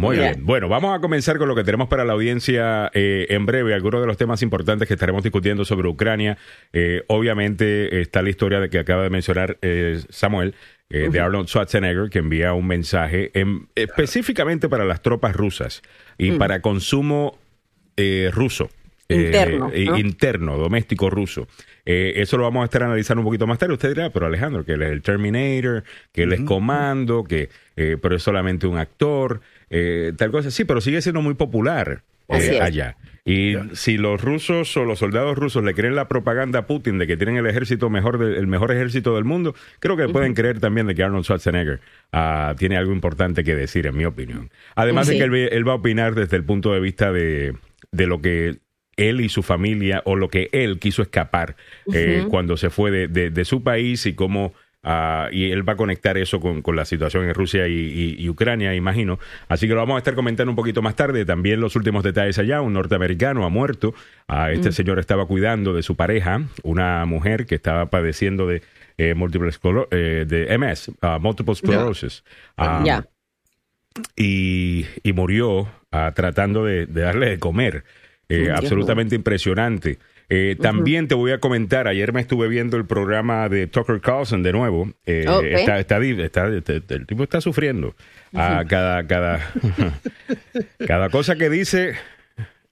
Muy bien. Bueno, vamos a comenzar con lo que tenemos para la audiencia eh, en breve. Algunos de los temas importantes que estaremos discutiendo sobre Ucrania. Eh, obviamente está la historia de que acaba de mencionar eh, Samuel. de Arnold Schwarzenegger, que envía un mensaje específicamente para las tropas rusas y para consumo ruso. Interno, interno, doméstico ruso. eso lo vamos a estar analizando un poquito más tarde. Usted dirá, pero Alejandro, que él es el Terminator, que él es comando, que pero es solamente un actor. Eh, tal cosa. Sí, pero sigue siendo muy popular eh, allá. Y si los rusos o los soldados rusos le creen la propaganda a Putin de que tienen el ejército mejor el mejor ejército del mundo, creo que pueden creer también de que Arnold Schwarzenegger ah, tiene algo importante que decir, en mi opinión. Además de que él, va a opinar desde el punto de vista de, de lo que él y su familia o lo que él quiso escapar eh, cuando se fue de, de, su país y cómo Ah, y él va a conectar eso con, la situación en Rusia y, Ucrania, imagino. Así que lo vamos a estar comentando un poquito más tarde. También los últimos detalles allá. Un norteamericano ha muerto. Ah, este mm. señor estaba cuidando de su pareja, una mujer que estaba padeciendo de eh, múltiple eh, de MS, uh, multiple sclerosis. Ah, y, murió tratando de, darle de comer. Eh, absolutamente impresionante. Eh, también te voy a comentar, ayer me estuve viendo el programa de Tucker Carlson de nuevo. Eh, está, está, el tipo está sufriendo. cada, cada, cada cosa que dice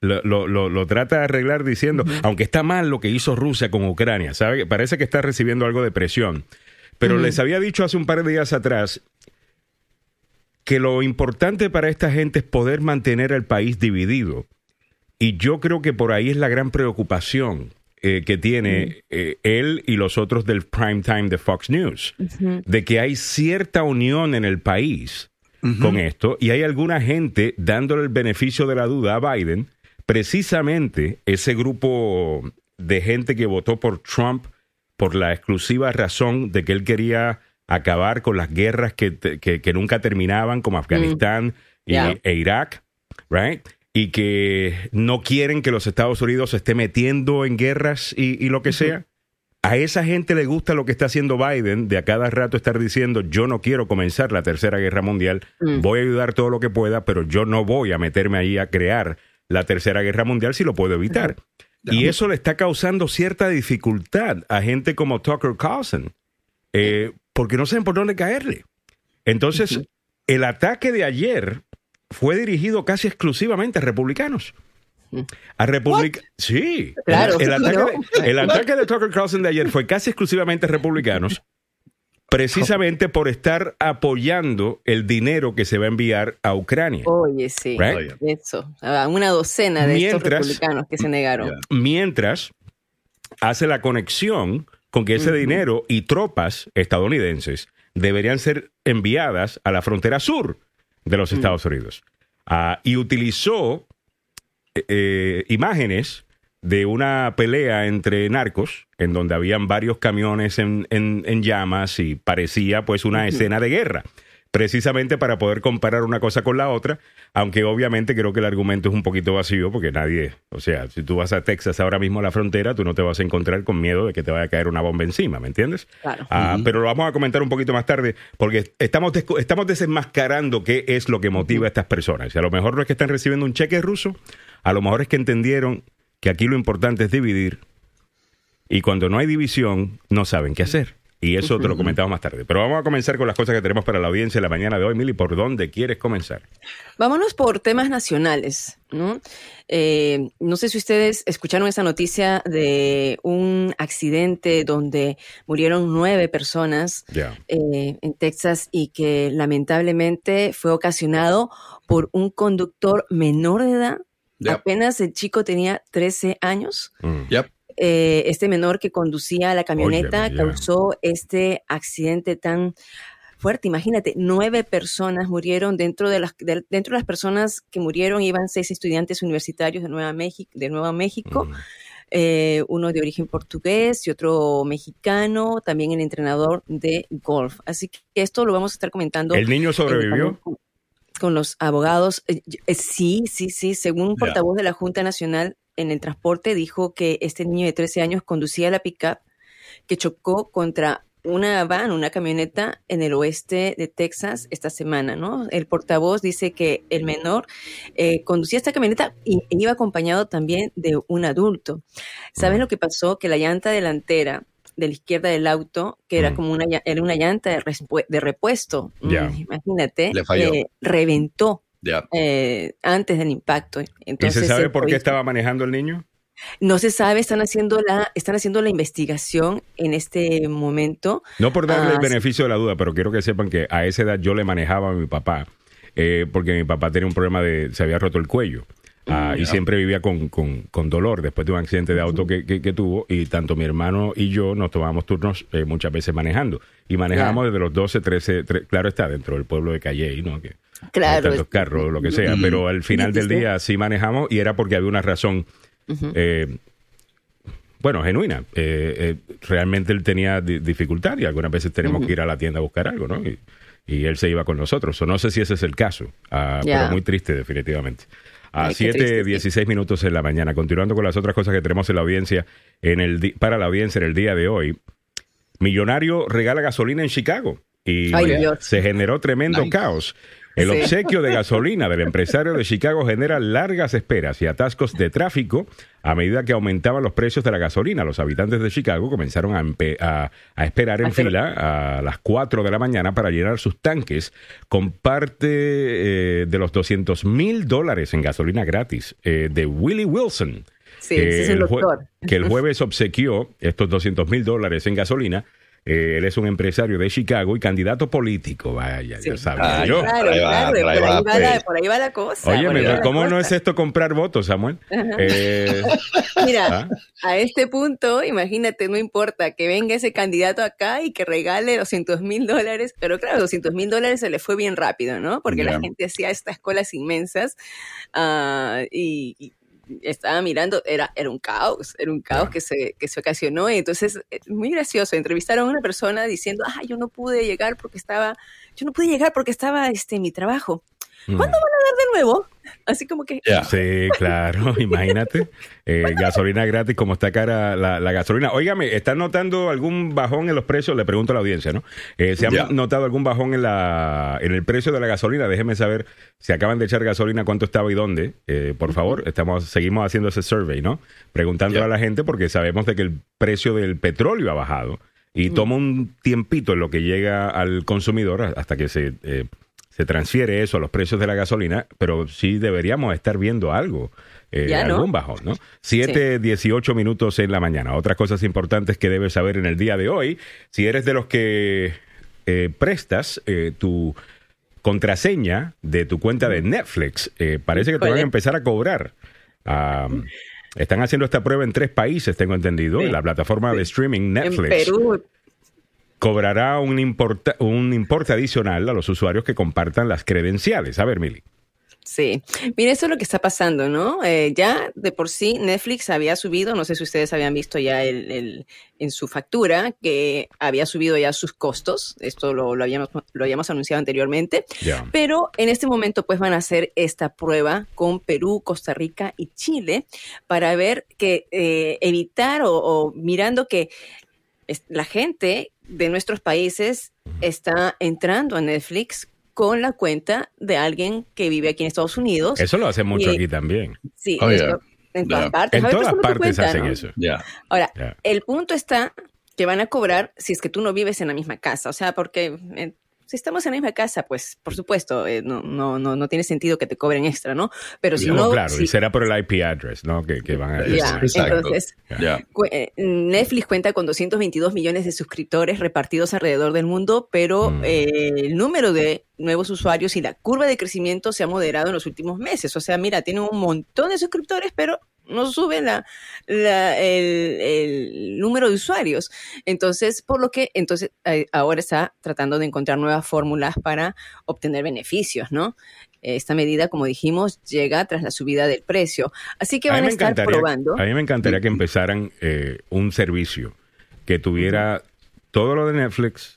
lo, lo, lo, trata de arreglar diciendo, aunque está mal lo que hizo Rusia con Ucrania, ¿sabe? Parece que está recibiendo algo de presión. Pero les había dicho hace un par de días atrás que lo importante para esta gente es poder mantener al país dividido. Y yo creo que por ahí es la gran preocupación eh, que tiene mm. eh, él y los otros del prime time de Fox News, de que hay cierta unión en el país con esto y hay alguna gente dándole el beneficio de la duda a Biden, precisamente ese grupo de gente que votó por Trump por la exclusiva razón de que él quería acabar con las guerras que, que, nunca terminaban, como Afganistán mm. e Irak, right? Y que no quieren que los Estados Unidos se esté metiendo en guerras y, lo que sea. A esa gente le gusta lo que está haciendo Biden, de a cada rato estar diciendo, yo no quiero comenzar la Tercera Guerra Mundial, mm. voy a ayudar todo lo que pueda, pero yo no voy a meterme ahí a crear la Tercera Guerra Mundial si lo puedo evitar. Y eso le está causando cierta dificultad a gente como Tucker Carlson, eh, porque no saben por dónde caerle. Entonces, el ataque de ayer fue dirigido casi exclusivamente a republicanos. A Republic Sí. Claro, el, ataque de, Tucker Carlson de ayer fue casi exclusivamente a republicanos, precisamente por estar apoyando el dinero que se va a enviar a Ucrania. Oye, sí. Eso. Una docena de estos republicanos que se negaron. Mientras hace la conexión con que ese dinero y tropas estadounidenses deberían ser enviadas a la frontera sur de los mm. Estados Unidos. Ah, y utilizó eh, eh, imágenes de una pelea entre narcos, en donde habían varios camiones en, en, llamas y parecía pues una escena de guerra precisamente para poder comparar una cosa con la otra, aunque obviamente creo que el argumento es un poquito vacío porque nadie, o sea, si tú vas a Texas ahora mismo a la frontera, tú no te vas a encontrar con miedo de que te vaya a caer una bomba encima, ¿me entiendes? Claro. Ah, pero lo vamos a comentar un poquito más tarde porque estamos, estamos desenmascarando qué es lo que motiva a estas personas. Y a lo mejor no es que están recibiendo un cheque ruso, a lo mejor es que entendieron que aquí lo importante es dividir y cuando no hay división no saben qué hacer. Y eso te lo comentamos más tarde. Pero vamos a comenzar con las cosas que tenemos para la audiencia la mañana de hoy. Mili, ¿por dónde quieres comenzar? Vámonos por temas nacionales. ¿no? Eh, no sé si ustedes escucharon esa noticia de un accidente donde murieron nueve personas eh, en Texas y que lamentablemente fue ocasionado por un conductor menor de edad. Apenas el chico tenía 13 años. Mm. Eh, este menor que conducía la camioneta causó este accidente tan fuerte. Imagínate, nueve personas murieron dentro de las dentro de las personas que murieron iban seis estudiantes universitarios de Nueva México, de Nueva México. Mm. Eh, uno de origen portugués y otro mexicano, también el entrenador de golf. Así que esto lo vamos a estar comentando. ¿El niño sobrevivió? con, los abogados. sí, sí, sí. Según un portavoz de la Junta Nacional en el transporte dijo que este niño de 13 años conducía la pickup que chocó contra una van, una camioneta en el oeste de Texas esta semana, ¿no? El portavoz dice que el menor eh, conducía esta camioneta y iba acompañado también de un adulto. ¿Sabes lo que pasó? Que la llanta delantera de la izquierda del auto, que era como una, era una llanta de, repuesto, mm, imagínate, eh, reventó eh, antes del impacto. Entonces, ¿Y se sabe por qué estaba manejando el niño? No se sabe, están haciendo la, están haciendo la investigación en este momento. No por darle el beneficio de la duda, pero quiero que sepan que a esa edad yo le manejaba a mi papá, eh, porque mi papá tenía un problema de, se había roto el cuello. Ah, y siempre vivía con, con, dolor después de un accidente de auto que, que, tuvo y tanto mi hermano y yo nos tomábamos turnos eh, muchas veces manejando y manejábamos desde los 12, 13, claro está, dentro del pueblo de Calle, ¿no? Que claro, tantos carros, lo que sea, pero al final del día sí manejamos y era porque había una razón eh, bueno, genuina. Eh, eh, realmente él tenía dificultad y algunas veces tenemos que ir a la tienda a buscar algo, ¿no? Y, él se iba con nosotros. O no sé si ese es el caso, ah, pero muy triste definitivamente. A 7, 16 minutos en la mañana. Continuando con las otras cosas que tenemos en la audiencia, en el para la audiencia en el día de hoy. Millonario regala gasolina en Chicago y se generó tremendo caos. El obsequio de gasolina del empresario de Chicago genera largas esperas y atascos de tráfico a medida que aumentaban los precios de la gasolina. Los habitantes de Chicago comenzaron a, esperar en fila a las 4 de la mañana para llenar sus tanques con parte eh, de los 200 mil dólares en gasolina gratis eh, de Willie Wilson. Sí, es el doctor. Que el jueves obsequió estos 200 mil dólares en gasolina eh, él es un empresario de Chicago y candidato político. Vaya, ya sabía yo. Claro, claro, por, ahí va la, cosa. Oye, ¿cómo no es esto comprar votos, Samuel? Eh, Mira, ¿ah? a este punto, imagínate, no importa que venga ese candidato acá y que regale 200 mil dólares, pero claro, 200 mil dólares se le fue bien rápido, ¿no? Porque la gente hacía estas colas inmensas uh, y estaba mirando, era, era un caos, era un caos que, se, que se ocasionó. Y entonces, eh, muy gracioso, entrevistaron a una persona diciendo, ah, yo no pude llegar porque estaba, yo no pude llegar porque estaba este, en mi trabajo. ¿Cuándo van a dar de nuevo? Así como que... Sí, claro, imagínate. Eh, gasolina gratis, como está cara la, gasolina. Óigame, ¿están notando algún bajón en los precios? Le pregunto a la audiencia, ¿no? Eh, ¿Se han notado algún bajón en, la, en el precio de la gasolina? Déjenme saber si acaban de echar gasolina, cuánto estaba y dónde. Eh, por favor, estamos seguimos haciendo ese survey, ¿no? Preguntando a la gente porque sabemos de que el precio del petróleo ha bajado y toma un tiempito en lo que llega al consumidor hasta que se se transfiere eso a los precios de la gasolina, pero sí deberíamos estar viendo algo, eh, algún bajón, ¿no? Siete, dieciocho minutos en la mañana. Otras cosas importantes que debes saber en el día de hoy, si eres de los que eh, prestas eh, tu contraseña de tu cuenta de Netflix, parece que te van a empezar a cobrar. están haciendo esta prueba en tres países, tengo entendido, en la plataforma de streaming Netflix. En Perú, cobrará un, importe, un importe adicional a los usuarios que compartan las credenciales. A ver, Mili. Sí, mire, eso es lo que está pasando, ¿no? Eh, ya de por sí Netflix había subido, no sé si ustedes habían visto ya el, en su factura, que había subido ya sus costos, esto lo, lo habíamos, lo habíamos anunciado anteriormente, pero en este momento pues van a hacer esta prueba con Perú, Costa Rica y Chile para ver que eh, evitar o, o mirando que la gente de nuestros países está entrando a Netflix con la cuenta de alguien que vive aquí en Estados Unidos. Eso lo hace mucho aquí también. Sí, oh, en todas partes. En todas partes hacen eso. Ahora, el punto está que van a cobrar si es que tú no vives en la misma casa. O sea, porque eh, si estamos en la misma casa, pues por supuesto, eh, no, no, no, no tiene sentido que te cobren extra, ¿no? Pero si no. Claro, y será por el IP address, ¿no? Que, que van a. Ya, entonces, eh, Netflix cuenta con 222 millones de suscriptores repartidos alrededor del mundo, pero mm. eh, el número de nuevos usuarios y la curva de crecimiento se ha moderado en los últimos meses. O sea, mira, tiene un montón de suscriptores, pero no sube la, el, número de usuarios. Entonces, por lo que entonces ahora está tratando de encontrar nuevas fórmulas para obtener beneficios, ¿no? Esta medida, como dijimos, llega tras la subida del precio. Así que van a, estar probando. A mí me encantaría que empezaran eh, un servicio que tuviera todo lo de Netflix,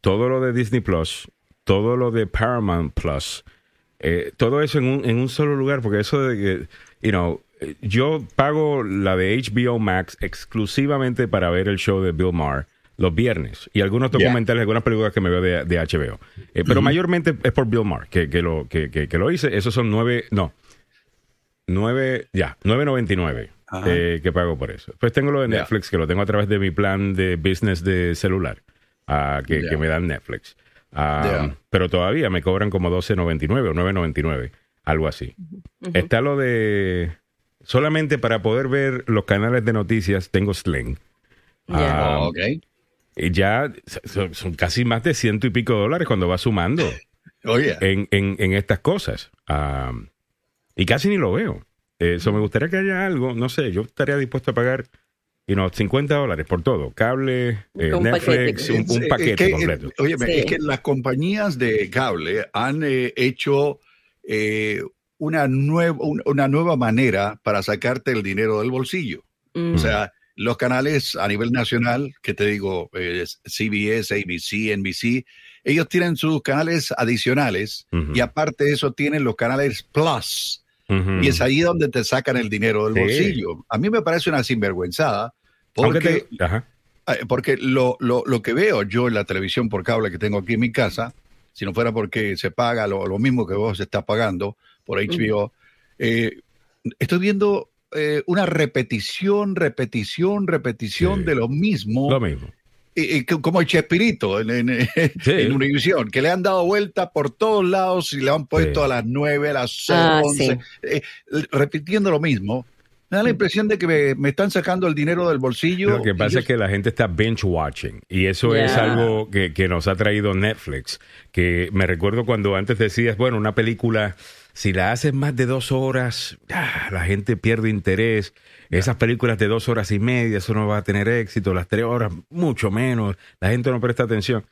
todo lo de Disney Plus, todo lo de Paramount Plus, eh, todo eso en un, en un solo lugar, porque eso de que, you know, yo pago la de HBO Max exclusivamente para ver el show de Bill Maher los viernes y algunos documentales, algunas películas que me veo de, HBO. Eh, pero mayormente es por Bill Maher que, que, lo, que, que, lo hice. Esos son nueve, no, nueve, ya, nueve noventa y nueve eh, que pago por eso. Pues tengo lo de Netflix, que lo tengo a través de mi plan de business de celular, uh, que, me dan Netflix. Um, pero todavía me cobran como 12.99 o 9.99, algo así. Está lo de solamente para poder ver los canales de noticias tengo Sling. Um, y ya son, casi más de ciento y pico dólares cuando va sumando en, en, estas cosas. y casi ni lo veo. Eso me gustaría que haya algo, no sé, yo estaría dispuesto a pagar y no, 50 dólares por todo, cable, eh, Netflix, un, paquete completo. Oye, es que las compañías de cable han eh, hecho eh, una, nueva, una nueva manera para sacarte el dinero del bolsillo. O sea, los canales a nivel nacional, que te digo, eh, CBS, ABC, NBC, ellos tienen sus canales adicionales y aparte de eso tienen los canales Plus. Y es ahí donde te sacan el dinero del bolsillo. A mí me parece una sinvergüenzada porque, eh, porque lo, lo, lo, que veo yo en la televisión por cable que tengo aquí en mi casa, si no fuera porque se paga lo, lo mismo que vos estás pagando por HBO, eh, estoy viendo eh, una repetición, repetición, repetición de lo mismo. Lo mismo. Y, como el Chespirito en, en, en, Univisión, que le han dado vuelta por todos lados y le han puesto a las 9, a las 11, ah, eh, repitiendo lo mismo. Me da la impresión de que me, están sacando el dinero del bolsillo. Lo que pasa es que la gente está bench watching y eso es algo que, que, nos ha traído Netflix. Que me recuerdo cuando antes decías, bueno, una película si la haces más de dos horas, la gente pierde interés. Esas películas de dos horas y media, eso no va a tener éxito. Las tres horas, mucho menos. La gente no presta atención.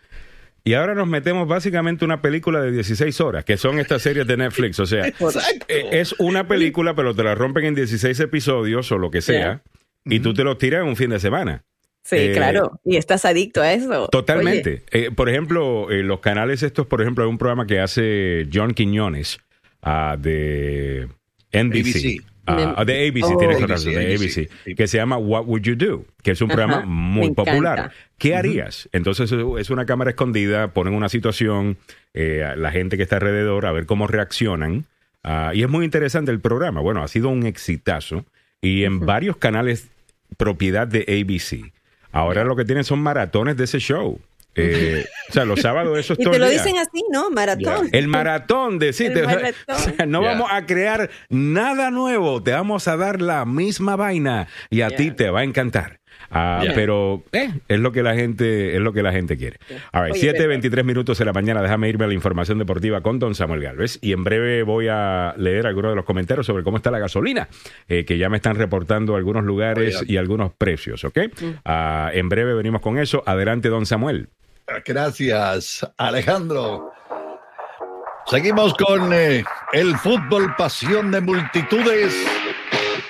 Y ahora nos metemos básicamente una película de 16 horas, que son estas series de Netflix. O sea, eh, es una película, pero te la rompen en 16 episodios o lo que sea, y tú te lo tiras en un fin de semana. Sí, eh, claro, y estás adicto a eso. Totalmente. Eh, por ejemplo, los canales estos, por ejemplo, hay un programa que hace John Quiñones, uh, de NBC. Uh, de ABC, oh, tienes razón, de ABC, que se llama What Would You Do, que es un programa muy popular. ¿Qué harías? Entonces es una cámara escondida, ponen una situación, eh, la gente que está alrededor, a ver cómo reaccionan. Uh, y es muy interesante el programa. Bueno, ha sido un exitazo y en varios canales propiedad de ABC. Ahora lo que tienen son maratones de ese show. Eh, o sea, los sábados eso es y te lo dicen así, ¿no? Maratón. El maratón, decirte. O sea, no vamos a crear nada nuevo, te vamos a dar la misma vaina y a ti te va a encantar. Ah, pero eh, es lo que la gente es lo que la gente quiere. A ver, 7:23 minutos de la mañana. Déjame irme a la información deportiva con Don Samuel Galvez y en breve voy a leer algunos de los comentarios sobre cómo está la gasolina, eh, que ya me están reportando algunos lugares y algunos precios, ¿ok? Mm. Ah, en breve venimos con eso. Adelante, Don Samuel. Gracias, Alejandro. Seguimos con eh, el fútbol, pasión de multitudes,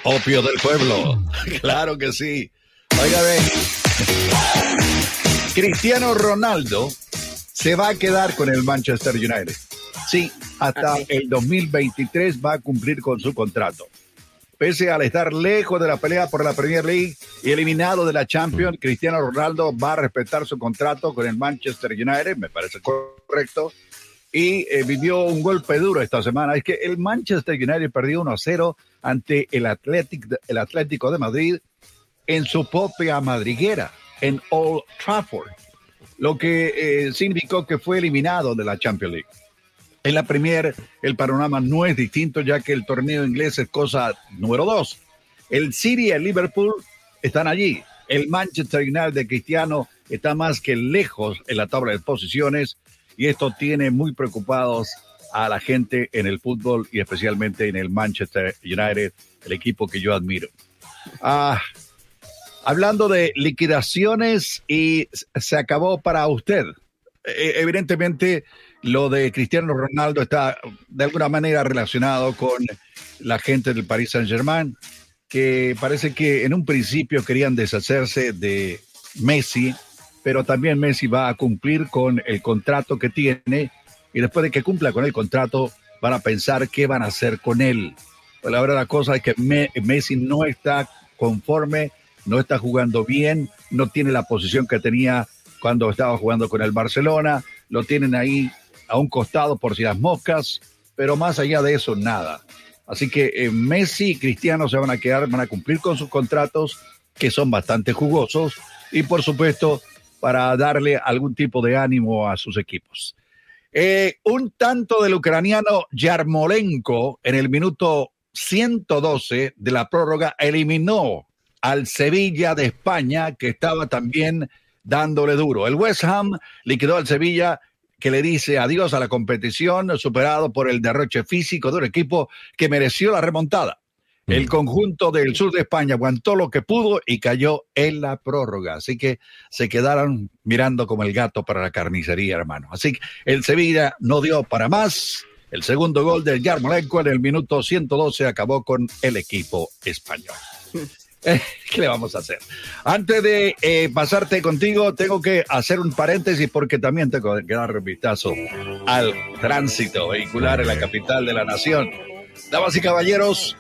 opio del pueblo. Claro que sí. Oiga, Cristiano Ronaldo se va a quedar con el Manchester United. Sí, hasta el 2023 va a cumplir con su contrato. Pese al estar lejos de la pelea por la Premier League y eliminado de la Champions, Cristiano Ronaldo va a respetar su contrato con el Manchester United, me parece correcto, y eh, vivió un golpe duro esta semana. Es que el Manchester United perdió 1-0 ante el, el Atlético de Madrid en su propia madriguera, en Old Trafford, lo que eh, significó que fue eliminado de la Champions League. En la Premier el panorama no es distinto ya que el torneo inglés es cosa número dos. El City y el Liverpool están allí. El Manchester United de Cristiano está más que lejos en la tabla de posiciones y esto tiene muy preocupados a la gente en el fútbol y especialmente en el Manchester United, el equipo que yo admiro. Ah, hablando de liquidaciones y se acabó para usted. E, evidentemente, lo de Cristiano Ronaldo está de alguna manera relacionado con la gente del Paris Saint-Germain, que parece que en un principio querían deshacerse de Messi, pero también Messi va a cumplir con el contrato que tiene y después de que cumpla con el contrato van a pensar qué van a hacer con él. Pues la verdad la cosa es que Messi no está conforme no está jugando bien, no tiene la posición que tenía cuando estaba jugando con el Barcelona, lo tienen ahí a un costado por si las moscas, pero más allá de eso, nada. Así que eh, Messi y Cristiano se van a quedar, van a cumplir con sus contratos, que son bastante jugosos, y por supuesto, para darle algún tipo de ánimo a sus equipos. Eh, un tanto del ucraniano Yarmolenko en el minuto 112 de la prórroga eliminó al Sevilla de España, que estaba también dándole duro. El West Ham liquidó al Sevilla que le dice adiós a la competición, superado por el derroche físico de un equipo que mereció la remontada. El mm. conjunto del sur de España aguantó lo que pudo y cayó en la prórroga. Así que se quedaron mirando como el gato para la carnicería, hermano. Así que el Sevilla no dio para más. El segundo gol del Yarmolenko en el minuto 112 acabó con el equipo español. ¿Qué le vamos a hacer? Antes de eh, pasarte contigo, tengo que hacer un paréntesis porque también tengo que dar un vistazo al tránsito vehicular en la capital de la nación. Damas y caballeros,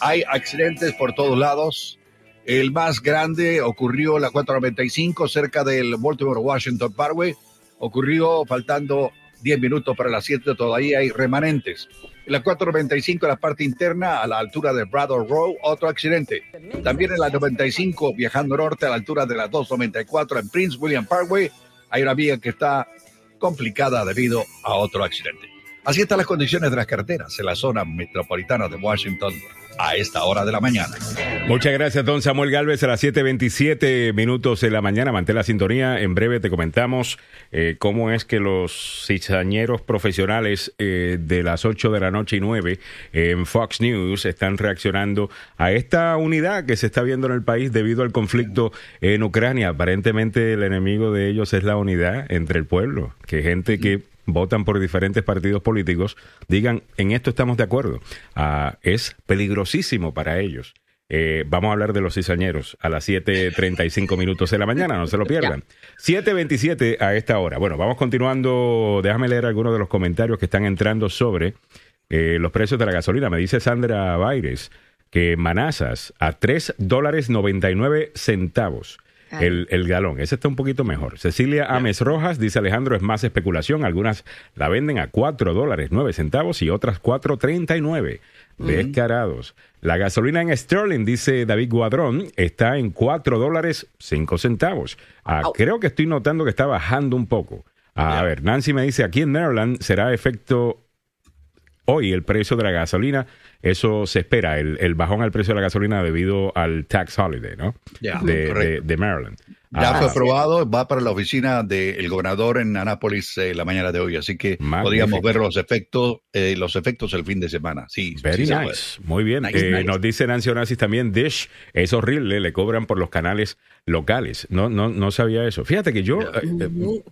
hay accidentes por todos lados. El más grande ocurrió en la 495 cerca del Baltimore Washington Parkway. Ocurrió faltando 10 minutos para las 7, todavía hay remanentes. La 495, en la parte interna, a la altura de Braddock Row, otro accidente. También en la 95, viajando norte, a la altura de la 294, en Prince William Parkway, hay una vía que está complicada debido a otro accidente. Así están las condiciones de las carreteras en la zona metropolitana de Washington a esta hora de la mañana. Muchas gracias, don Samuel Galvez. A las 7:27 minutos de la mañana, mantén la sintonía. En breve te comentamos eh, cómo es que los cizañeros profesionales eh, de las 8 de la noche y 9 en Fox News están reaccionando a esta unidad que se está viendo en el país debido al conflicto en Ucrania. Aparentemente, el enemigo de ellos es la unidad entre el pueblo, que gente que votan por diferentes partidos políticos, digan, en esto estamos de acuerdo. Ah, es peligrosísimo para ellos. Eh, vamos a hablar de los cizañeros a las 7.35 minutos de la mañana, no se lo pierdan. 7.27 a esta hora. Bueno, vamos continuando. Déjame leer algunos de los comentarios que están entrando sobre eh, los precios de la gasolina. Me dice Sandra Baires que Manazas a 3 dólares 99 centavos el, el, galón. Ese está un poquito mejor. Cecilia Ames Rojas dice Alejandro, es más especulación. Algunas la venden a 4 dólares 9 centavos y otras 4.39. Descarados. La gasolina en Sterling, dice David Guadrón, está en 4 dólares 5 centavos. Ah, creo que estoy notando que está bajando un poco. a ver, Nancy me dice, aquí en Maryland será efecto hoy el precio de la gasolina eso se espera, el, el, bajón al precio de la gasolina debido al tax holiday, ¿no? de, de, Maryland. Ya fue aprobado, va para la oficina del gobernador en Anápolis eh, la mañana de hoy, así que podríamos ver los efectos, eh, los efectos el fin de semana. Sí, Very nice. Muy bien. Eh, nos dice Nancy Onassis también, Dish es horrible, le cobran por los canales locales. No, no, no sabía eso. Fíjate que yo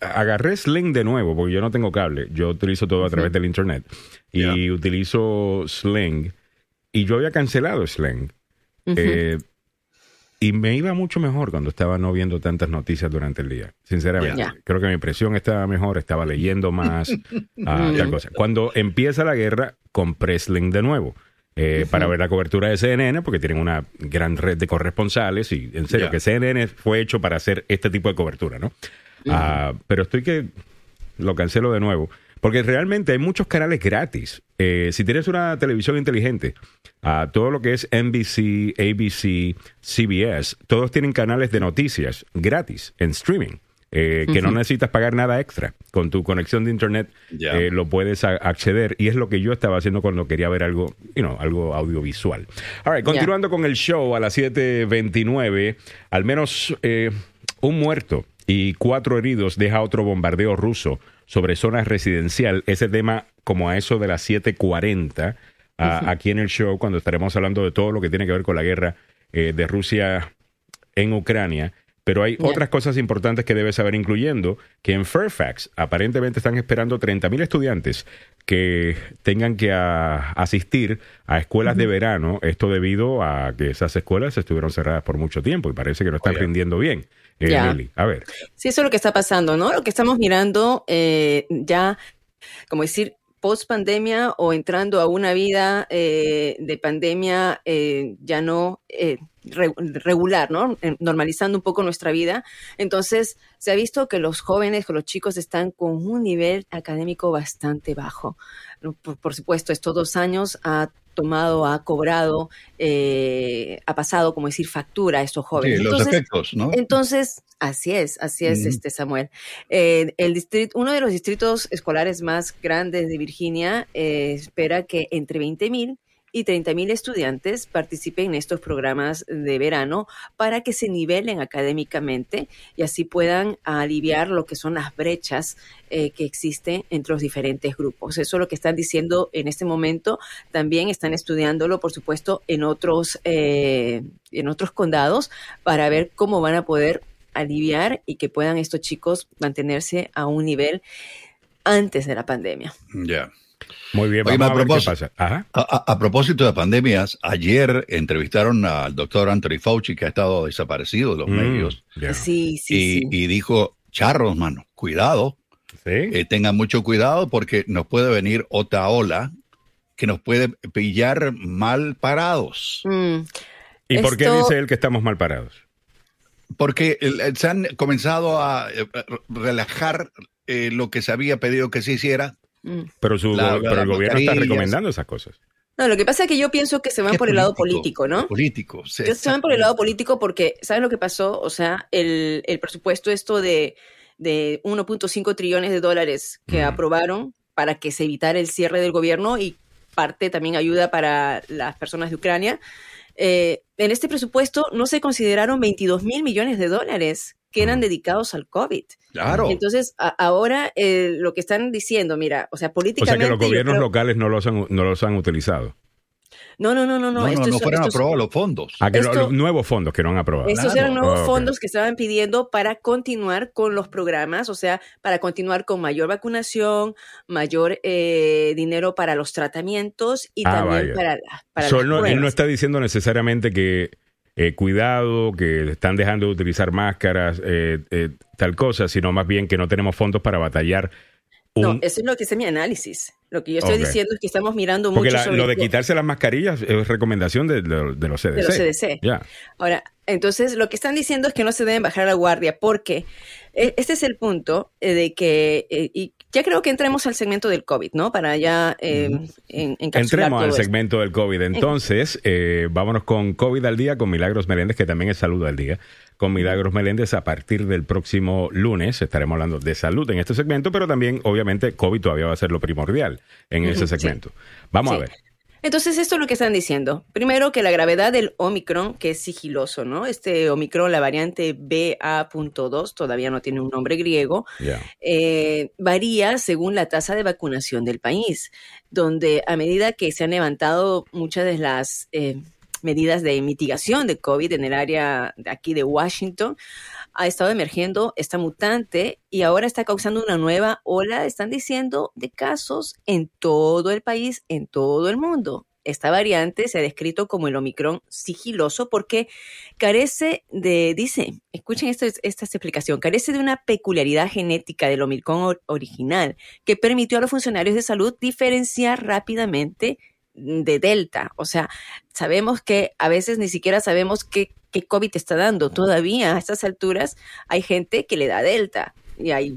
agarré Sling de nuevo, porque yo no tengo cable, yo utilizo todo a través del internet y utilizo Sling y yo había cancelado Sling. Y me iba mucho mejor cuando estaba no viendo tantas noticias durante el día, sinceramente. Creo que mi impresión estaba mejor, estaba leyendo más, ah, Cuando empieza la guerra, compré Sling de nuevo. Eh, para ver la cobertura de CNN, porque tienen una gran red de corresponsales y en serio que CNN fue hecho para hacer este tipo de cobertura, ¿no? Ah, pero estoy que lo cancelo de nuevo. Porque realmente hay muchos canales gratis. Eh, si tienes una televisión inteligente, a todo lo que es NBC, ABC, CBS, todos tienen canales de noticias gratis en streaming. Eh, que no necesitas pagar nada extra. Con tu conexión de internet eh, lo puedes acceder y es lo que yo estaba haciendo cuando quería ver algo, you know, algo audiovisual. All continuando con el show a las 7.29, al menos un muerto y cuatro heridos deja otro bombardeo ruso sobre zonas residencial. Ese tema como a eso de las 7.40 aquí en el show, cuando estaremos hablando de todo lo que tiene que ver con la guerra eh, de Rusia en Ucrania. Pero hay otras cosas importantes que debes saber, incluyendo que en Fairfax aparentemente están esperando 30.000 estudiantes que tengan que asistir a escuelas de verano, esto debido a que esas escuelas estuvieron cerradas por mucho tiempo y parece que no están rindiendo bien. Eh, a ver. Sí, eso es lo que está pasando, ¿no? Lo que estamos mirando eh, ya, como decir, post pandemia o entrando a una vida eh, de pandemia eh, ya no eh, regular, ¿no? Normalizando un poco nuestra vida. Entonces, se ha visto que los jóvenes, que los chicos están con un nivel académico bastante bajo. Por, supuesto, estos dos años ha tomado, ha cobrado, ha pasado, como decir, factura a estos jóvenes. Sí, los efectos, ¿no? Entonces, Así es, así es, este Samuel. Eh, el distrito, uno de los distritos escolares más grandes de Virginia eh, espera que entre 20 mil y 30 mil estudiantes participen en estos programas de verano para que se nivelen académicamente y así puedan aliviar lo que son las brechas eh, que existen entre los diferentes grupos. Eso es lo que están diciendo en este momento. También están estudiándolo, por supuesto, en otros, en otros condados para ver cómo van a poder aliviar y que puedan estos chicos mantenerse a un nivel antes de la pandemia. Ya. Muy bien, vamos a, ver qué pasa. A, propósito de pandemias, ayer entrevistaron al doctor Anthony Fauci, que ha estado desaparecido de los mm, medios. Sí, sí y, dijo, charros, mano, cuidado. Eh, tengan mucho cuidado porque nos puede venir otra ola que nos puede pillar mal parados. Mm. ¿Y por qué dice él que estamos mal parados? porque se han comenzado a eh, relajar eh, lo que se había pedido que se hiciera. Mm. Pero, el gobierno está recomendando esas cosas. No, lo que pasa es que yo pienso que se van por el lado político, ¿no? Político, sí. Se van por el lado político porque, ¿saben lo que pasó? O sea, el, presupuesto esto de, de 1.5 trillones de dólares que aprobaron para que se evitara el cierre del gobierno y parte también ayuda para las personas de Ucrania. Eh, en este presupuesto no se consideraron 22 mil millones de dólares que eran dedicados al COVID. Claro. Entonces, ahora eh, lo que están diciendo, mira, o sea, políticamente... O sea que los gobiernos locales no los han, no los han utilizado. No, no, no, no. No, no, no, fueron aprobados los fondos. Ah, que los nuevos fondos que no han aprobado. Estos eran nuevos fondos que estaban pidiendo para continuar con los programas, o sea, para continuar con mayor vacunación, mayor eh, dinero para los tratamientos y ah, también para, para no, Él no está diciendo necesariamente que eh, cuidado, que están dejando de utilizar máscaras, eh, tal cosa, sino más bien que no tenemos fondos para batallar no, eso es lo que es mi análisis. Lo que yo estoy diciendo es que estamos mirando mucho Porque lo de quitarse las mascarillas es recomendación de, los CDC. De los CDC. Ahora, entonces lo que están diciendo es que no se deben bajar la guardia porque este es el punto eh, de que, eh, y ya creo que entremos al segmento del COVID, ¿no? Para ya eh, Entremos al segmento del COVID. Entonces, eh, vámonos con COVID al día, con Milagros Meléndez, que también es Salud al día con Milagros Meléndez a partir del próximo lunes. Estaremos hablando de salud en este segmento, pero también, obviamente, COVID todavía va a ser lo primordial en ese segmento. Vamos a ver. Entonces, esto es lo que están diciendo. Primero, que la gravedad del Omicron, que es sigiloso, ¿no? Este Omicron, la variante BA.2, todavía no tiene un nombre griego, eh, varía según la tasa de vacunación del país, donde a medida que se han levantado muchas de las... Eh, medidas de mitigación de COVID en el área de aquí de Washington, ha estado emergiendo esta mutante y ahora está causando una nueva ola, están diciendo, de casos en todo el país, en todo el mundo. Esta variante se ha descrito como el Omicron sigiloso porque carece de, dice, escuchen esta, esta explicación, carece de una peculiaridad genética del Omicron original que permitió a los funcionarios de salud diferenciar rápidamente de Delta. O sea, sabemos que a veces ni siquiera sabemos qué, qué COVID está dando. Todavía a estas alturas hay gente que le da Delta y hay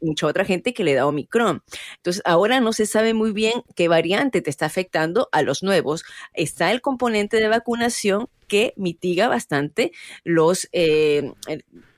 mucha otra gente que le da Omicron. Entonces, ahora no se sabe muy bien qué variante te está afectando a los nuevos. Está el componente de vacunación que mitiga bastante los... Eh,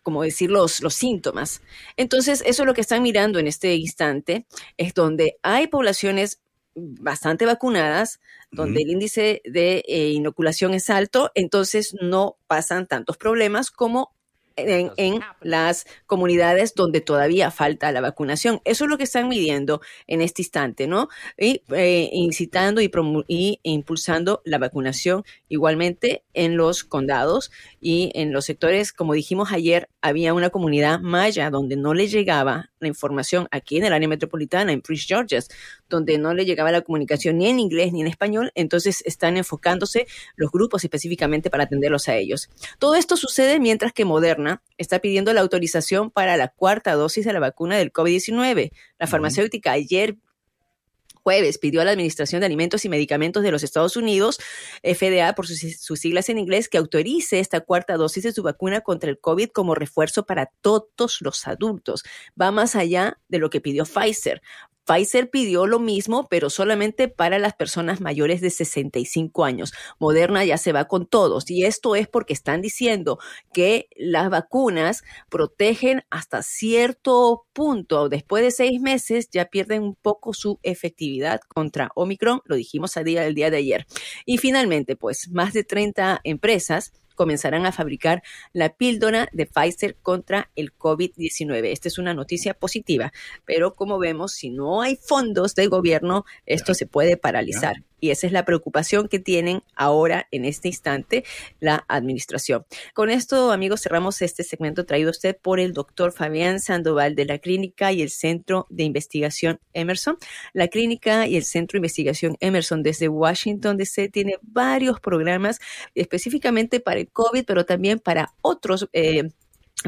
como decir, los, los síntomas. Entonces, eso es lo que están mirando en este instante, es donde hay poblaciones bastante vacunadas, donde el índice de eh, inoculación es alto, entonces no pasan tantos problemas como en, las comunidades donde todavía falta la vacunación. Eso es lo que están midiendo en este instante, ¿no? Y eh, incitando y, y, impulsando la vacunación igualmente en los condados y en los sectores, como dijimos ayer, había una comunidad maya donde no le llegaba la información aquí en el área metropolitana, en Prince George's, donde no le llegaba la comunicación ni en inglés ni en español, entonces están enfocándose los grupos específicamente para atenderlos a ellos. Todo esto sucede mientras que Moderna está pidiendo la autorización para la cuarta dosis de la vacuna del COVID-19. La farmacéutica ayer jueves pidió a la Administración de Alimentos y Medicamentos de los Estados Unidos, FDA por sus, siglas en inglés, que autorice esta cuarta dosis de su vacuna contra el COVID como refuerzo para todos los adultos. Va más allá de lo que pidió Pfizer. Pfizer pidió lo mismo, pero solamente para las personas mayores de 65 años. Moderna ya se va con todos y esto es porque están diciendo que las vacunas protegen hasta cierto punto. Después de seis meses ya pierden un poco su efectividad contra Omicron, lo dijimos el día, el día de ayer. Y finalmente, pues más de 30 empresas comenzarán a fabricar la píldora de Pfizer contra el COVID-19. Esta es una noticia positiva, pero como vemos, si no hay fondos del gobierno, esto se puede paralizar. Y esa es la preocupación que tienen ahora, en este instante, la administración. Con esto, amigos, cerramos este segmento traído a usted por el doctor Fabián Sandoval de la Clínica y el Centro de Investigación Emerson. La Clínica y el Centro de Investigación Emerson desde Washington DC tiene varios programas específicamente para el COVID, pero también para otros eh,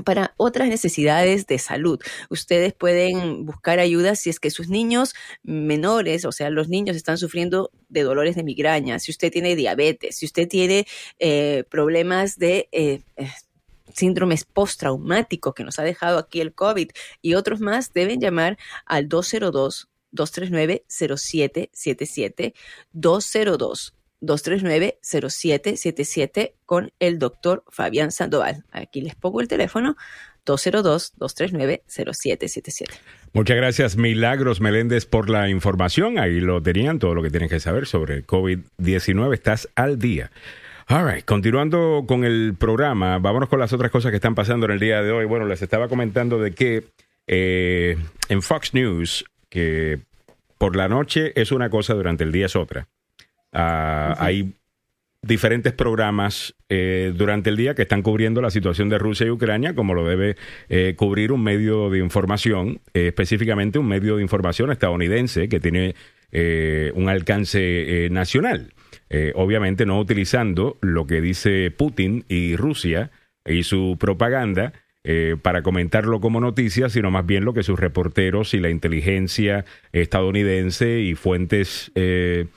para otras necesidades de salud. Ustedes pueden buscar ayuda si es que sus niños menores, o sea, los niños están sufriendo de dolores de migraña, si usted tiene diabetes, si usted tiene eh, problemas de... Eh, eh, síndromes postraumáticos que nos ha dejado aquí el COVID y otros más, deben llamar al 202 239 0777 202 239-0777 con el doctor Fabián Sandoval. Aquí les pongo el teléfono 202-239-0777. Muchas gracias, Milagros Meléndez, por la información. Ahí lo tenían, todo lo que tienen que saber sobre COVID-19. Estás al día. All right, continuando con el programa, vámonos con las otras cosas que están pasando en el día de hoy. Bueno, les estaba comentando de que eh, en Fox News, que por la noche es una cosa, durante el día es otra. Ah, hay diferentes programas eh, durante el día que están cubriendo la situación de Rusia y Ucrania, como lo debe eh, cubrir un medio de información, eh, específicamente un medio de información estadounidense que tiene un alcance nacional. obviamente no utilizando lo que dice Putin y Rusia y su propaganda. para comentarlo como noticia, sino más bien lo que sus reporteros y la inteligencia estadounidense y fuentes eh,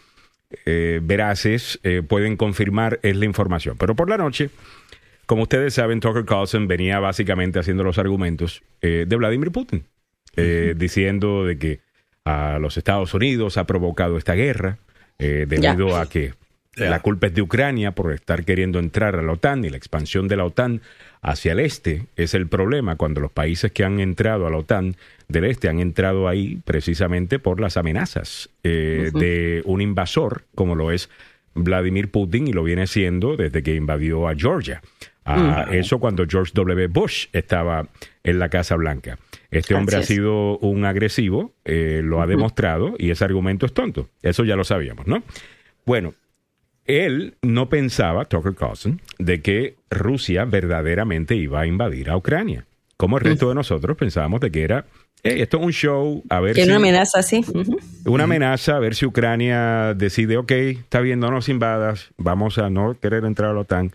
veraces eh, pueden confirmar es la información. Pero por la noche, como ustedes saben, Tucker Carlson venía básicamente haciendo los argumentos eh, de Vladimir Putin, diciendo de que a los Estados Unidos ha provocado esta guerra debido a que la culpa es de Ucrania por estar queriendo entrar a la OTAN y la expansión de la OTAN hacia el este es el problema cuando los países que han entrado a la OTAN del este han entrado ahí precisamente por las amenazas eh, de un invasor como lo es Vladimir Putin y lo viene siendo desde que invadió a Georgia. a Eso cuando George W. Bush estaba en la Casa Blanca. Este hombre ha sido un agresivo, eh, lo ha demostrado y ese argumento es tonto. Eso ya lo sabíamos, ¿no? Bueno, él no pensaba, Tucker Carlson, de que Rusia verdaderamente iba a invadir a Ucrania. Como el resto de nosotros pensábamos de que era esto es un show, a ver si... una amenaza, sí. Una amenaza, a ver si Ucrania decide, ok, está bien, no nos invadas, vamos a no querer entrar a la OTAN.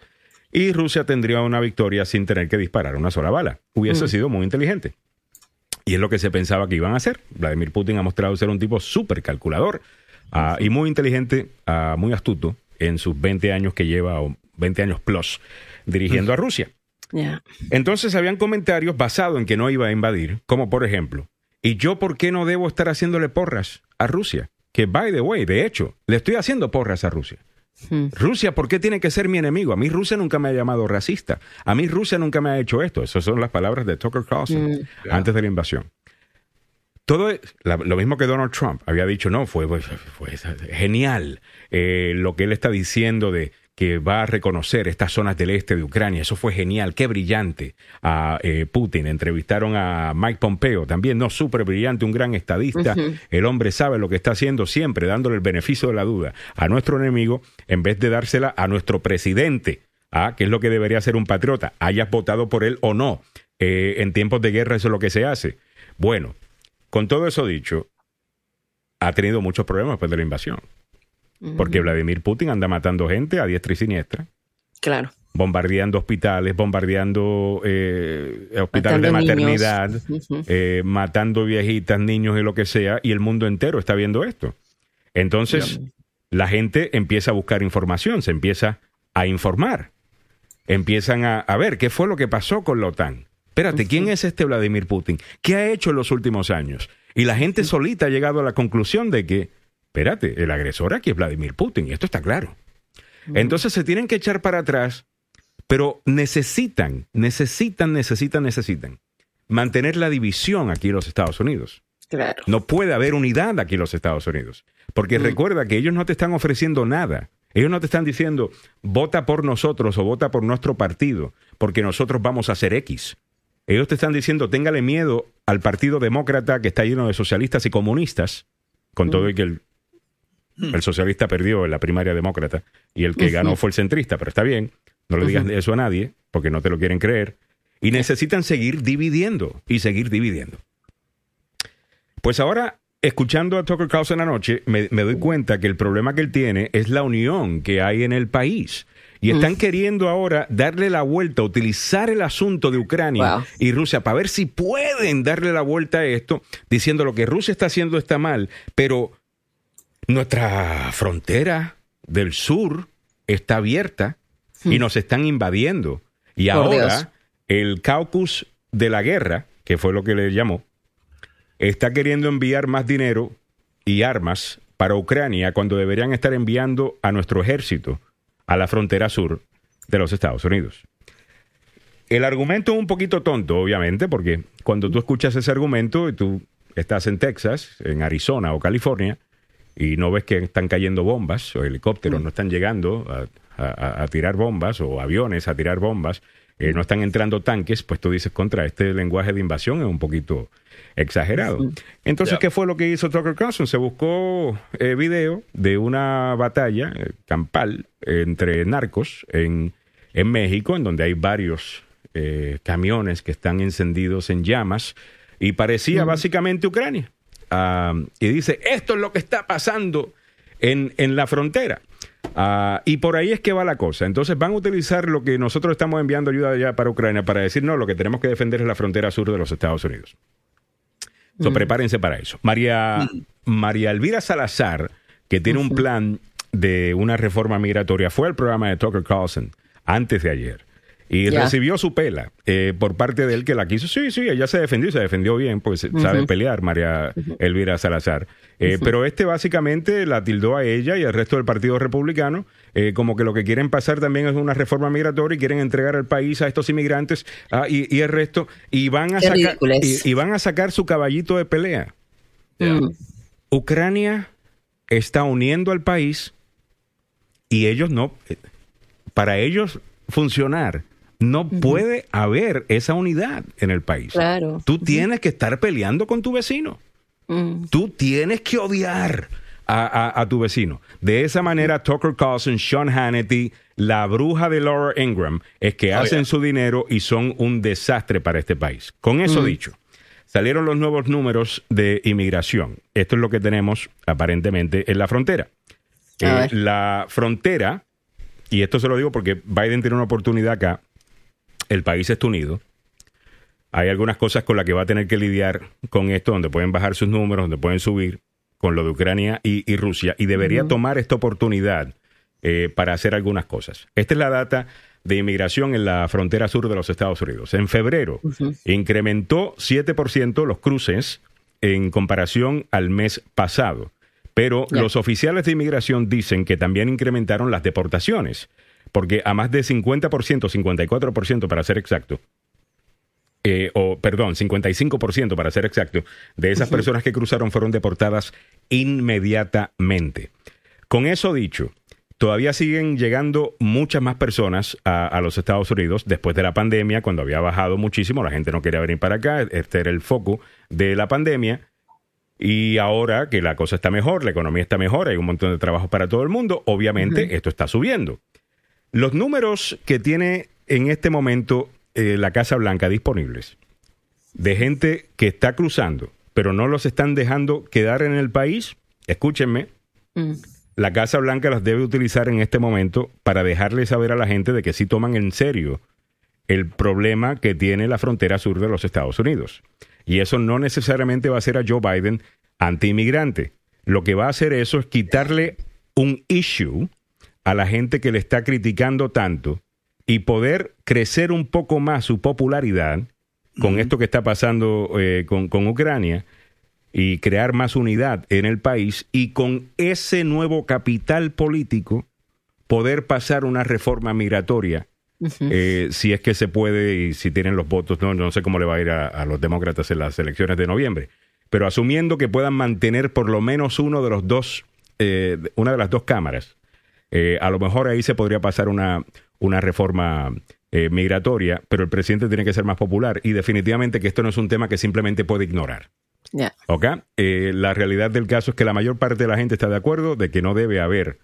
Y Rusia tendría una victoria sin tener que disparar una sola bala. Hubiese sido muy inteligente. Y es lo que se pensaba que iban a hacer. Vladimir Putin ha mostrado ser un tipo súper calculador ah, y muy inteligente, ah, muy astuto en sus 20 años que lleva, o 20 años plus, dirigiendo a Rusia. Entonces habían comentarios basados en que no iba a invadir, como por ejemplo, ¿y yo por qué no debo estar haciéndole porras a Rusia? Que, by the way, de hecho, le estoy haciendo porras a Rusia. Hmm. Rusia, ¿por qué tiene que ser mi enemigo? A mí Rusia nunca me ha llamado racista. A mí Rusia nunca me ha hecho esto. Esas son las palabras de Tucker Carlson hmm. antes de la invasión. Todo lo mismo que Donald Trump había dicho, no, fue, genial eh, lo que él está diciendo de que va a reconocer estas zonas del este de Ucrania. Eso fue genial, qué brillante a eh, Putin. Entrevistaron a Mike Pompeo, también no súper brillante, un gran estadista. El hombre sabe lo que está haciendo siempre, dándole el beneficio de la duda a nuestro enemigo en vez de dársela a nuestro presidente, ¿ah? que es lo que debería ser un patriota, hayas votado por él o no. Eh, en tiempos de guerra eso es lo que se hace. Bueno, con todo eso dicho, ha tenido muchos problemas después de la invasión. Porque Vladimir Putin anda matando gente a diestra y siniestra. Claro. Bombardeando hospitales, bombardeando eh, hospitales de maternidad, eh, matando viejitas, niños y lo que sea, y el mundo entero está viendo esto. Entonces, la gente empieza a buscar información, se empieza a informar. Empiezan a, ver qué fue lo que pasó con la OTAN. Espérate, ¿quién es este Vladimir Putin? ¿Qué ha hecho en los últimos años? Y la gente solita ha llegado a la conclusión de que, espérate, el agresor aquí es Vladimir Putin, y esto está claro. Entonces se tienen que echar para atrás, pero necesitan, necesitan, necesitan, necesitan mantener la división aquí en los Estados Unidos. Claro. No puede haber unidad aquí en los Estados Unidos. Porque recuerda que ellos no te están ofreciendo nada. Ellos no te están diciendo, vota por nosotros o vota por nuestro partido, porque nosotros vamos a hacer X. Ellos te están diciendo, téngale miedo al Partido Demócrata que está lleno de socialistas y comunistas, con todo el que el, el, socialista perdió en la primaria demócrata y el que ganó fue el centrista, pero está bien, no le digas eso a nadie, porque no te lo quieren creer. Y necesitan seguir dividiendo y seguir dividiendo. Pues ahora, escuchando a Tucker Carlson anoche, me, me doy cuenta que el problema que él tiene es la unión que hay en el país. Y están queriendo ahora darle la vuelta, utilizar el asunto de Ucrania y Rusia para ver si pueden darle la vuelta a esto, diciendo lo que Rusia está haciendo está mal, pero nuestra frontera del sur está abierta y nos están invadiendo. Y ahora el caucus de la guerra, que fue lo que le llamó, está queriendo enviar más dinero y armas para Ucrania cuando deberían estar enviando a nuestro ejército a la frontera sur de los Estados Unidos. El argumento es un poquito tonto, obviamente, porque cuando tú escuchas ese argumento y tú estás en Texas, en Arizona o California, y no ves que están cayendo bombas o helicópteros no están llegando a tirar bombas o aviones a tirar bombas, eh, no están entrando tanques, pues tú dices contra este lenguaje de invasión es un poquito exagerado. Entonces, ¿qué fue lo que hizo Tucker Carlson? Se buscó eh, video de una batalla eh, campal entre narcos en, en, México, en donde hay varios camiones que están encendidos en llamas y parecía básicamente Ucrania. Ah, y dice, esto es lo que está pasando en, en la frontera. Ah, y por ahí es que va la cosa. Entonces van a utilizar lo que nosotros estamos enviando ayuda allá para Ucrania para decir, no, lo que tenemos que defender es la frontera sur de los Estados Unidos. So, mm. Prepárense para eso. María, María Elvira Salazar, que tiene un plan de una reforma migratoria, fue al programa de Tucker Carlson antes de ayer. Y recibió su pela eh, por parte de él que la quiso. Sí, sí, ella se defendió, se defendió bien, pues sabe pelear María Elvira Salazar. Eh, pero este básicamente la tildó a ella y al resto del Partido Republicano eh, como que lo que quieren pasar también es una reforma migratoria y quieren entregar al país a estos inmigrantes ah, y, el resto y van a sacar y, van a sacar su caballito de pelea. Mm. Ucrania está uniendo al país y ellos no, para ellos funcionar no puede haber esa unidad en el país. Claro. Tú tienes que estar peleando con tu vecino. Mm. Tú tienes que odiar a, tu vecino. De esa manera, Tucker Carlson, Sean Hannity, la bruja de Laura Ingram, es que oh, hacen su dinero y son un desastre para este país. Con eso mm. dicho, salieron los nuevos números de inmigración. Esto es lo que tenemos aparentemente en la frontera. Eh, la frontera, y esto se lo digo porque Biden tiene una oportunidad acá el país está unido. Hay algunas cosas con las que va a tener que lidiar con esto, donde pueden bajar sus números, donde pueden subir, con lo de Ucrania y, Rusia, y debería tomar esta oportunidad eh, para hacer algunas cosas. Esta es la data de inmigración en la frontera sur de los Estados Unidos. En febrero incrementó 7% los cruces en comparación al mes pasado, pero los oficiales de inmigración dicen que también incrementaron las deportaciones porque a más de 50%, 54% para ser exacto, eh, o perdón, 55% para ser exacto, de esas personas que cruzaron fueron deportadas inmediatamente. Con eso dicho, todavía siguen llegando muchas más personas a, a, los Estados Unidos después de la pandemia, cuando había bajado muchísimo, la gente no quería venir para acá, este era el foco de la pandemia. Y ahora que la cosa está mejor, la economía está mejor, hay un montón de trabajo para todo el mundo, obviamente esto está subiendo. Los números que tiene en este momento eh, la Casa Blanca disponibles de gente que está cruzando, pero no los están dejando quedar en el país, escúchenme, mm. la Casa Blanca las debe utilizar en este momento para dejarle saber a la gente de que sí toman en serio el problema que tiene la frontera sur de los Estados Unidos. Y eso no necesariamente va a ser a Joe Biden anti-inmigrante. lo que va a hacer eso es quitarle un issue a la gente que le está criticando tanto y poder crecer un poco más su popularidad con esto que está pasando eh, con, con Ucrania y crear más unidad en el país y con ese nuevo capital político poder pasar una reforma migratoria eh, si es que se puede y si tienen los votos, no, no sé cómo le va a ir a, los demócratas en las elecciones de noviembre, pero asumiendo que puedan mantener por lo menos uno de los dos, eh, una de las dos cámaras, eh, a lo mejor ahí se podría pasar una, una reforma migratoria, pero el presidente tiene que ser más popular y definitivamente que esto no es un tema que simplemente puede ignorar. la realidad del caso es que la mayor parte de la gente está de acuerdo de que no debe haber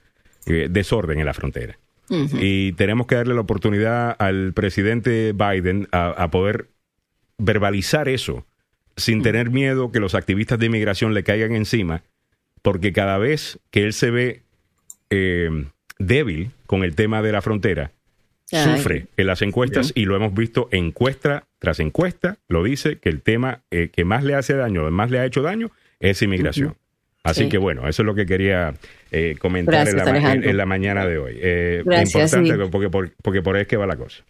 desorden en la frontera. Y tenemos que darle la oportunidad al presidente Biden a, poder verbalizar eso sin tener miedo que los activistas de inmigración le caigan encima, porque cada vez que él se ve eh, débil con el tema de la frontera, sufre en las encuestas y lo hemos visto encuesta tras encuesta, lo dice que el tema eh, que más le hace daño, más le ha hecho daño, es inmigración. Así que bueno, eso es lo que quería eh, comentar en, la, mañana de hoy. Eh, importante porque, porque, por ahí es que va la cosa.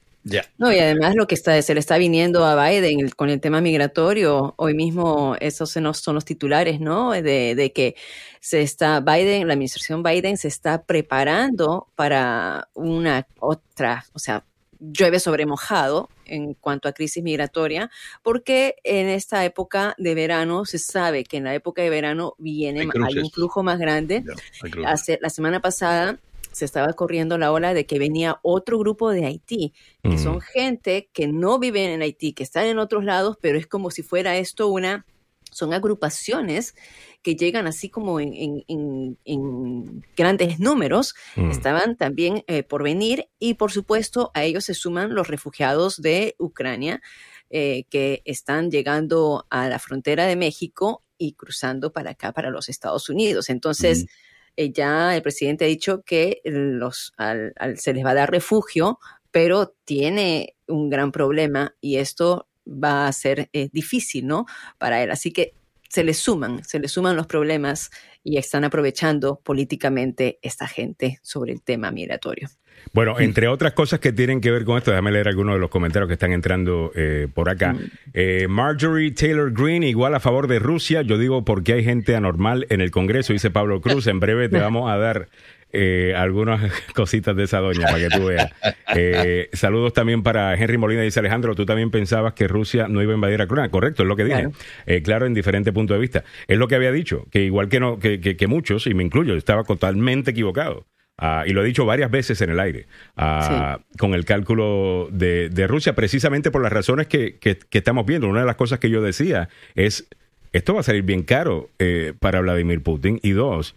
No, y además lo que está, se le está viniendo a Biden con el tema migratorio, hoy mismo esos son los titulares, ¿no? De, de, que se está, Biden, la administración Biden se está preparando para una otra, o sea, llueve sobre mojado en cuanto a crisis migratoria, porque en esta época de verano se sabe que en la época de verano viene, hay, un flujo más grande. Hace, la semana pasada se estaba corriendo la ola de que venía otro grupo de Haití, que son gente que no viven en Haití, que están en otros lados, pero es como si fuera esto una, son agrupaciones que llegan así como en, grandes números, mm. estaban también eh, por venir y por supuesto a ellos se suman los refugiados de Ucrania eh, que están llegando a la frontera de México y cruzando para acá, para los Estados Unidos. Entonces, eh, ya el presidente ha dicho que los, se les va a dar refugio, pero tiene un gran problema y esto va a ser difícil, ¿no? Para él. Así que se le suman, se le suman los problemas y están aprovechando políticamente esta gente sobre el tema migratorio. Bueno, entre otras cosas que tienen que ver con esto, déjame leer algunos de los comentarios que están entrando eh, por acá. Mm. Eh, Marjorie Taylor Greene, igual a favor de Rusia. Yo digo porque hay gente anormal en el Congreso, dice Pablo Cruz. En breve te vamos a dar eh, algunas cositas de esa doña para que tú veas. Eh, saludos también para Henry Molina, dice Alejandro, tú también pensabas que Rusia no iba a invadir a Ucrania. Correcto, es lo que dije. Eh, claro, en diferentes puntos de vista. Es lo que había dicho, que igual que, no, que, que, muchos, y me incluyo, estaba totalmente equivocado. Ah, y lo he dicho varias veces en el aire, ah, con el cálculo de, de, Rusia, precisamente por las razones que, que, estamos viendo. Una de las cosas que yo decía es, esto va a salir bien caro para Vladimir Putin. Y dos,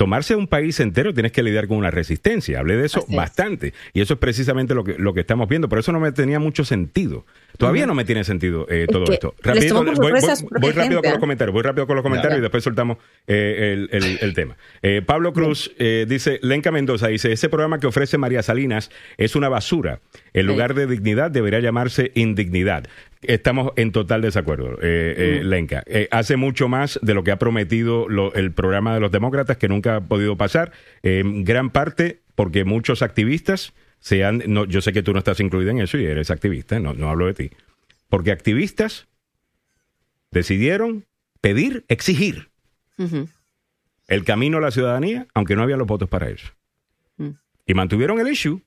tomarse un país entero tienes que lidiar con una resistencia. Hablé de eso bastante. Y eso es precisamente lo que, lo que estamos viendo. Por eso no me tenía mucho sentido. Todavía no me tiene sentido eh, todo esto. voy, rápido con los comentarios. Voy rápido con los comentarios y después soltamos eh, el, tema. Eh, Pablo Cruz dice, Lenca Mendoza dice, ese programa que ofrece María Salinas es una basura. En lugar de dignidad debería llamarse indignidad. Estamos en total desacuerdo, eh, eh, Lenka. Eh, hace mucho más de lo que ha prometido el programa de los demócratas que nunca ha podido pasar. gran parte porque muchos activistas se han... No, yo sé que tú no estás incluida en eso y eres activista, no, no hablo de ti. Porque activistas decidieron pedir, exigir el camino a la ciudadanía, aunque no había los votos para eso. Mm. Y mantuvieron el issue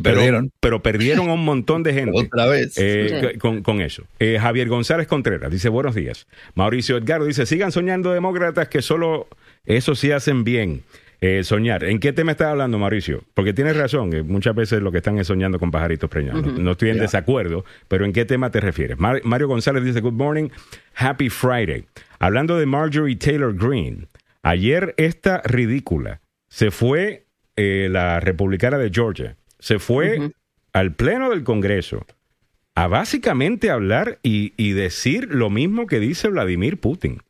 pero, perdieron. Pero perdieron a un montón de gente. Otra vez. Eh, con, eso. Eh, Javier González Contreras dice buenos días. Mauricio Edgardo dice, sigan soñando demócratas que solo eso sí hacen bien. Eh, soñar. ¿En qué tema estás hablando, Mauricio? Porque tienes razón, muchas veces lo que están es soñando con pajaritos preñados. No estoy en desacuerdo, pero ¿en qué tema te refieres? Mario González dice, Good morning, happy Friday. Hablando de Marjorie Taylor Greene, ayer esta ridícula se fue la republicana de Georgia se fue al Pleno del Congreso a básicamente hablar y, decir lo mismo que dice Vladimir Putin.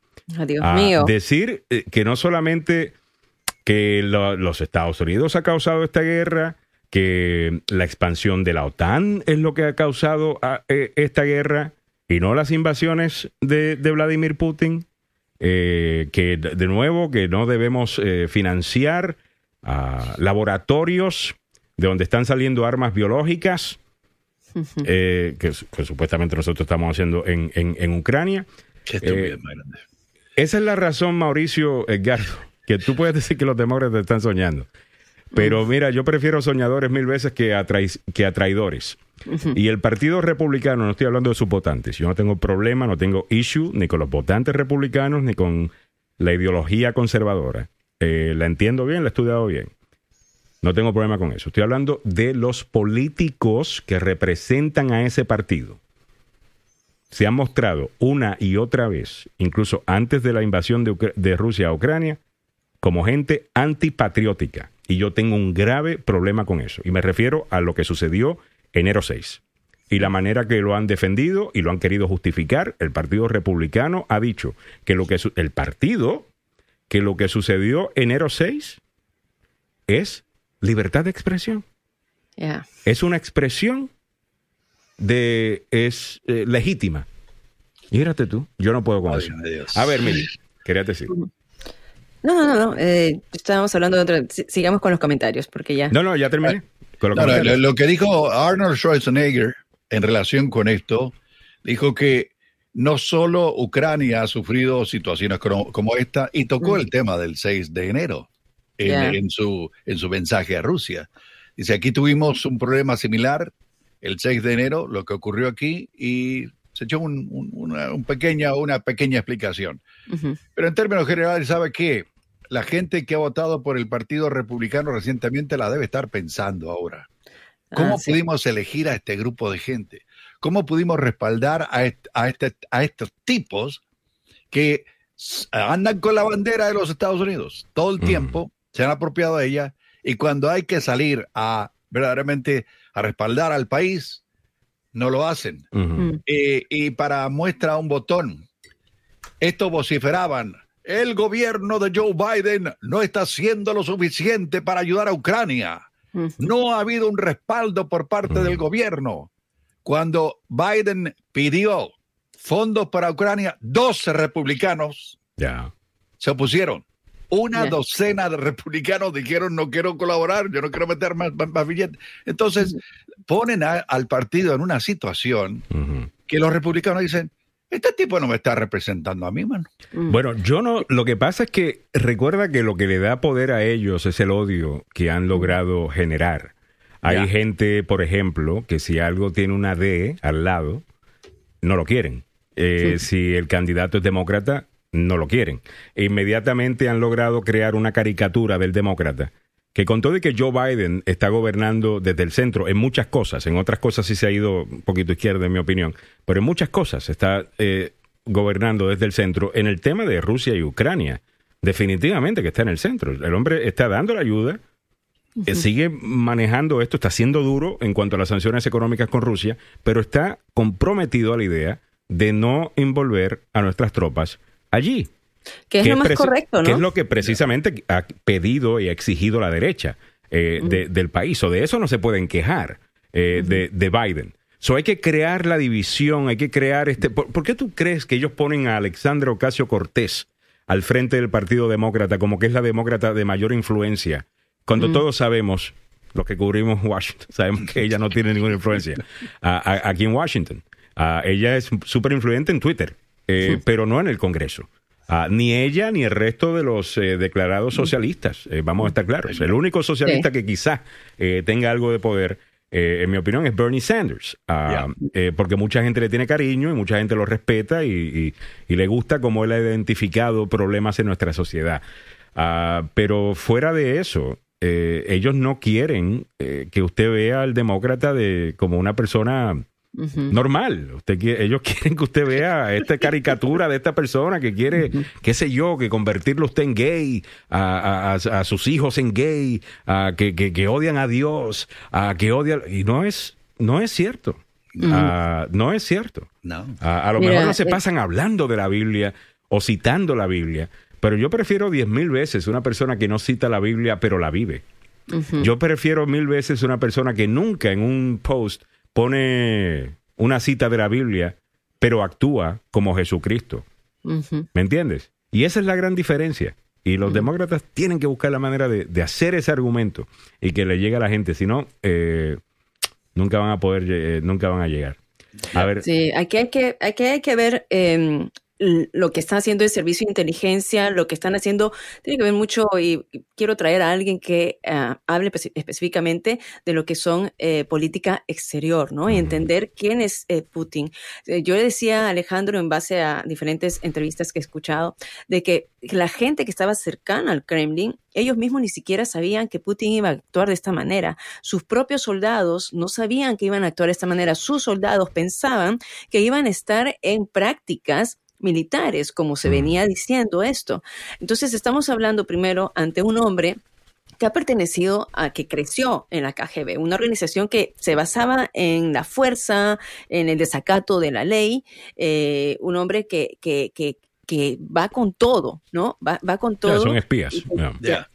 Dios mío. Decir eh, que no solamente que los Estados Unidos ha causado esta guerra, que la expansión de la OTAN es lo que ha causado ah, eh, esta guerra y no las invasiones de, Vladimir Putin. eh, que de nuevo que no debemos eh, financiar laboratorios de donde están saliendo armas biológicas, que, supuestamente nosotros estamos haciendo en, en, Ucrania. esa es la razón, Mauricio Edgardo, que tú puedes decir que los demócratas están soñando. Pero mira, yo prefiero soñadores mil veces que a, que a traidores. Y el Partido Republicano, no estoy hablando de sus votantes, yo no tengo problema, no tengo issue ni con los votantes republicanos ni con la ideología conservadora. Eh, la entiendo bien, la he estudiado bien. No tengo problema con eso. Estoy hablando de los políticos que representan a ese partido. Se han mostrado una y otra vez, incluso antes de la invasión de, Rusia a Ucrania, como gente antipatriótica. Y yo tengo un grave problema con eso. Y me refiero a lo que sucedió enero 6. Y la manera que lo han defendido y lo han querido justificar, el Partido Republicano ha dicho que lo que el partido que lo que sucedió enero 6 es libertad de expresión. Es una expresión de es eh, legítima. Mírate tú, yo no puedo con eso. A ver, Mili, quería decir. No, no, no, no. Eh, estábamos hablando de otro. Sigamos con los comentarios, porque ya. No, no, ya terminé. lo, que dijo Arnold Schwarzenegger en relación con esto, dijo que no solo Ucrania ha sufrido situaciones como, esta, y tocó el tema del 6 de enero en, su, en su mensaje a Rusia. Dice, aquí tuvimos un problema similar el 6 de enero, lo que ocurrió aquí, y se echó una, pequeña, una pequeña explicación. Pero en términos generales, ¿sabe qué? la gente que ha votado por el Partido Republicano recientemente la debe estar pensando ahora. ¿Cómo ah, pudimos elegir a este grupo de gente? ¿Cómo pudimos respaldar a, este, a estos tipos que andan con la bandera de los Estados Unidos todo el tiempo, se han apropiado de ella y cuando hay que salir a verdaderamente a respaldar al país, no lo hacen. Eh, y para muestra un botón, estos vociferaban el gobierno de Joe Biden no está haciendo lo suficiente para ayudar a Ucrania. No ha habido un respaldo por parte del gobierno. Cuando Biden pidió fondos para Ucrania, 12 republicanos se opusieron. Una docena de republicanos dijeron no quiero colaborar, yo no quiero meter más, billetes. Entonces ponen al partido en una situación que los republicanos dicen, este tipo no me está representando a mí, mano. Mm. Bueno, yo no. Lo que pasa es que recuerda que lo que le da poder a ellos es el odio que han logrado generar. Hay gente, por ejemplo, que si algo tiene una D al lado, no lo quieren. Eh, si el candidato es demócrata, no lo quieren. E inmediatamente han logrado crear una caricatura del demócrata que con todo y que Joe Biden está gobernando desde el centro en muchas cosas, en otras cosas sí se ha ido un poquito izquierda en mi opinión, pero en muchas cosas está eh, gobernando desde el centro en el tema de Rusia y Ucrania. Definitivamente que está en el centro. El hombre está dando la ayuda, eh, sigue manejando esto, está siendo duro en cuanto a las sanciones económicas con Rusia, pero está comprometido a la idea de no envolver a nuestras tropas allí. Que es lo más correcto, ¿no? Que es lo que precisamente ha pedido y ha exigido la derecha eh, del país. O de eso no se pueden quejar eh, de, Biden. So hay que crear la división, hay que crear este. ¿Por, qué tú crees que ellos ponen a Alexandra Ocasio Cortés al frente del Partido Demócrata como que es la demócrata de mayor influencia? Cuando todos sabemos, los que cubrimos Washington, sabemos que ella no tiene ninguna influencia aquí en Washington. ella es súper influyente en Twitter, eh, pero no en el Congreso. Ah, ni ella ni el resto de los eh, declarados socialistas, eh, vamos a estar claros. El único socialista que quizá eh, tenga algo de poder, en mi opinión, es Bernie Sanders, ah, porque mucha gente le tiene cariño y mucha gente lo respeta y, le gusta cómo él ha identificado problemas en nuestra sociedad. Ah, pero fuera de eso, ellos no quieren que usted vea al demócrata de, como una persona normal. Usted ellos quieren que usted vea esta caricatura de esta persona que quiere, qué sé yo, que convertirlo usted en gay, a, sus hijos en gay, a, que, que, odian a Dios, a que odian. Y no es, no es cierto. no es cierto. No. a lo mejor no se eh, pasan hablando de la Biblia o citando la Biblia, pero yo prefiero diez mil veces una persona que no cita la Biblia pero la vive. Yo prefiero mil veces una persona que nunca en un post pone una cita de la Biblia, pero actúa como Jesucristo. ¿Me entiendes? Y esa es la gran diferencia. Y los demócratas tienen que buscar la manera de, hacer ese argumento y que le llegue a la gente. Si no, eh, nunca van a poder, eh, nunca van a llegar. A ver. Sí, aquí hay que, aquí hay que ver em, lo que está haciendo el servicio de inteligencia, lo que están haciendo, tiene que ver mucho y quiero traer a alguien que ah, hable específicamente de lo que son eh, política exterior, ¿no? Y entender quién es eh, Putin. Eh, yo le decía a Alejandro en base a diferentes entrevistas que he escuchado, de que la gente que estaba cercana al Kremlin, ellos mismos ni siquiera sabían que Putin iba a actuar de esta manera. Sus propios soldados no sabían que iban a actuar de esta manera. Sus soldados pensaban que iban a estar en prácticas militares, como se mm. venía diciendo esto. Entonces estamos hablando primero ante un hombre que ha pertenecido a que creció en la KGB, una organización que se basaba en la fuerza, en el desacato de la ley, eh, un hombre que, que, que, que, va con todo, ¿no? Va, va con todo. son espías.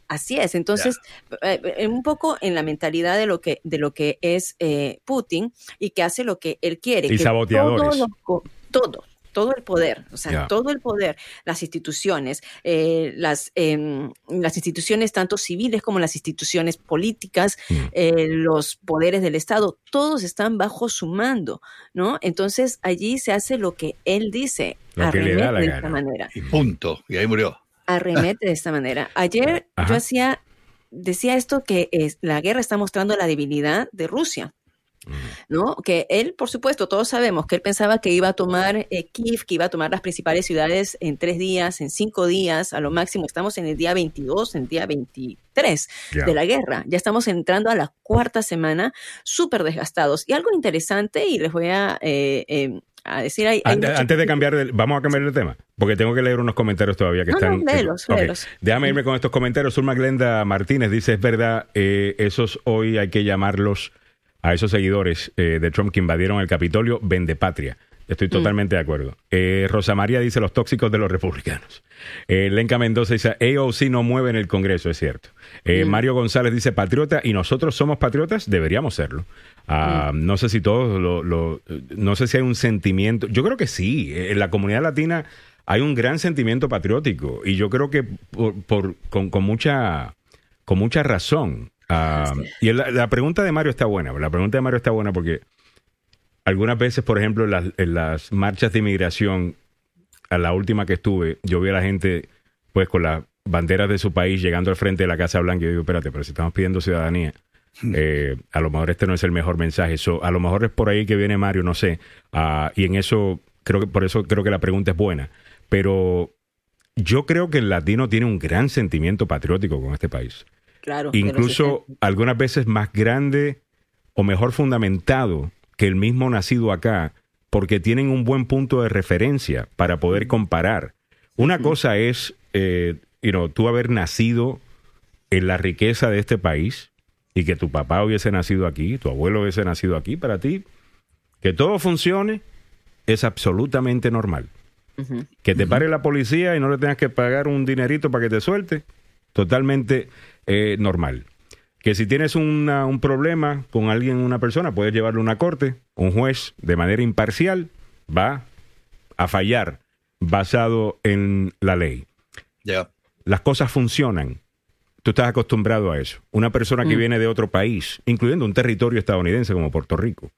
Así es. Entonces, eh, un poco en la mentalidad de lo que, de lo que es eh, Putin y que hace lo que él quiere. Y saboteadores. todos, todo el poder, o sea, todo el poder, las instituciones, eh, las, em, las instituciones tanto civiles como las instituciones políticas, mm. eh, los poderes del Estado, todos están bajo su mando, ¿no? Entonces allí se hace lo que él dice, arremete de esta manera. Y punto, y ahí murió. Arremete de esta manera. Ayer yo hacía, decía esto que es, la guerra está mostrando la debilidad de Rusia. ¿No? Que él, por supuesto, todos sabemos que él pensaba que iba a tomar eh, Kiev, que iba a tomar las principales ciudades en tres días, en cinco días, a lo máximo. Estamos en el día 22, en el día 23 de la guerra. Ya estamos entrando a la cuarta semana, súper desgastados. Y algo interesante, y les voy a... Eh, em, a decir antes, de cambiar, vamos a cambiar de tema, porque tengo que leer unos comentarios todavía que están. No, Déjame irme con estos comentarios. Zulma Glenda Martínez dice: Es verdad, eh, esos hoy hay que llamarlos a esos seguidores eh, de Trump que invadieron el Capitolio, vende patria. Estoy mm. totalmente de acuerdo. Eh, Rosa María dice los tóxicos de los republicanos. Eh, Lenca Mendoza dice AOC no mueve en el Congreso, es cierto. Mm. Mario González dice patriota y nosotros somos patriotas, deberíamos serlo. Ah, mm. No sé si todos lo, no sé si hay un sentimiento. Yo creo que sí. En la comunidad latina hay un gran sentimiento patriótico y yo creo que por, con, con mucha con mucha razón. Ah, y la, pregunta de Mario está buena. La pregunta de Mario está buena porque algunas veces, por ejemplo, en las, marchas de inmigración, a la última que estuve, yo vi a la gente pues con las banderas de su país llegando al frente de la Casa Blanca y yo digo, espérate, pero si estamos pidiendo ciudadanía, hmm. eh, a lo mejor este no es el mejor mensaje. a lo mejor es por ahí que viene Mario, no sé. Ah, y en eso, creo que por eso creo que la pregunta es buena. Pero yo creo que el latino tiene un gran sentimiento patriótico con este país. Incluso algunas veces más grande o mejor fundamentado que el mismo nacido acá, porque tienen un buen punto de referencia para poder comparar. Una cosa es, eh, tú haber nacido en la riqueza de este país y que tu papá hubiese nacido aquí, tu abuelo hubiese nacido aquí, para ti, que todo funcione es absolutamente normal. Que te pare la policía y no le tengas que pagar un dinerito para que te suelte, totalmente eh, normal. Que si tienes un problema con alguien, una persona, puedes llevarlo a una corte, un juez de manera imparcial va a fallar basado en la ley. Las cosas funcionan. Tú estás acostumbrado a eso. Una persona que mm. viene de otro país, incluyendo un territorio estadounidense como Puerto Rico,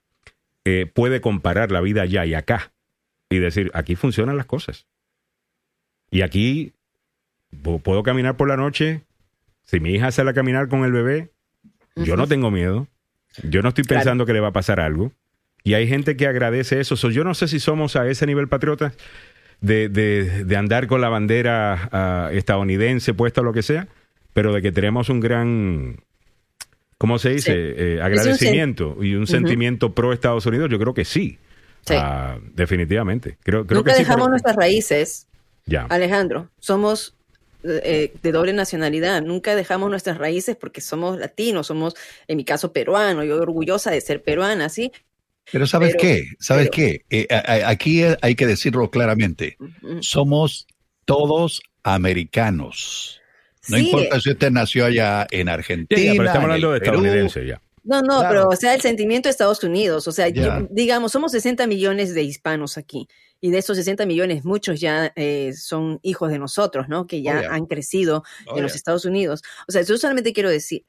eh, puede comparar la vida allá y acá y decir, aquí funcionan las cosas. Y aquí puedo caminar por la noche si mi hija sale a caminar con el bebé, yo no tengo miedo. Yo no estoy pensando que le va a pasar algo. Y hay gente que agradece eso. yo no sé si somos a ese nivel patriota de, de, andar con la bandera ah, estadounidense puesta o lo que sea, pero de que tenemos un gran, ¿cómo se dice? Eh, agradecimiento y un sentimiento pro Estados Unidos. Yo creo que sí. Ah, definitivamente. Creo, creo Nunca que dejamos nuestras raíces. Ya. Alejandro, somos eh, de doble nacionalidad. Nunca dejamos nuestras raíces porque somos latinos, somos, en mi caso, peruano. Yo orgullosa de ser peruana, ¿sí? Pero ¿sabes qué? ¿Sabes qué? Eh, aquí hay que decirlo claramente. Somos todos americanos. No importa si usted nació allá en Argentina. pero estamos hablando de estadounidense ya. No, no, pero o sea, el sentimiento de Estados Unidos, o sea, digamos, somos 60 millones de hispanos aquí y de esos 60 millones, muchos ya eh, son hijos de nosotros, ¿no? Que ya oh, han crecido oh, en los Estados Unidos. O sea, yo solamente quiero decir,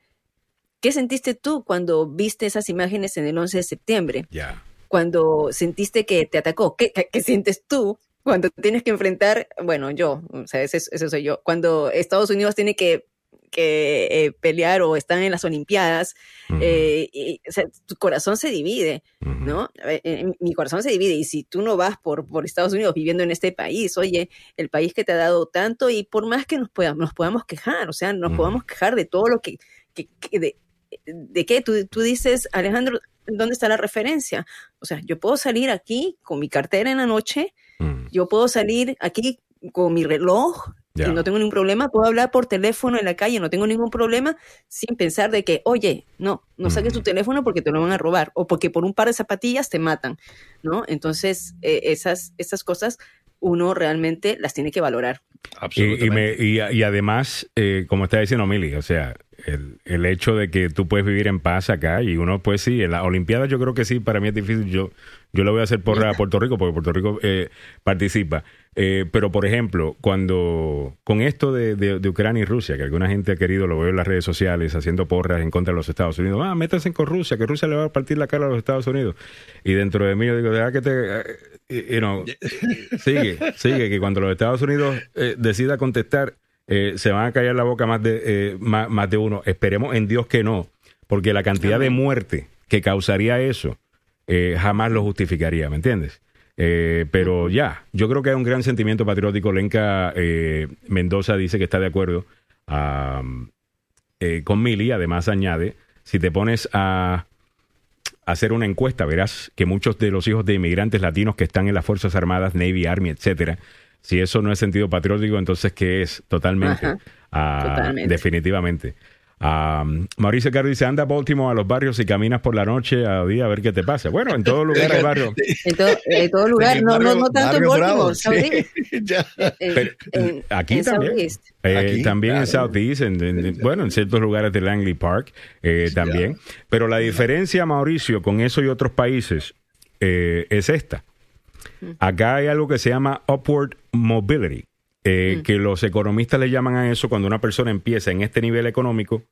¿qué sentiste tú cuando viste esas imágenes en el 11 de septiembre? Ya. Cuando sentiste que te atacó, ¿qué, qué, sientes tú cuando tienes que enfrentar, bueno, yo, o sea, eso, eso soy yo, cuando Estados Unidos tiene que que eh, pelear o están en las Olimpiadas, eh, y, tu corazón se divide, ¿no? Eh, mi corazón se divide y si tú no vas por, por Estados Unidos viviendo en este país, oye, el país que te ha dado tanto y por más que nos, podamos, nos podamos quejar, o sea, nos podamos quejar de todo lo que, que, de, de qué tú, tú dices, Alejandro, ¿dónde está la referencia? O sea, yo puedo salir aquí con mi cartera en la noche, yo puedo salir aquí con mi reloj y no tengo ningún problema, puedo hablar por teléfono en la calle, no tengo ningún problema sin pensar de que, oye, no, no saques tu teléfono porque te lo van a robar o porque por un par de zapatillas te matan, ¿no? Entonces, eh, esas, esas cosas uno realmente las tiene que valorar. Absolutamente. Y, y, además, eh, como está diciendo Mili, o sea, el, el, hecho de que tú puedes vivir en paz acá y uno, pues sí, en la Olimpiada yo creo que sí, para mí es difícil. Yo, yo lo voy a hacer por a Puerto Rico porque Puerto Rico eh, participa. Eh, pero, por ejemplo, cuando con esto de, de, Ucrania y Rusia, que alguna gente ha querido, lo veo en las redes sociales, haciendo porras en contra de los Estados Unidos, ah, métanse con Rusia, que Rusia le va a partir la cara a los Estados Unidos. Y dentro de mí yo digo, deja que te... You know, sigue, sigue, que cuando los Estados Unidos decida contestar, eh, se van a callar la boca más de, eh, más, de uno. Esperemos en Dios que no, porque la cantidad de muerte que causaría eso eh, jamás lo justificaría, ¿me entiendes? Pero ya, yo creo que hay un gran sentimiento patriótico. Lenca Mendoza dice que está de acuerdo con Mili. Además, añade: si te pones a hacer una encuesta, verás que muchos de los hijos de inmigrantes latinos que están en las Fuerzas Armadas, Navy, Army, etcétera, si eso no es sentido patriótico, entonces ¿qué es? Totalmente. Ah, definitivamente. Ah, Mauricio Carlos dice, anda a Baltimore a los barrios y caminas por la noche a día a ver qué te pasa. Bueno, en todo lugar hay barrio. En, todo lugar, no, no, no tanto en Baltimore, aquí también. Eh, también en Southeast, en, bueno, en ciertos lugares de Langley Park eh, también. Pero la diferencia, Mauricio, con eso y otros países eh, es esta. Acá hay algo que se llama upward mobility, eh, mm. que los economistas le llaman a eso cuando una persona empieza en este nivel económico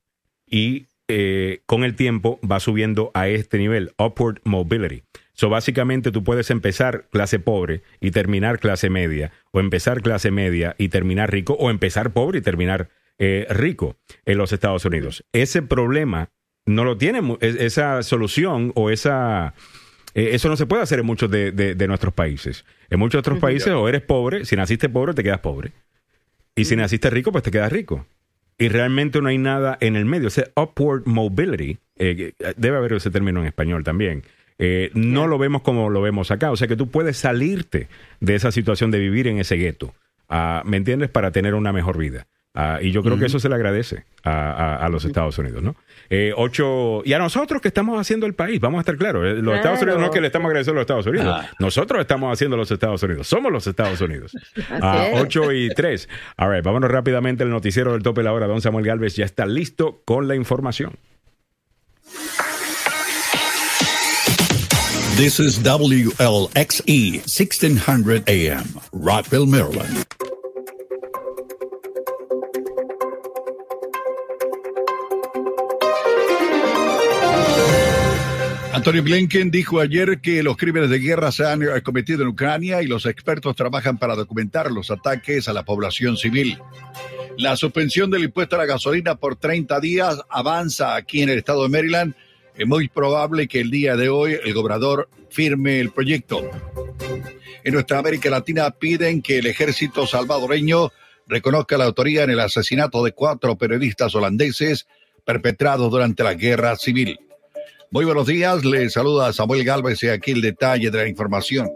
y eh, con el tiempo va subiendo a este nivel, upward mobility. So, básicamente tú puedes empezar clase pobre y terminar clase media, o empezar clase media y terminar rico, o empezar pobre y terminar eh, rico en los Estados Unidos. Ese problema no lo tiene, esa solución o esa eh, eso no se puede hacer en muchos de, nuestros países. En muchos otros países o eres pobre, si naciste pobre te quedas pobre. Y si naciste rico, pues te quedas rico. Y realmente no hay nada en el medio. O sea, upward mobility, eh, debe haber ese término en español también. Eh, no lo vemos como lo vemos acá. O sea que tú puedes salirte de esa situación de vivir en ese gueto. Ah, ¿Me entiendes? Para tener una mejor vida. Ah, y yo creo que eso se le agradece a, los Estados Unidos, ¿no? Eh, ocho, y a nosotros que estamos haciendo el país, vamos a estar claros, eh, los Estados Unidos no es que le estamos agradeciendo a los Estados Unidos, ah. nosotros estamos haciendo los Estados Unidos, somos los Estados Unidos. A 8 y 3. All right, vámonos rápidamente el noticiero del tope de la hora. Don Samuel Galvez ya está listo con la información. This is WLXE 1600 AM, Rockville, Maryland. Antonio Blinken dijo ayer que los crímenes de guerra se han eh, cometido en Ucrania y los expertos trabajan para documentar los ataques a la población civil. La suspensión del impuesto a la gasolina por 30 días avanza aquí en el estado de Maryland. Es muy probable que el día de hoy el gobernador firme el proyecto. En nuestra América Latina piden que el ejército salvadoreño reconozca la autoría en el asesinato de cuatro periodistas holandeses perpetrados durante la guerra civil. Muy buenos días, le saluda Samuel Galvez y aquí el detalle de la información.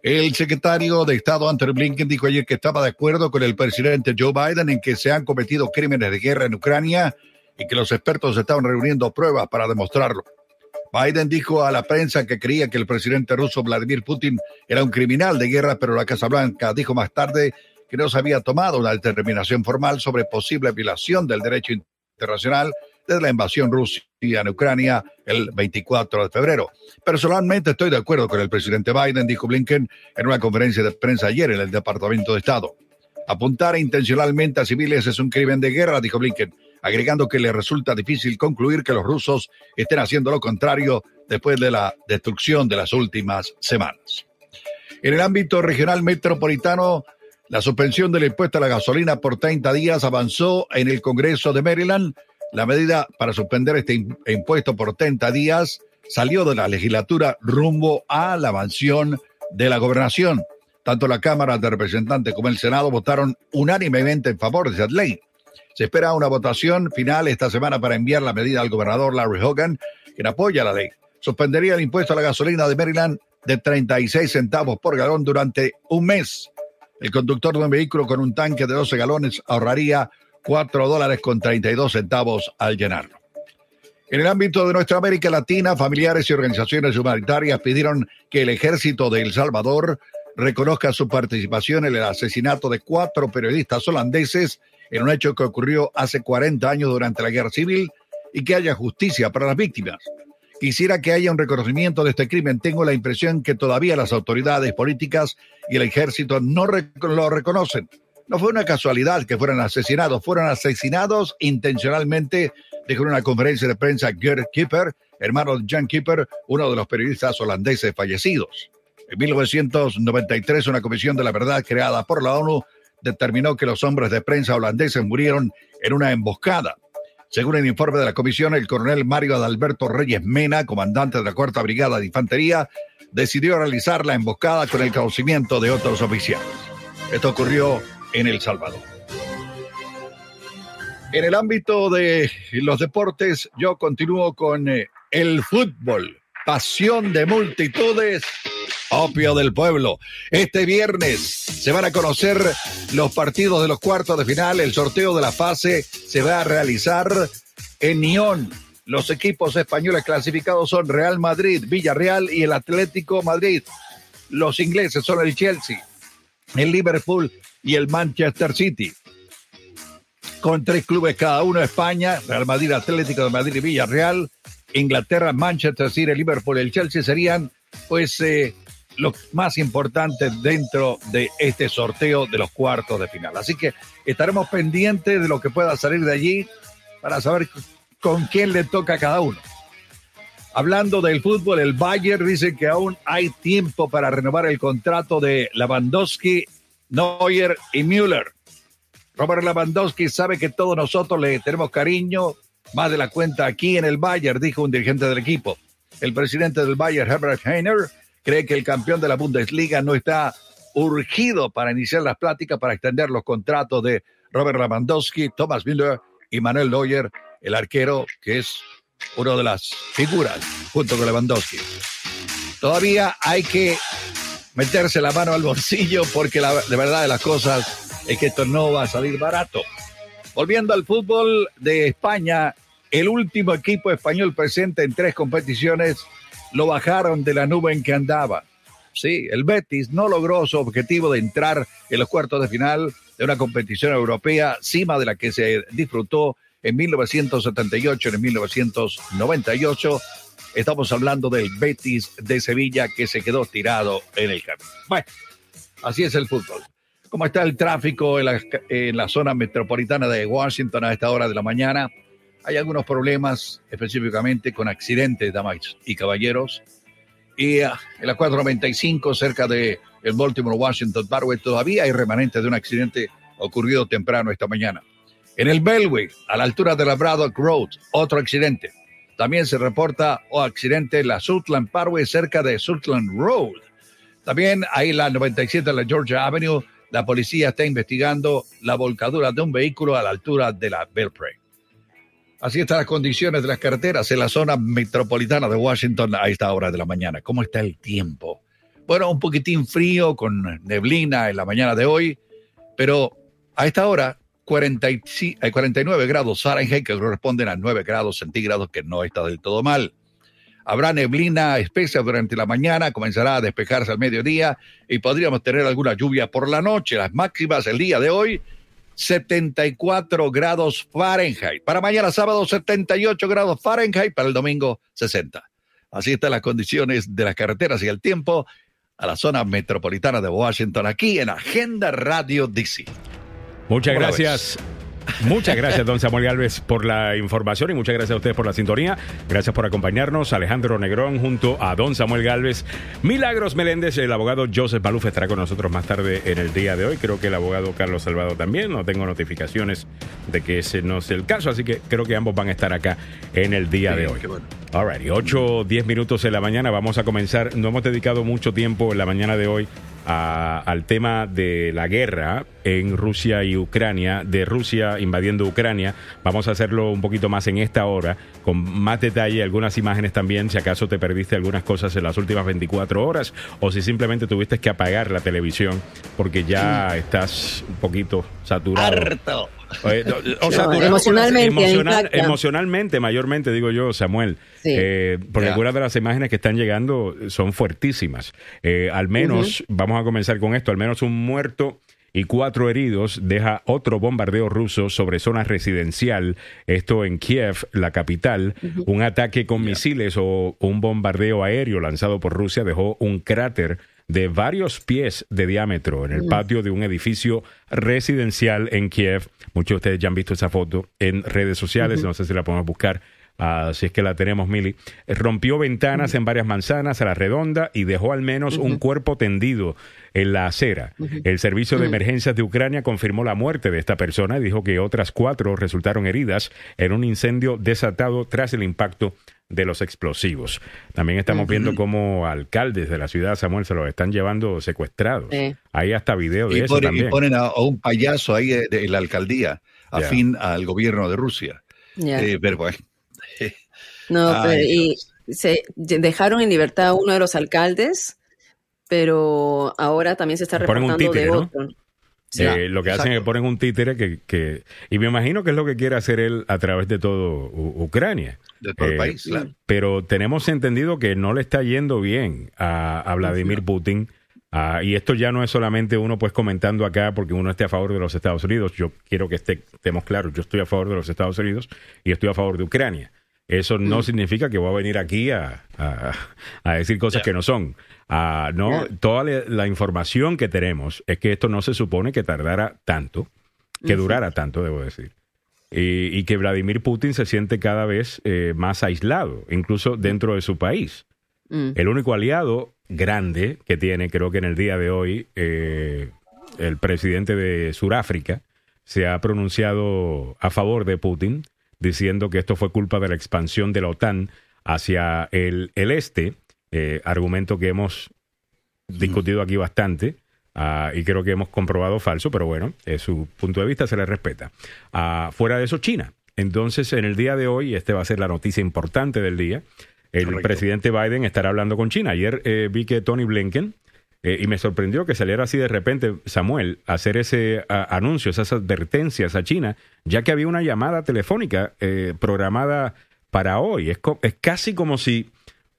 El secretario de Estado Anthony Blinken dijo ayer que estaba de acuerdo con el presidente Joe Biden en que se han cometido crímenes de guerra en Ucrania y que los expertos estaban reuniendo pruebas para demostrarlo. Biden dijo a la prensa que creía que el presidente ruso Vladimir Putin era un criminal de guerra, pero la Casa Blanca dijo más tarde que no se había tomado una determinación formal sobre posible violación del derecho internacional desde la invasión rusa en Ucrania el 24 de febrero. Personalmente estoy de acuerdo con el presidente Biden, dijo Blinken en una conferencia de prensa ayer en el Departamento de Estado. Apuntar intencionalmente a civiles es un crimen de guerra, dijo Blinken, agregando que le resulta difícil concluir que los rusos estén haciendo lo contrario después de la destrucción de las últimas semanas. En el ámbito regional metropolitano, la suspensión del impuesto a la gasolina por 30 días avanzó en el Congreso de Maryland. La medida para suspender este impuesto por 30 días salió de la legislatura rumbo a la mansión de la gobernación. Tanto la Cámara de Representantes como el Senado votaron unánimemente en favor de esa ley. Se espera una votación final esta semana para enviar la medida al gobernador Larry Hogan, quien apoya la ley. Suspendería el impuesto a la gasolina de Maryland de 36 centavos por galón durante un mes. El conductor de un vehículo con un tanque de 12 galones ahorraría 4 dólares con 32 centavos al llenarlo. En el ámbito de nuestra América Latina, familiares y organizaciones humanitarias pidieron que el ejército de El Salvador reconozca su participación en el asesinato de cuatro periodistas holandeses en un hecho que ocurrió hace 40 años durante la guerra civil y que haya justicia para las víctimas. Quisiera que haya un reconocimiento de este crimen. Tengo la impresión que todavía las autoridades políticas y el ejército no lo reconocen. No fue una casualidad que fueran asesinados, fueron asesinados intencionalmente, dijo en una conferencia de prensa Gerd Kipper, hermano de Jan Kipper, uno de los periodistas holandeses fallecidos. En 1993, una comisión de la verdad creada por la ONU determinó que los hombres de prensa holandeses murieron en una emboscada. Según el informe de la comisión, el coronel Mario Adalberto Reyes Mena, comandante de la Cuarta Brigada de Infantería, decidió realizar la emboscada con el conocimiento de otros oficiales. Esto ocurrió en El Salvador. En el ámbito de los deportes, yo continúo con eh, el fútbol, pasión de multitudes opio del pueblo. Este viernes se van a conocer los partidos de los cuartos de final. El sorteo de la fase se va a realizar en Nión. Los equipos españoles clasificados son Real Madrid, Villarreal y el Atlético Madrid. Los ingleses son el Chelsea, el Liverpool y el Manchester City. Con tres clubes cada uno, España, Real Madrid, Atlético de Madrid y Villarreal. Inglaterra, Manchester City, Liverpool el Chelsea serían pues eh, lo más importante dentro de este sorteo de los cuartos de final. Así que estaremos pendientes de lo que pueda salir de allí para saber con quién le toca a cada uno. Hablando del fútbol, el Bayern dice que aún hay tiempo para renovar el contrato de Lewandowski, Neuer y Müller. Robert Lewandowski sabe que todos nosotros le tenemos cariño, más de la cuenta aquí en el Bayern, dijo un dirigente del equipo. El presidente del Bayern, Herbert Heiner, cree que el campeón de la Bundesliga no está urgido para iniciar las pláticas para extender los contratos de Robert Lewandowski, Thomas Müller y Manuel Neuer, el arquero que es una de las figuras junto con Lewandowski. Todavía hay que meterse la mano al bolsillo porque la de verdad de las cosas es que esto no va a salir barato. Volviendo al fútbol de España, el último equipo español presente en tres competiciones lo bajaron de la nube en que andaba. Sí, el Betis no logró su objetivo de entrar en los cuartos de final de una competición europea, cima de la que se disfrutó en 1978, en 1998. Estamos hablando del Betis de Sevilla que se quedó tirado en el camino. Bueno, así es el fútbol. ¿Cómo está el tráfico en la, zona metropolitana de Washington a esta hora de la mañana? Hay algunos problemas específicamente con accidentes, damas y caballeros. Y ah, en la 495, cerca de el Baltimore Washington Parkway, todavía hay remanentes de un accidente ocurrido temprano esta mañana. En el Bellway, a la altura de la Braddock Road, otro accidente. También se reporta un accidente en la Sutland Parkway, cerca de Sutland Road. También ahí la 97 de la Georgia Avenue, la policía está investigando la volcadura de un vehículo a la altura de la Belpre. Así están las condiciones de las carreteras en la zona metropolitana de Washington a esta hora de la mañana. ¿Cómo está el tiempo? Bueno, un poquitín frío con neblina en la mañana de hoy, pero a esta hora 49 grados Fahrenheit que corresponden a 9 grados centígrados, que no está del todo mal. Habrá neblina espesa durante la mañana, comenzará a despejarse al mediodía y podríamos tener alguna lluvia por la noche. Las máximas el día de hoy 74 grados Fahrenheit. Para mañana sábado 78 grados Fahrenheit, para el domingo 60. Así están las condiciones de las carreteras y el tiempo a la zona metropolitana de Washington, aquí en Agenda Radio DC. Muchas gracias. Muchas gracias, don Samuel Galvez, por la información y muchas gracias a ustedes por la sintonía. Gracias por acompañarnos. Alejandro Negrón junto a don Samuel Galvez. Milagros Meléndez, el abogado Joseph Baluf estará con nosotros más tarde en el día de hoy. Creo que el abogado Carlos Salvado también. No tengo notificaciones de que ese no es el caso, así que creo que ambos van a estar acá en el día de hoy. Bueno. All right, 8 10 minutos en la mañana. Vamos a comenzar. No hemos dedicado mucho tiempo en la mañana de hoy al tema de la guerra en Rusia y Ucrania, de Rusia invadiendo Ucrania. Vamos a hacerlo un poquito más en esta hora, con más detalle, algunas imágenes también, si acaso te perdiste algunas cosas en las últimas 24 horas o si simplemente tuviste que apagar la televisión porque ya estás un poquito saturado. Harto. O, sea, emocionalmente, emocionalmente, mayormente, digo yo, Samuel, eh, porque algunas de las imágenes que están llegando son fuertísimas. Eh, al menos, vamos a comenzar con esto, al menos un muerto y cuatro heridos deja otro bombardeo ruso sobre zona residencial, esto en Kiev, la capital. Un ataque con misiles o un bombardeo aéreo lanzado por Rusia dejó un cráter de varios pies de diámetro en el patio de un edificio residencial en Kiev. Muchos de ustedes ya han visto esa foto en redes sociales, no sé si la podemos buscar. Uh, si es que la tenemos, Mili, rompió ventanas en varias manzanas a la redonda y dejó al menos un cuerpo tendido en la acera. El Servicio de Emergencias de Ucrania confirmó la muerte de esta persona y dijo que otras cuatro resultaron heridas en un incendio desatado tras el impacto de los explosivos. También estamos viendo cómo alcaldes de la ciudad Samuel se los están llevando secuestrados. Ahí hasta video de eso también. Y ponen a, un payaso ahí de, la alcaldía, afín al gobierno de Rusia. Eh, pero no, y se dejaron en libertad a uno de los alcaldes, pero ahora también se está reportando de otro. Eh, lo que hacen es ponen un títere que, que, Y me imagino que es lo que quiere hacer él a través de todo Ucrania. De todo el eh, país, claro. Pero tenemos entendido que no le está yendo bien a, Vladimir Putin. Ah, y esto ya no es solamente uno pues comentando acá porque uno esté a favor de los Estados Unidos. Yo quiero que estemos claros. Yo estoy a favor de los Estados Unidos y estoy a favor de Ucrania. Eso no mm. significa que voy a venir aquí a, a, decir cosas que no son. Ah, no, toda la, información que tenemos es que esto no se supone que tardara tanto, que durara tanto, debo decir. Y, que Vladimir Putin se siente cada vez eh, más aislado, incluso dentro de su país. Mm. El único aliado grande que tiene, creo que en el día de hoy, eh, el presidente de Sudáfrica se ha pronunciado a favor de Putin, diciendo que esto fue culpa de la expansión de la OTAN hacia el, el este eh, argumento que hemos discutido aquí bastante. Ah, y creo que hemos comprobado falso, pero bueno, su punto de vista se le respeta. Ah, fuera de eso, China. Entonces, en el día de hoy, este va a ser la noticia importante del día. El presidente Biden estará hablando con China. Ayer eh, vi que Tony Blinken, eh, y me sorprendió que saliera así de repente Samuel a hacer ese anuncio, esas advertencias a China, ya que había una llamada telefónica programada para hoy. Es, es casi como si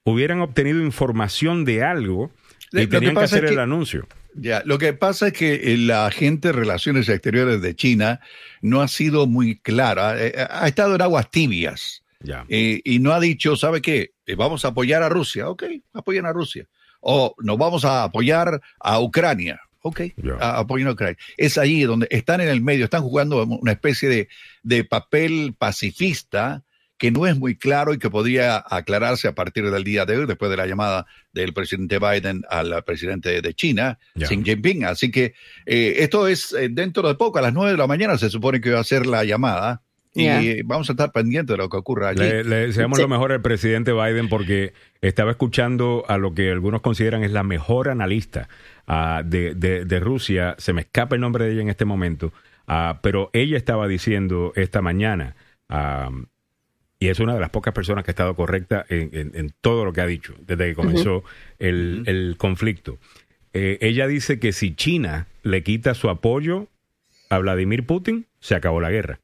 hubieran obtenido información de algo y tenían que hacer el anuncio. Ya, lo que pasa es que eh, la gente de Relaciones Exteriores de China no ha sido muy clara, eh, eh, ha estado en aguas tibias. Ya. y no ha dicho, ¿sabe qué? Vamos a apoyar a Rusia. Ok, apoyen a Rusia. O nos vamos a apoyar a Ucrania. Ok, apoyen a Ucrania. Es allí donde están en el medio, están jugando una especie de, de papel pacifista que no es muy claro y que podría aclararse a partir del día de hoy, después de la llamada del presidente Biden al presidente de China, Xi Jinping. Así que eh, esto es eh, dentro de poco, a las nueve de la mañana se supone que va a ser la llamada. Y vamos a estar pendientes de lo que ocurra allí. Le, deseamos lo mejor al presidente Biden porque estaba escuchando a lo que algunos consideran es la mejor analista ah, de, de, Rusia. Se me escapa el nombre de ella en este momento. Uh, pero ella estaba diciendo esta mañana uh, y es una de las pocas personas que ha estado correcta en, todo lo que ha dicho desde que comenzó el, conflicto. Eh, ella dice que si China le quita su apoyo a Vladimir Putin, se acabó la guerra.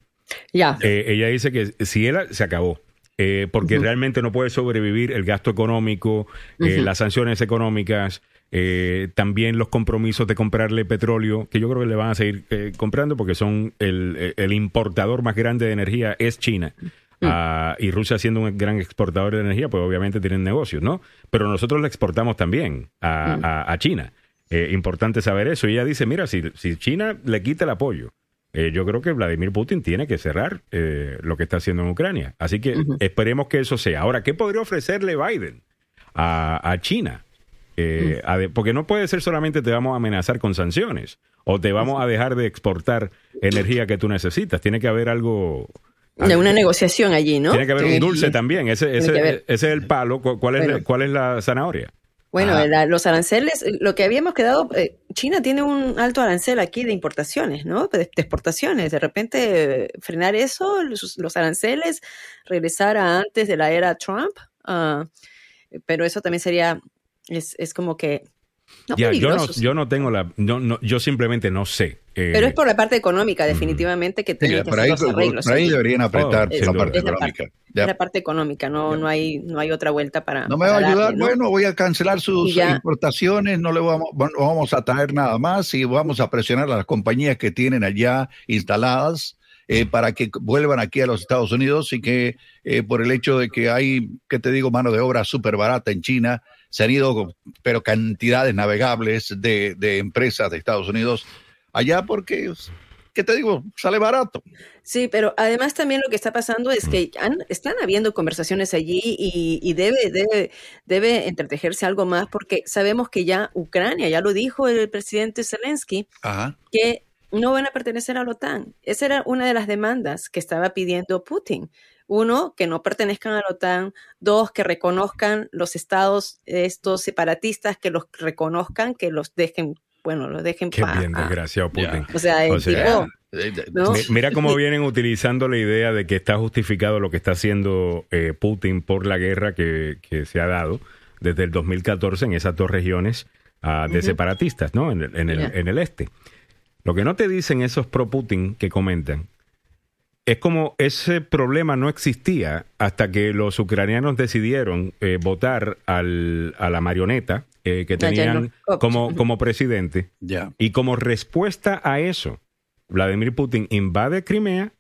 Ya. Eh, ella dice que si él se acabó. Eh, porque realmente no puede sobrevivir el gasto económico, las sanciones económicas, Eh, también los compromisos de comprarle petróleo, que yo creo que le van a seguir eh, comprando porque son el, el, importador más grande de energía es China. Mm. Ah, y Rusia siendo un gran exportador de energía, pues obviamente tienen negocios, ¿no? Pero nosotros le exportamos también a, mm. a, China. Eh, importante saber eso. Y ella dice, mira, si, si China le quita el apoyo, yo creo que Vladimir Putin tiene que cerrar lo que está haciendo en Ucrania. Así que esperemos que eso sea. Ahora, ¿qué podría ofrecerle Biden a, a China? Eh, mm. porque no puede ser solamente te vamos a amenazar con sanciones o te vamos a dejar de exportar energía que tú necesitas. Tiene que haber algo... De una negociación allí, ¿no? Tiene que haber un dulce también. Ese, ese, es el palo. ¿Cuál es, ¿cuál es la zanahoria? Bueno, los aranceles, lo que habíamos quedado, eh, China tiene un alto arancel aquí de importaciones, ¿no? De, exportaciones. De repente frenar eso, los, aranceles, regresar a antes de la era Trump. Ah, pero eso también sería es, es como que... ya, yo, no, yo no tengo la... No, no, yo simplemente no sé. Eh, Pero es por la parte económica, definitivamente, que tiene que ahí, por ahí deberían apretar oh, la parte económica. Es la parte económica, no, no, hay, no hay otra vuelta para... No me va a ayudar, bueno, voy a cancelar sus importaciones, no le vamos, vamos a traer nada más y vamos a presionar a las compañías que tienen allá instaladas eh, para que vuelvan aquí a los Estados Unidos y que eh, por el hecho de que hay, que te digo, mano de obra súper barata en China, se han ido, pero cantidades navegables de, empresas de Estados Unidos allá porque ¿qué te digo? Sale barato. Sí, pero además también lo que está pasando es que están habiendo conversaciones allí y, debe, debe, debe entretejerse algo más porque sabemos que ya Ucrania, ya lo dijo el presidente Zelensky, que no van a pertenecer a la OTAN. Esa era una de las demandas que estaba pidiendo Putin. Uno, que no pertenezcan a la OTAN. Dos, que reconozcan los estados estos separatistas, que los reconozcan, que los dejen, bueno, los dejen Qué bien, desgraciado Putin. O sea, el tipo, Mira cómo vienen utilizando la idea de que está justificado lo que está haciendo eh, Putin por la guerra que, se ha dado desde el 2014 en esas dos regiones ah, de separatistas, ¿no? En en el este. Lo que no te dicen esos pro-Putin que comentan es como ese problema no existía hasta que los ucranianos decidieron eh, votar al, a la marioneta eh, que tenían como, como presidente. Y como respuesta a eso, Vladimir Putin invade Crimea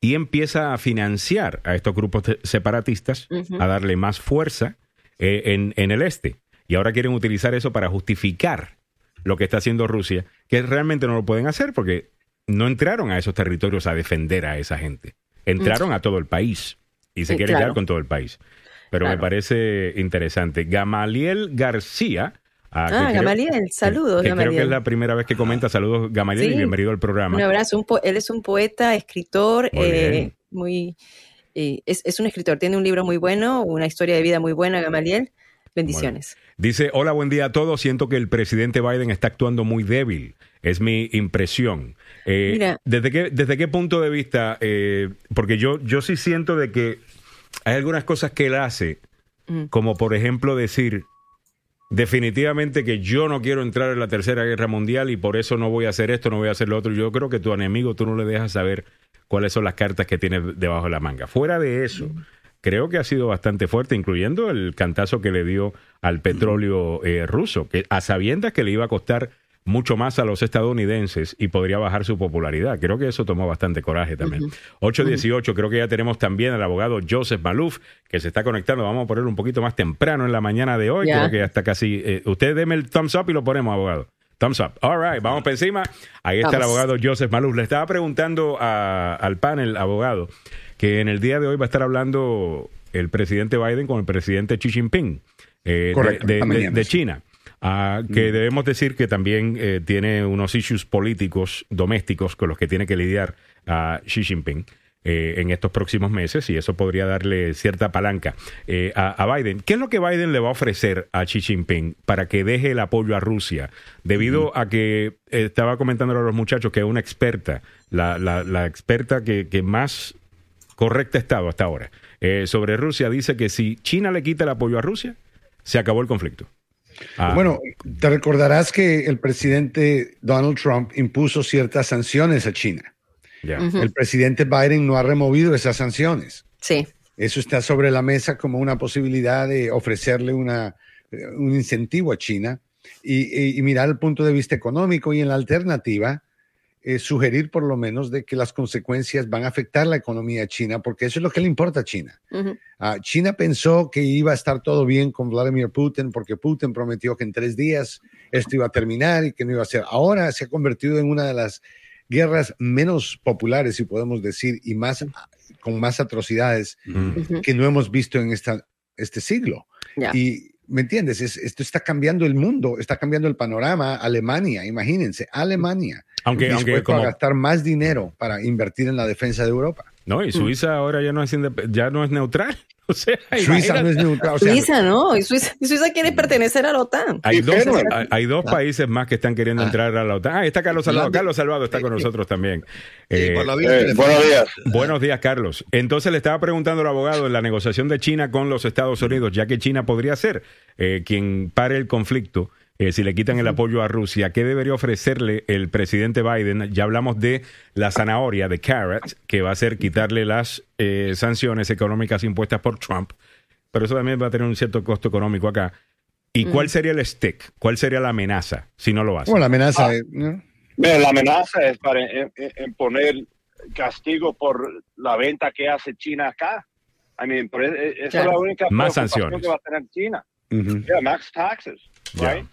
y empieza a financiar a estos grupos separatistas, a darle más fuerza eh, en, en el este. Y ahora quieren utilizar eso para justificar lo que está haciendo Rusia, que realmente no lo pueden hacer porque no entraron a esos territorios a defender a esa gente. Entraron a todo el país y se quieren quedar con todo el país. Pero me parece interesante. Gamaliel García. Ah, ah Gamaliel, saludos. Creo que es la primera vez que comenta. Saludos, Gamaliel, y bienvenido al programa. Un abrazo. él es un poeta, escritor, muy, eh, eh, es, un escritor, tiene un libro muy bueno, una historia de vida muy buena, Gamaliel. Bendiciones. Dice, hola, buen día a todos. Siento que el presidente Biden está actuando muy débil. Es mi impresión. Eh, ¿desde, qué, ¿Desde qué punto de vista? Eh, porque yo, yo sí siento de que hay algunas cosas que él hace, mm. como por ejemplo decir, definitivamente que yo no quiero entrar en la Tercera Guerra Mundial y por eso no voy a hacer esto, no voy a hacer lo otro. Yo creo que tu enemigo tú no le dejas saber cuáles son las cartas que tiene debajo de la manga. Fuera de eso, mm creo que ha sido bastante fuerte, incluyendo el cantazo que le dio al petróleo eh, ruso, que a sabiendas que le iba a costar mucho más a los estadounidenses y podría bajar su popularidad. Creo que eso tomó bastante coraje también. 818, creo que ya tenemos también al abogado Joseph Maluf, que se está conectando. Vamos a poner un poquito más temprano en la mañana de hoy. Creo que ya está casi. Eh, usted deme el thumbs up y lo ponemos, abogado. Thumbs up. All right, vamos por encima. Ahí está el abogado Joseph Maluf. Le estaba preguntando al panel, abogado, que en el día de hoy va a estar hablando el presidente Biden con el presidente Xi Jinping eh, de, China. Ah, que mm. debemos decir que también eh, tiene unos issues políticos domésticos con los que tiene que lidiar a Xi Jinping. Eh, en estos próximos meses y eso podría darle cierta palanca a, Biden. ¿Qué es lo que Biden le va a ofrecer a Xi Jinping para que deje el apoyo a Rusia? Debido a que estaba comentando a los muchachos que es una experta, la, la, experta que, que, más correcta estado hasta ahora. Eh, sobre Rusia dice que si China le quita el apoyo a Rusia, se acabó el conflicto. Ah. Bueno, te recordarás que el presidente Donald Trump impuso ciertas sanciones a China. El presidente Biden no ha removido esas sanciones. Sí. Eso está sobre la mesa como una posibilidad de ofrecerle una, un incentivo a China. y, mirar el punto de vista económico y en la alternativa, eh, sugerir por lo menos de que las consecuencias van a afectar la economía china, porque eso es lo que le importa a China. Ah, china pensó que iba a estar todo bien con Vladimir Putin, porque Putin prometió que en tres días esto iba a terminar y que no iba a ser. Ahora se ha convertido en una de las guerras menos populares, si podemos decir, y más con más atrocidades que no hemos visto en esta, este siglo. Y ¿Me entiendes? esto está cambiando el mundo, está cambiando el panorama. Alemania, imagínense, Alemania. Aunque, aunque como... gastar más dinero para invertir en la defensa de Europa. No, y Suiza ahora ya no es, ya no es neutral. O sea, Suiza no es neutral. Suiza no, y Suiza, quiere pertenecer a la OTAN. Hay dos, hay, dos países más que están queriendo ah. entrar a la OTAN. Ah, está Carlos Salvado. Carlos Salvado está con nosotros también. Eh, buenos días. Buenos días, Carlos. Entonces le estaba preguntando al abogado en la negociación de China con los Estados Unidos, ya que China podría ser eh, quien pare el conflicto eh, si le quitan el apoyo a Rusia, ¿qué debería ofrecerle el presidente Biden? Ya hablamos de la zanahoria, de carrot, que va a ser quitarle las eh, sanciones económicas impuestas por Trump, pero eso también va a tener un cierto costo económico acá. ¿Y cuál sería el stick? ¿Cuál sería la amenaza si no lo hace? Bueno, la amenaza, ah, la amenaza es para imponer castigo por la venta que hace China acá. I mean, esa es la única más sanciones que va a tener China. max taxes, right?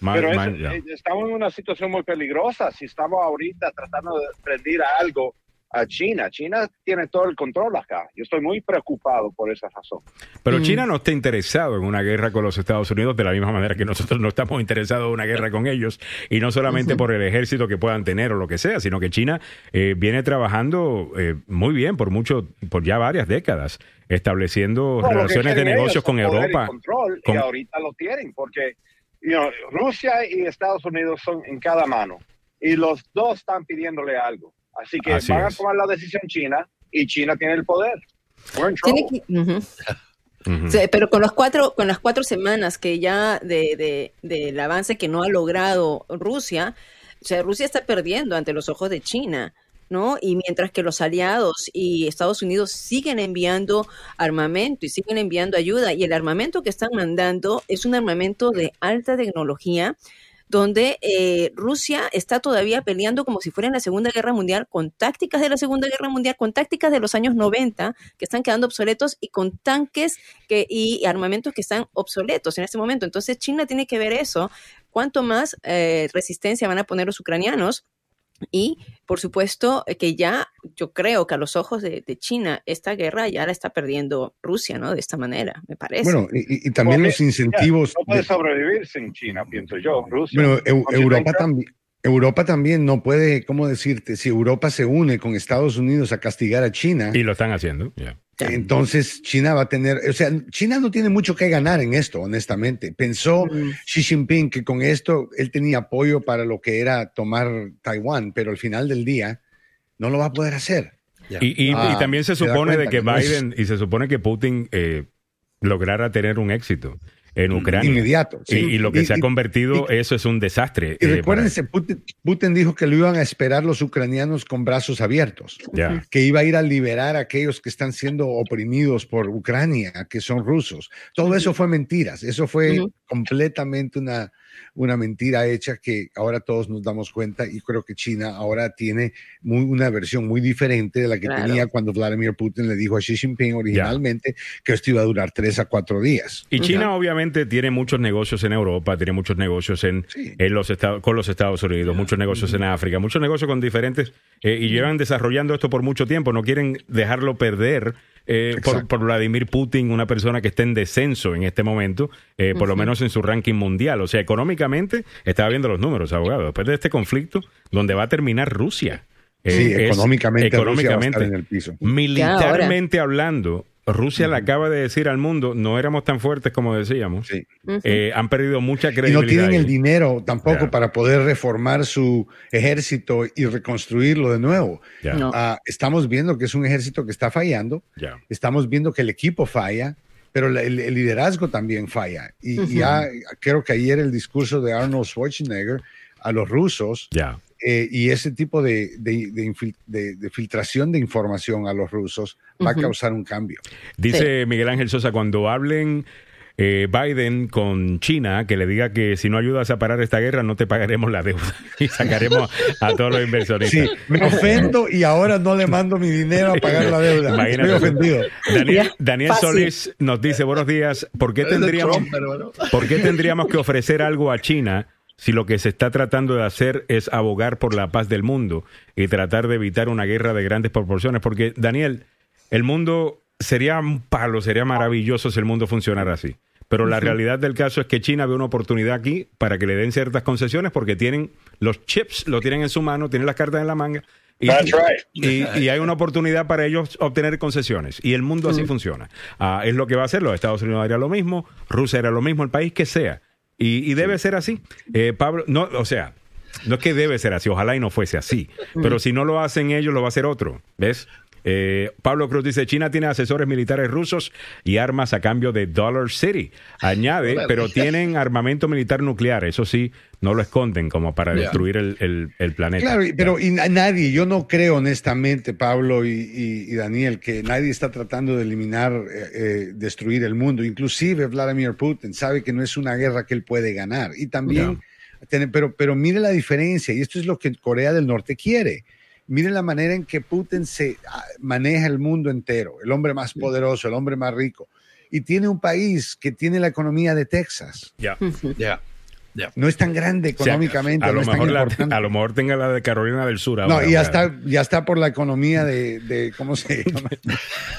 Pero eh, estamos en una situación muy peligrosa. Si estamos ahorita tratando de prender algo a China. China tiene todo el control acá. Yo estoy muy preocupado por esa razón. Pero mm. China no está interesado en una guerra con los Estados Unidos de la misma manera que nosotros no estamos interesados en una guerra con ellos. Y no solamente por el ejército que puedan tener o lo que sea, sino que China eh, viene trabajando eh, muy bien por mucho, por ya varias décadas, estableciendo relaciones de negocios con Europa. Y ahorita lo tienen porque Rusia y Estados Unidos son en cada mano y los dos están pidiéndole algo. Así que van a tomar la decisión China y China tiene el poder. pero con los cuatro, con las cuatro semanas que ya de, del avance que no ha logrado Rusia, o sea, Rusia está perdiendo ante los ojos de China. ¿No? Y mientras que los aliados y Estados Unidos siguen enviando armamento y siguen enviando ayuda, y el armamento que están mandando es un armamento de alta tecnología, donde eh, Rusia está todavía peleando como si fuera en la Segunda Guerra Mundial, con tácticas de la Segunda Guerra Mundial, con tácticas de los años 90 que están quedando obsoletos y con tanques que, y armamentos que están obsoletos en este momento. Entonces China tiene que ver eso. ¿Cuánto más eh, resistencia van a poner los ucranianos? Y por supuesto eh, que ya yo creo que a los ojos de, China esta guerra ya la está perdiendo Rusia, ¿no? De esta manera, me parece. Bueno, y, también los incentivos... no puede sobrevivir sin China, pienso yo. Rusia, bueno, Europa también... Europa también no puede, ¿cómo decirte? Si Europa se une con Estados Unidos a castigar a China. Y lo están haciendo, ya. Entonces China va a tener, o sea, China no tiene mucho que ganar en esto, honestamente. Pensó mm. Xi Jinping que con esto él tenía apoyo para lo que era tomar Taiwán, pero al final del día no lo va a poder hacer. Y, ah, también se supone de que Biden y se supone que Putin eh, lograra tener un éxito en Ucrania. Inmediato. Y, lo que se ha convertido, eso es un desastre. Y eh, recuérdense, Putin, dijo que lo iban a esperar los ucranianos con brazos abiertos, que iba a ir a liberar a aquellos que están siendo oprimidos por Ucrania, que son rusos. Todo eso fue mentiras, eso fue completamente una, una mentira hecha que ahora todos nos damos cuenta y creo que China ahora tiene muy, una versión muy diferente de la que tenía cuando Vladimir Putin le dijo a Xi Jinping originalmente que esto iba a durar tres a cuatro días. Y China obviamente tiene muchos negocios en Europa, tiene muchos negocios en, en los estados, con los Estados Unidos, muchos negocios en África, muchos negocios con diferentes eh, y llevan desarrollando esto por mucho tiempo, no quieren dejarlo perder eh, por, Vladimir Putin, una persona que está en descenso en este momento, eh, por lo menos en su ranking mundial. O sea, económicamente, estaba viendo los números, abogado, después de este conflicto, donde va a terminar Rusia. Eh, sí, económicamente, económicamente en el piso. militarmente hablando, Rusia le acaba de decir al mundo, no éramos tan fuertes como decíamos. Eh, han perdido mucha credibilidad. Y no tienen el dinero tampoco para poder reformar su ejército y reconstruirlo de nuevo. Ah, estamos viendo que es un ejército que está fallando. Estamos viendo que el equipo falla, pero el, liderazgo también falla. Y ya creo que ayer el discurso de Arnold Schwarzenegger a los rusos eh, y ese tipo de, de, filtración de información a los rusos va a causar un cambio. Dice Miguel Ángel Sosa, cuando hablen eh, Biden con China, que le diga que si no ayudas a parar esta guerra, no te pagaremos la deuda y sacaremos a todos los inversionistas. Sí, me ofendo y ahora no le mando mi dinero a pagar la deuda. Estoy ofendido. Daniel, Daniel Solís nos dice, buenos días, ¿por qué, tendríamos, ¿por qué tendríamos que ofrecer algo a China? si lo que se está tratando de hacer es abogar por la paz del mundo y tratar de evitar una guerra de grandes proporciones. Porque, Daniel, el mundo sería un palo, sería maravilloso si el mundo funcionara así. Pero la realidad del caso es que China ve una oportunidad aquí para que le den ciertas concesiones porque tienen los chips, lo tienen en su mano, tienen las cartas en la manga. Y, y, hay una oportunidad para ellos obtener concesiones. Y el mundo así funciona. Ah, es lo que va a hacer. Los Estados Unidos haría lo mismo, Rusia haría lo mismo, el país que sea. Y, debe ser así. Eh, Pablo, no, o sea, no es que debe ser así, ojalá y no fuese así. Pero si no lo hacen ellos, lo va a hacer otro. ¿Ves? Eh, Pablo Cruz dice, China tiene asesores militares rusos y armas a cambio de Dollar City. Añade, pero tienen armamento militar nuclear, eso sí, no lo esconden como para destruir el, planeta. Claro, pero y nadie, yo no creo honestamente, Pablo y, Daniel, que nadie está tratando de eliminar, eh, eh, destruir el mundo. Inclusive Vladimir Putin sabe que no es una guerra que él puede ganar. Y también, pero, pero mire la diferencia, y esto es lo que Corea del Norte quiere Miren la manera en que Putin se ah, maneja el mundo entero, el hombre más poderoso, el hombre más rico. Y tiene un país que tiene la economía de Texas. Ya, ya. No es tan grande económicamente. a, lo mejor a lo mejor tenga la de Carolina del Sur. no, y ya está, ya está por la economía de, ¿cómo se llama?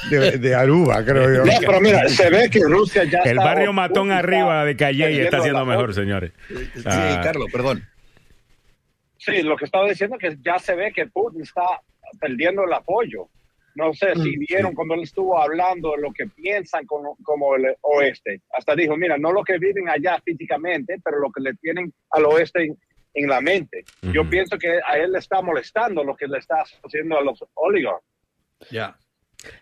De, Aruba, creo yo. No, pero mira, se ve que Rusia ya El barrio Matón arriba de Calle está haciendo mejor, señores. Sí, ah. Carlos, perdón. Sí, lo que estaba diciendo es que ya se ve que Putin está perdiendo el apoyo. No sé si mm, vieron cuando él estuvo hablando de lo que piensan como, como, el oeste. Hasta dijo, mira, no lo que viven allá físicamente, pero lo que le tienen al oeste en, la mente. Yo pienso que a él le está molestando lo que le está haciendo a los oligarcas. Ya.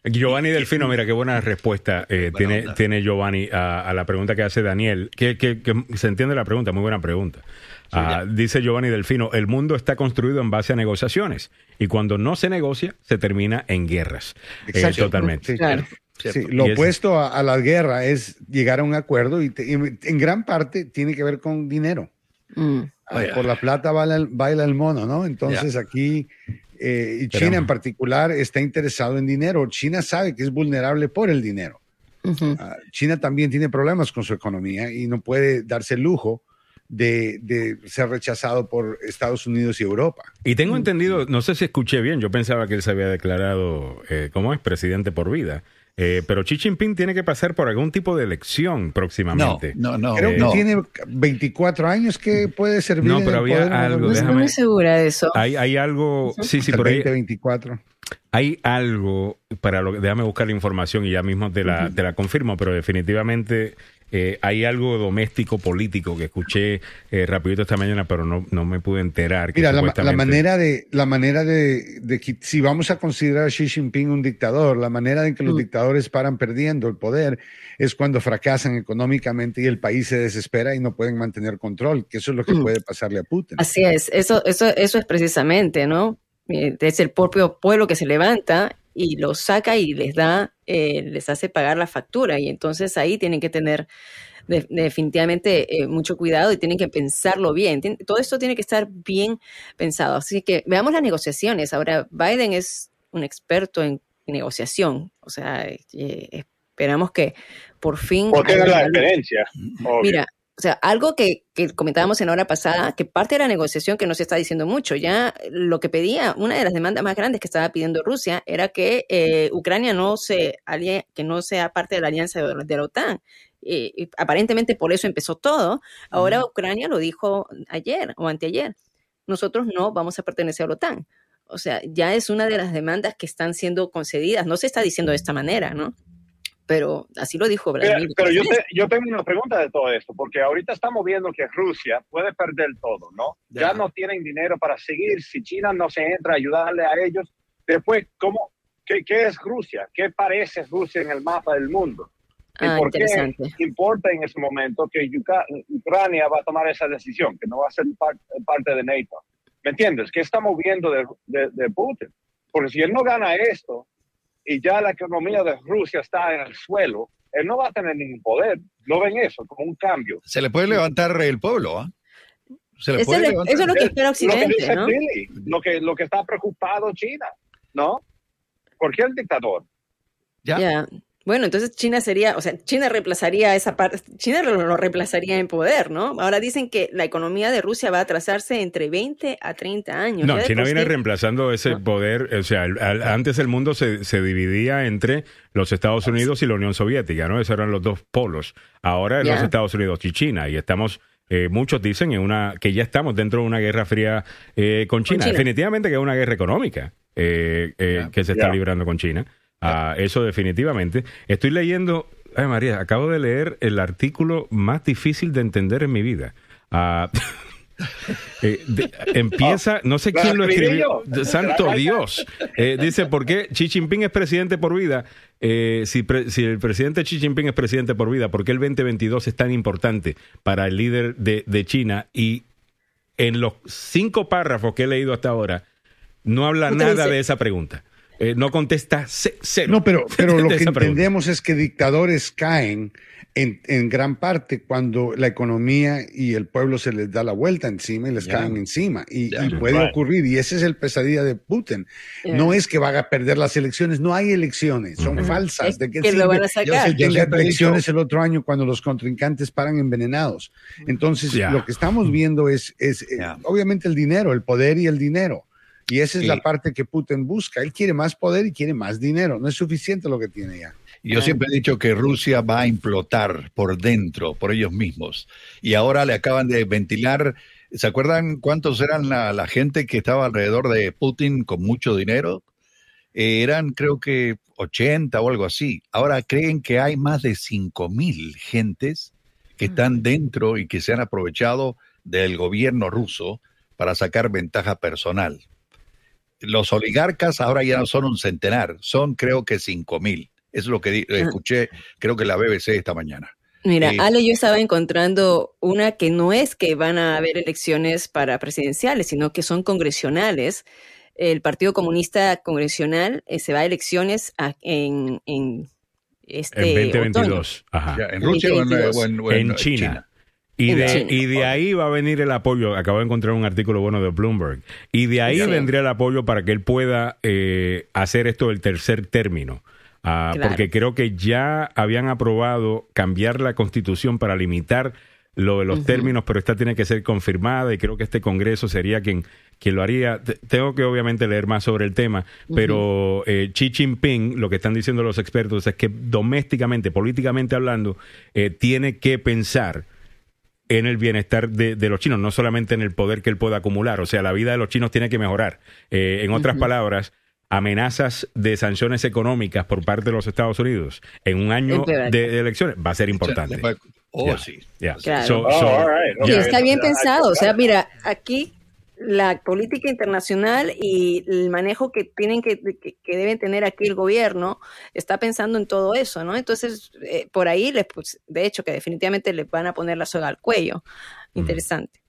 Giovanni Delfino, mira qué buena respuesta eh, tiene, tiene Giovanni a, la pregunta que hace Daniel. Que, que, se entiende la pregunta, muy buena pregunta. Ah, dice Giovanni Delfino, el mundo está construido en base a negociaciones y cuando no se negocia se termina en guerras. Eh, totalmente. lo opuesto a, la guerra es llegar a un acuerdo y, en gran parte tiene que ver con dinero. Mm. Ah, por la plata baila, el mono, ¿no? Entonces aquí, eh, y China en particular está interesado en dinero. China sabe que es vulnerable por el dinero. Ah, China también tiene problemas con su economía y no puede darse el lujo de, ser rechazado por Estados Unidos y Europa. Y tengo entendido, no sé si escuché bien, yo pensaba que él se había declarado, eh, como es, presidente por vida. Eh, pero Xi Jinping tiene que pasar por algún tipo de elección próximamente. No, no, no. Creo que tiene 24 años que puede servir. No, pero había algo. No estoy muy segura de eso. Hay, hay algo. Sí, sí, por ahí. 24. Hay algo para lo déjame buscar la información y ya mismo te la, te la confirmo, pero definitivamente eh, hay algo doméstico político que escuché eh, rapidito esta mañana, pero no, no me pude enterar. Mira, la, manera de, la manera de, de, que si vamos a considerar a Xi Jinping un dictador, la manera en que los mm. dictadores paran perdiendo el poder es cuando fracasan económicamente y el país se desespera y no pueden mantener control, que eso es lo que mm. puede pasarle a Putin. Así es, eso, eso, eso es precisamente, ¿no? Eh, es el propio pueblo que se levanta y los saca y les da, eh, les hace pagar la factura. Y entonces ahí tienen que tener definitivamente eh, mucho cuidado y tienen que pensarlo bien. todo esto tiene que estar bien pensado. Así que veamos las negociaciones. Ahora, Biden es un experto en negociación. O sea, eh, esperamos que por fin... ¿Por qué la diferencia? Mira, o sea, algo que, comentábamos en la hora pasada, que parte de la negociación que no se está diciendo mucho, ya lo que pedía, una de las demandas más grandes que estaba pidiendo Rusia era que eh, Ucrania no se que no sea parte de la alianza de, la OTAN. y aparentemente por eso empezó todo. Ahora Ucrania lo dijo ayer o anteayer. Nosotros no vamos a pertenecer a la OTAN. O sea, ya es una de las demandas que están siendo concedidas. No se está diciendo de esta manera, ¿no? Pero así lo dijo Vladimir. Pero, yo, yo, tengo una pregunta de todo esto, porque ahorita estamos viendo que Rusia puede perder todo, ¿no? Ya, no tienen dinero para seguir, si China no se entra a ayudarle a ellos, después, ¿cómo, qué, qué es Rusia? ¿Qué parece Rusia en el mapa del mundo? ¿Y ah, por qué importa en ese momento que Ucrania va a tomar esa decisión, que no va a ser parte de NATO? ¿Me entiendes? ¿Qué estamos viendo de, de, de Putin? Porque si él no gana esto, y ya la economía de Rusia está en el suelo, él no va a tener ningún poder. No ven eso como un cambio. Se le puede levantar el pueblo, ¿ah? Se le puede eso es lo que espera Occidente, lo que, ¿no? lo que, lo que está preocupado China, ¿no? ¿Por qué el dictador? Ya. Bueno, entonces China sería, o sea, China reemplazaría esa parte, China lo, reemplazaría en poder, ¿no? Ahora dicen que la economía de Rusia va a atrasarse entre 20 a 30 años. No, China viene reemplazando ese poder, o sea, antes el mundo se, dividía entre los Estados Unidos y la Unión Soviética, ¿no? Esos eran los dos polos. Ahora es los Estados Unidos y China, y estamos eh, muchos dicen en una que ya estamos dentro de una guerra fría eh, con, China. Definitivamente que es una guerra económica eh, que se está librando con China. Ah, eso definitivamente. Estoy leyendo, ay María, acabo de leer el artículo más difícil de entender en mi vida. Ah, eh, empieza, no sé quién lo escribió, santo Dios. Eh, dice, ¿por qué Xi Jinping es presidente por vida? Eh, si, el presidente Xi Jinping es presidente por vida, ¿por qué el 2022 es tan importante para el líder de, de China? Y en los cinco párrafos que he leído hasta ahora, no habla nada de esa pregunta. Eh, no contesta cero. No, pero, pero lo que entendemos es que dictadores caen en, en, gran parte cuando la economía y el pueblo se les da la vuelta encima y les caen encima. Y, puede ocurrir, y ese es el pesadilla de Putin. No es que vaya a perder las elecciones, no hay elecciones, son falsas. ¿De qué que lo van a sacar. elecciones el otro año cuando los contrincantes paran envenenados. Entonces, lo que estamos viendo es, es eh, obviamente el dinero, el poder y el dinero. Y esa es la parte que Putin busca. Él quiere más poder y quiere más dinero. No es suficiente lo que tiene ya. Yo siempre he dicho que Rusia va a implotar por dentro, por ellos mismos. Y ahora le acaban de ventilar. ¿Se acuerdan cuántos eran la, gente que estaba alrededor de Putin con mucho dinero? Eh, eran creo que 80 o algo así. Ahora creen que hay más de 5 mil gentes que están dentro y que se han aprovechado del gobierno ruso para sacar ventaja personal los oligarcas ahora ya no son un centenar, son creo que cinco mil. Eso es lo que ah. escuché, creo que la BBC esta mañana. Mira, eh, Ale, yo estaba encontrando una que no es que van a haber elecciones para presidenciales, sino que son congresionales. El Partido Comunista Congresional eh, se va a elecciones en, en este en 2022. Ajá. ¿En Rusia o en, China. Y de, y de ahí va a venir el apoyo. Acabo de encontrar un artículo bueno de Bloomberg. Y de ahí vendría el apoyo para que él pueda eh, hacer esto del tercer término. Ah, porque creo que ya habían aprobado cambiar la constitución para limitar lo de los términos, pero esta tiene que ser confirmada y creo que este Congreso sería quien, quien lo haría. Tengo que obviamente leer más sobre el tema, pero eh, Xi Jinping, lo que están diciendo los expertos es que domésticamente, políticamente hablando, eh, tiene que pensar en el bienestar de, los chinos, no solamente en el poder que él pueda acumular. O sea, la vida de los chinos tiene que mejorar. Eh, en otras palabras, amenazas de sanciones económicas por parte de los Estados Unidos en un año de, elecciones va a ser importante. Oh, sí. está bien pensado. O sea, mira, aquí la política internacional y el manejo que tienen que, que, deben tener aquí el gobierno está pensando en todo eso, ¿no? Entonces, eh, por ahí, les, pues, de hecho, que definitivamente les van a poner la soga al cuello. Interesante.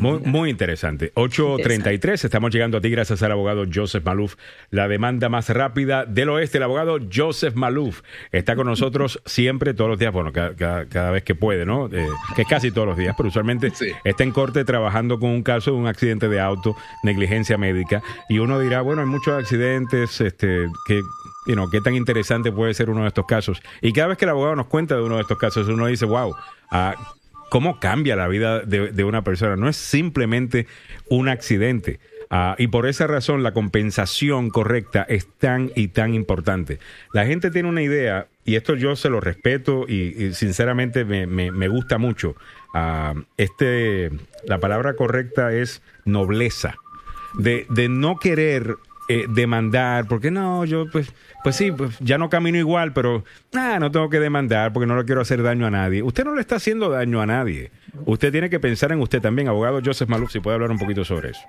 Muy, muy interesante. 8.33, estamos llegando a ti gracias al abogado Joseph Maluf. La demanda más rápida del oeste, el abogado Joseph Maluf está con nosotros siempre, todos los días, bueno, cada, vez que puede, ¿no? Eh, que es casi todos los días, pero usualmente está en corte trabajando con un caso de un accidente de auto, negligencia médica, y uno dirá, bueno, hay muchos accidentes, este, que you know, qué tan interesante puede ser uno de estos casos. Y cada vez que el abogado nos cuenta de uno de estos casos, uno dice, wow, ah, cómo cambia la vida de, una persona. No es simplemente un accidente. Ah, y por esa razón la compensación correcta es tan y tan importante. La gente tiene una idea, y esto yo se lo respeto y, sinceramente me, gusta mucho. Ah, este, la palabra correcta es nobleza. De, de no querer eh, demandar, porque no, yo pues, pues sí, pues ya no camino igual, pero ah, no tengo que demandar porque no le quiero hacer daño a nadie. Usted no le está haciendo daño a nadie. Usted tiene que pensar en usted también, abogado Joseph Maluf, si puede hablar un poquito sobre eso.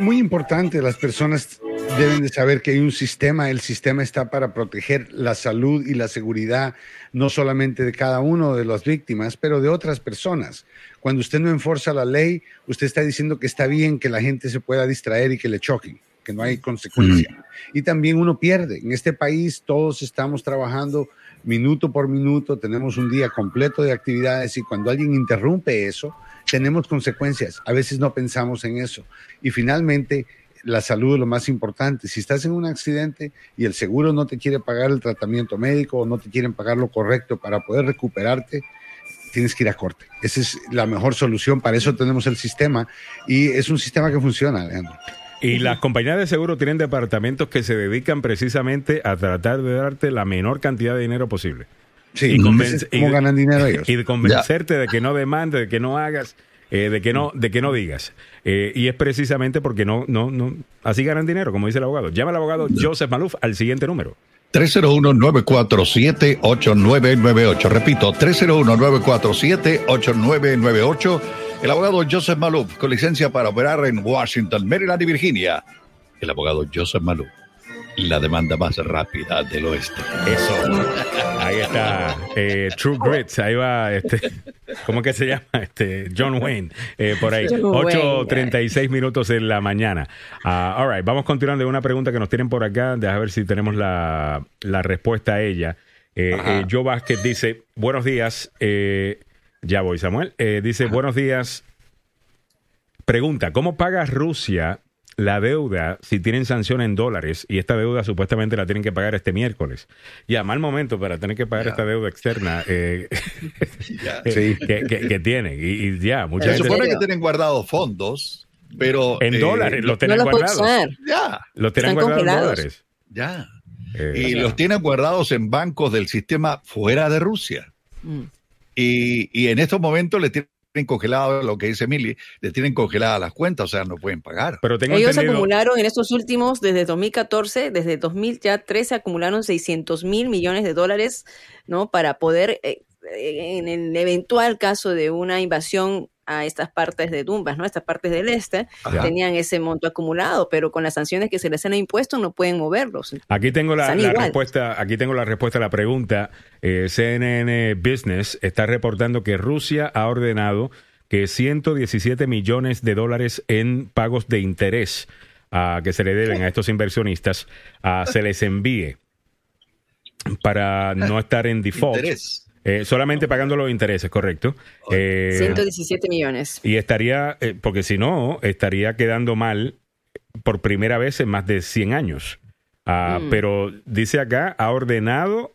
Muy importante, las personas deben de saber que hay un sistema, el sistema está para proteger la salud y la seguridad no solamente de cada uno de las víctimas, pero de otras personas. Cuando usted no enforza la ley, usted está diciendo que está bien que la gente se pueda distraer y que le choquen que no hay consecuencia. Y también uno pierde. En este país todos estamos trabajando minuto por minuto, tenemos un día completo de actividades y cuando alguien interrumpe eso, tenemos consecuencias. A veces no pensamos en eso. Y finalmente, la salud es lo más importante. Si estás en un accidente y el seguro no te quiere pagar el tratamiento médico o no te quieren pagar lo correcto para poder recuperarte, tienes que ir a corte. Esa es la mejor solución. Para eso tenemos el sistema y es un sistema que funciona, Alejandro. Y las compañías de seguro tienen departamentos que se dedican precisamente a tratar de darte la menor cantidad de dinero posible. Sí, y ¿cómo ganan dinero ellos? Y de convencerte de que no demandes, de que no hagas, eh, de que no, de que no digas. Eh, y es precisamente porque no, no, no, así ganan dinero, como dice el abogado. Llama al abogado Joseph Maluf al siguiente número. 301-947-8998. Repito, 301-947-8998. El abogado Joseph Maluf, con licencia para operar en Washington, Maryland y Virginia. El abogado Joseph Maluf la demanda más rápida del oeste. Eso. Ahí está. Eh, True Grits. Ahí va. Este, ¿Cómo que se llama? Este, John Wayne. Eh, por ahí. 8.36 minutos en la mañana. Uh, all right. Vamos continuando. Una pregunta que nos tienen por acá. Deja ver si tenemos la, la respuesta a ella. Eh, eh Joe Vázquez dice: Buenos días. Ya voy, Samuel. dice: Buenos días. Pregunta: ¿Cómo paga Rusia la deuda, si tienen sanción en dólares, y esta deuda supuestamente la tienen que pagar este miércoles, ya mal momento para tener que pagar esta deuda externa eh, que, tienen. Y, ya, Se supone que tienen guardados fondos, pero. En eh, dólares, los tienen guardados. Ya. Los tienen guardados en dólares. Ya. Eh, y los tienen guardados en bancos del sistema fuera de Rusia. Mm. Y, y, en estos momentos le tienen congelado, lo que dice Mili, le tienen congeladas las cuentas, o sea, no pueden pagar. Pero Ellos acumularon en estos últimos, desde 2014, desde 2013, acumularon 600 mil millones de dólares, ¿no? Para poder, eh, eh, en el eventual caso de una invasión a estas partes de Dumbas, ¿no? Estas partes del este tenían ese monto acumulado, pero con las sanciones que se les han impuesto no pueden moverlos. Aquí tengo la, respuesta, aquí tengo la respuesta a la pregunta. Eh, CNN Business está reportando que Rusia ha ordenado que 117 millones de dólares en pagos de interés a que se le deben a estos inversionistas se les envíe para no estar en default. Eh, solamente pagando los intereses, correcto. 117 eh, millones. Y estaría, eh, porque si no, estaría quedando mal por primera vez en más de 100 años. Ah, mm. Pero dice acá, ha ordenado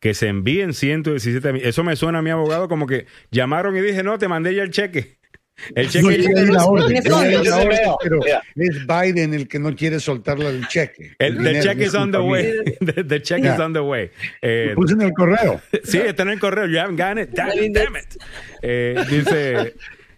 que se envíen 117 millones. Eso me suena a mi abogado como que llamaron y dije, no, te mandé ya el cheque. El cheque es Biden el que no quiere soltarlo el cheque. El, the check is on the way. The, check is on the way. Eh, puse en el correo. Sí, está en el correo. You haven't gotten it. Damn, it. Eh, dice,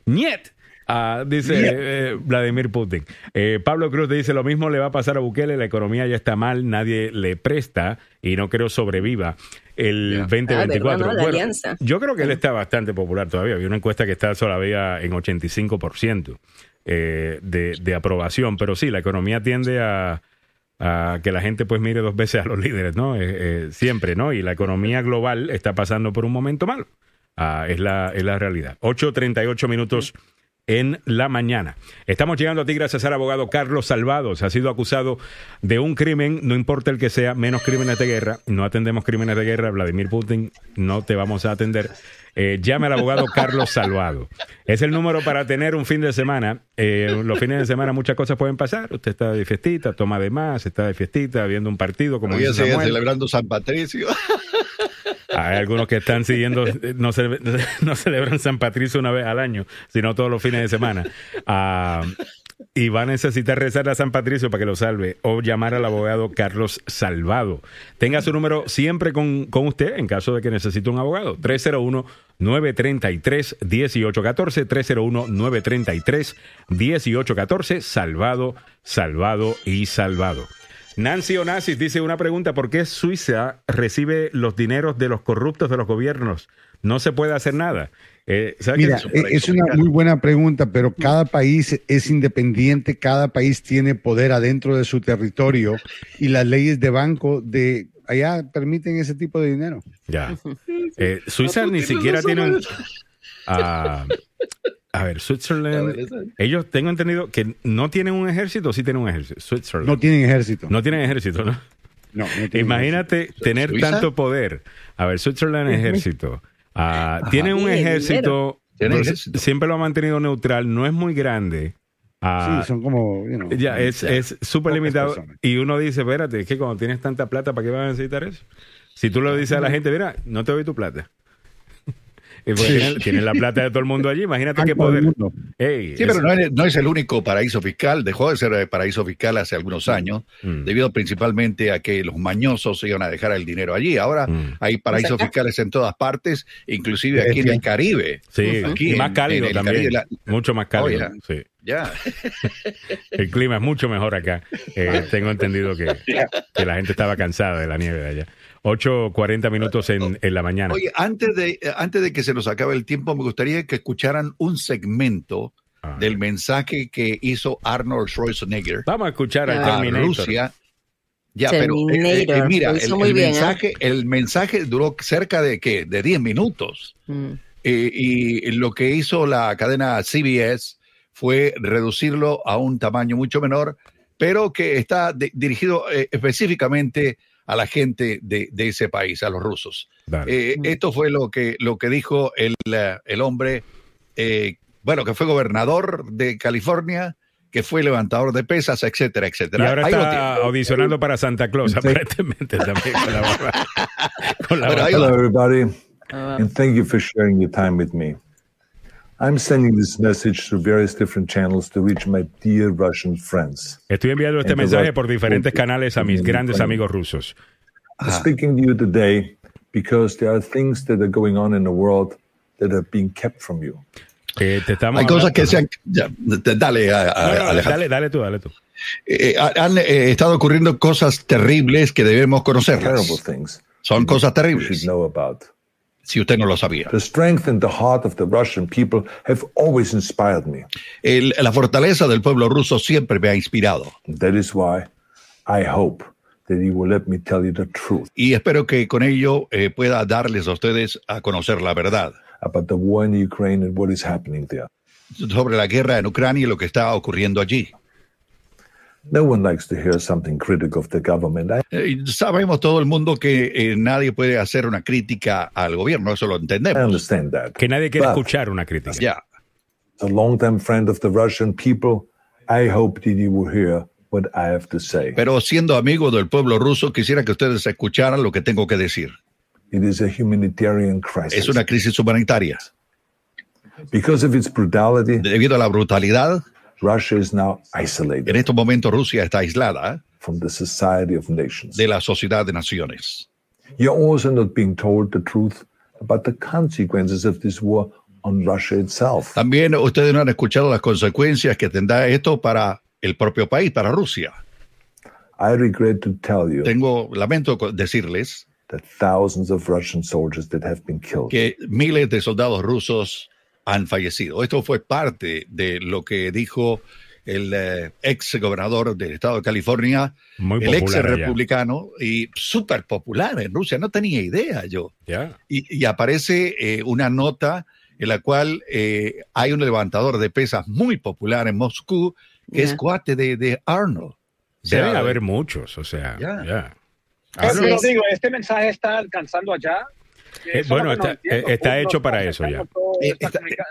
Niet. Ah, dice eh, Vladimir Putin. Eh, Pablo Cruz dice lo mismo le va a pasar a Bukele, la economía ya está mal, nadie le presta y no creo sobreviva el 2024. Ah, yo creo que él está bastante popular todavía. Había una encuesta que está todavía en 85% eh, de, de aprobación, pero sí, la economía tiende a, que la gente pues mire dos veces a los líderes, ¿no? siempre, ¿no? Y la economía global está pasando por un momento malo. Ah, es, la, es la realidad. 8.38 minutos en la mañana. Estamos llegando a ti gracias al abogado Carlos Salvados. Ha sido acusado de un crimen, no importa el que sea, menos crímenes de guerra. No atendemos crímenes de guerra. Vladimir Putin, no te vamos a atender. Eh, llame al abogado Carlos Salvado. Es el número para tener un fin de semana. Eh, los fines de semana muchas cosas pueden pasar. Usted está de fiestita, toma de más, está de fiestita, viendo un partido como dice celebrando San Patricio. Hay algunos que están siguiendo, no, no celebran San Patricio una vez al año, sino todos los fines de semana. Ah, y va a necesitar rezar a San Patricio para que lo salve o llamar al abogado Carlos Salvado. Tenga su número siempre con, con usted en caso de que necesite un abogado. 301-933-1814, 301-933-1814, Salvado, Salvado y Salvado. Nancy Onassis dice una pregunta, ¿por qué Suiza recibe los dineros de los corruptos de los gobiernos? No se puede hacer nada. Eh, Mira, eh, es una muy buena pregunta, pero cada país es independiente, cada país tiene poder adentro de su territorio y las leyes de banco de allá permiten ese tipo de dinero. Ya. Eh, Suiza ni siquiera tiene... A ver, Switzerland. Ellos tengo entendido que no tienen un ejército o sí tienen un ejército. Switzerland. No tienen ejército. No tienen ejército, ¿no? No, Imagínate tener tanto poder A ver, Switzerland ejército. Ah, tiene un ejército, siempre lo ha mantenido neutral, no es muy grande. Ah, sí, son como. ya, es súper limitado. Y uno dice, espérate, es que cuando tienes tanta plata, ¿para qué vas a necesitar eso? Si tú lo dices a la gente, mira, no te doy tu plata. Y tienen, la plata de todo el mundo allí, imagínate qué poder. sí, pero no es, el único paraíso fiscal, dejó de ser paraíso fiscal hace algunos años, mm. debido principalmente a que los mañosos se iban a dejar el dinero allí. Ahora mm. hay paraísos fiscales en todas partes, inclusive aquí en el Caribe. Sí, aquí más cálido también, mucho más cálido. sí. Ya. el clima es mucho mejor acá. Eh, tengo entendido que, que la gente estaba cansada de la nieve de allá. 8.40 minutos en, en, la mañana. Oye, antes de, antes de que se nos acabe el tiempo, me gustaría que escucharan un segmento ah. del mensaje que hizo Arnold Schwarzenegger. Vamos a escuchar al a Rusia. Ya, pero eh, eh, mira, el, ¿eh? mensaje, el mensaje duró cerca de qué? De 10 minutos. Mm. y lo que hizo la cadena CBS fue reducirlo a un tamaño mucho menor, pero que está dirigido específicamente a la gente de, ese país, a los rusos. Eh, esto fue lo que, lo que dijo el, eh, el hombre, eh, bueno, que fue gobernador de California, que fue levantador de pesas, etcétera, etcétera. Y ahora está audicionando para Santa Claus, aparentemente también con la Con Hello, everybody, ah, and thank you for sharing your time with me. I'm sending this message through various different channels to reach my dear Russian friends. Estoy enviando este mensaje por diferentes canales a mis grandes amigos rusos. I'm speaking to you today because there are things that are going on in the world that are being kept from you. Eh, te estamos Hay cosas que se han... Ya, dale, a, a, no, dale, dale tú, dale tú. Eh, han eh, estado ocurriendo cosas terribles que debemos conocerlas. Son cosas terribles. Know about si usted no lo sabía. The strength and the heart of the Russian people have always inspired me. El, la fortaleza del pueblo ruso siempre me ha inspirado. That is why I hope that you will let me tell you the truth. Y espero que con ello eh, pueda darles a ustedes a conocer la verdad. About the war in Ukraine and what is happening there. Sobre la guerra en Ucrania y lo que está ocurriendo allí. No one likes to hear something critical of the government. Eh, sabemos todo el mundo que eh, nadie puede hacer una crítica al gobierno, eso lo entendemos. I understand that. Que nadie quiere escuchar una crítica. Yeah. As a long-time friend of the Russian people, I hope that you will hear what I have to say. Pero siendo amigo del pueblo ruso, quisiera que ustedes escucharan lo que tengo que decir. It is a humanitarian crisis. Es una crisis humanitaria. Because of its brutality, debido a la brutalidad, Russia is now isolated. En estos momentos Rusia está aislada from the society of nations. de la sociedad de naciones. You're also not being told the truth about the consequences of this war on Russia itself. También ustedes no han escuchado las consecuencias que tendrá esto para el propio país, para Rusia. I regret to tell you Tengo lamento decirles that thousands of Russian soldiers that have been killed. que miles de soldados rusos han fallecido. Esto fue parte de lo que dijo el eh, ex gobernador del estado de California, el ex republicano y súper popular en Rusia. No tenía idea yo. Y, aparece eh, una nota en la cual eh, hay un levantador de pesas muy popular en Moscú que es cuate de, Arnold. Debe haber muchos, o sea, ya. digo, este mensaje está alcanzando allá eh, bueno, está, eh, está hecho para eso ya. Eh,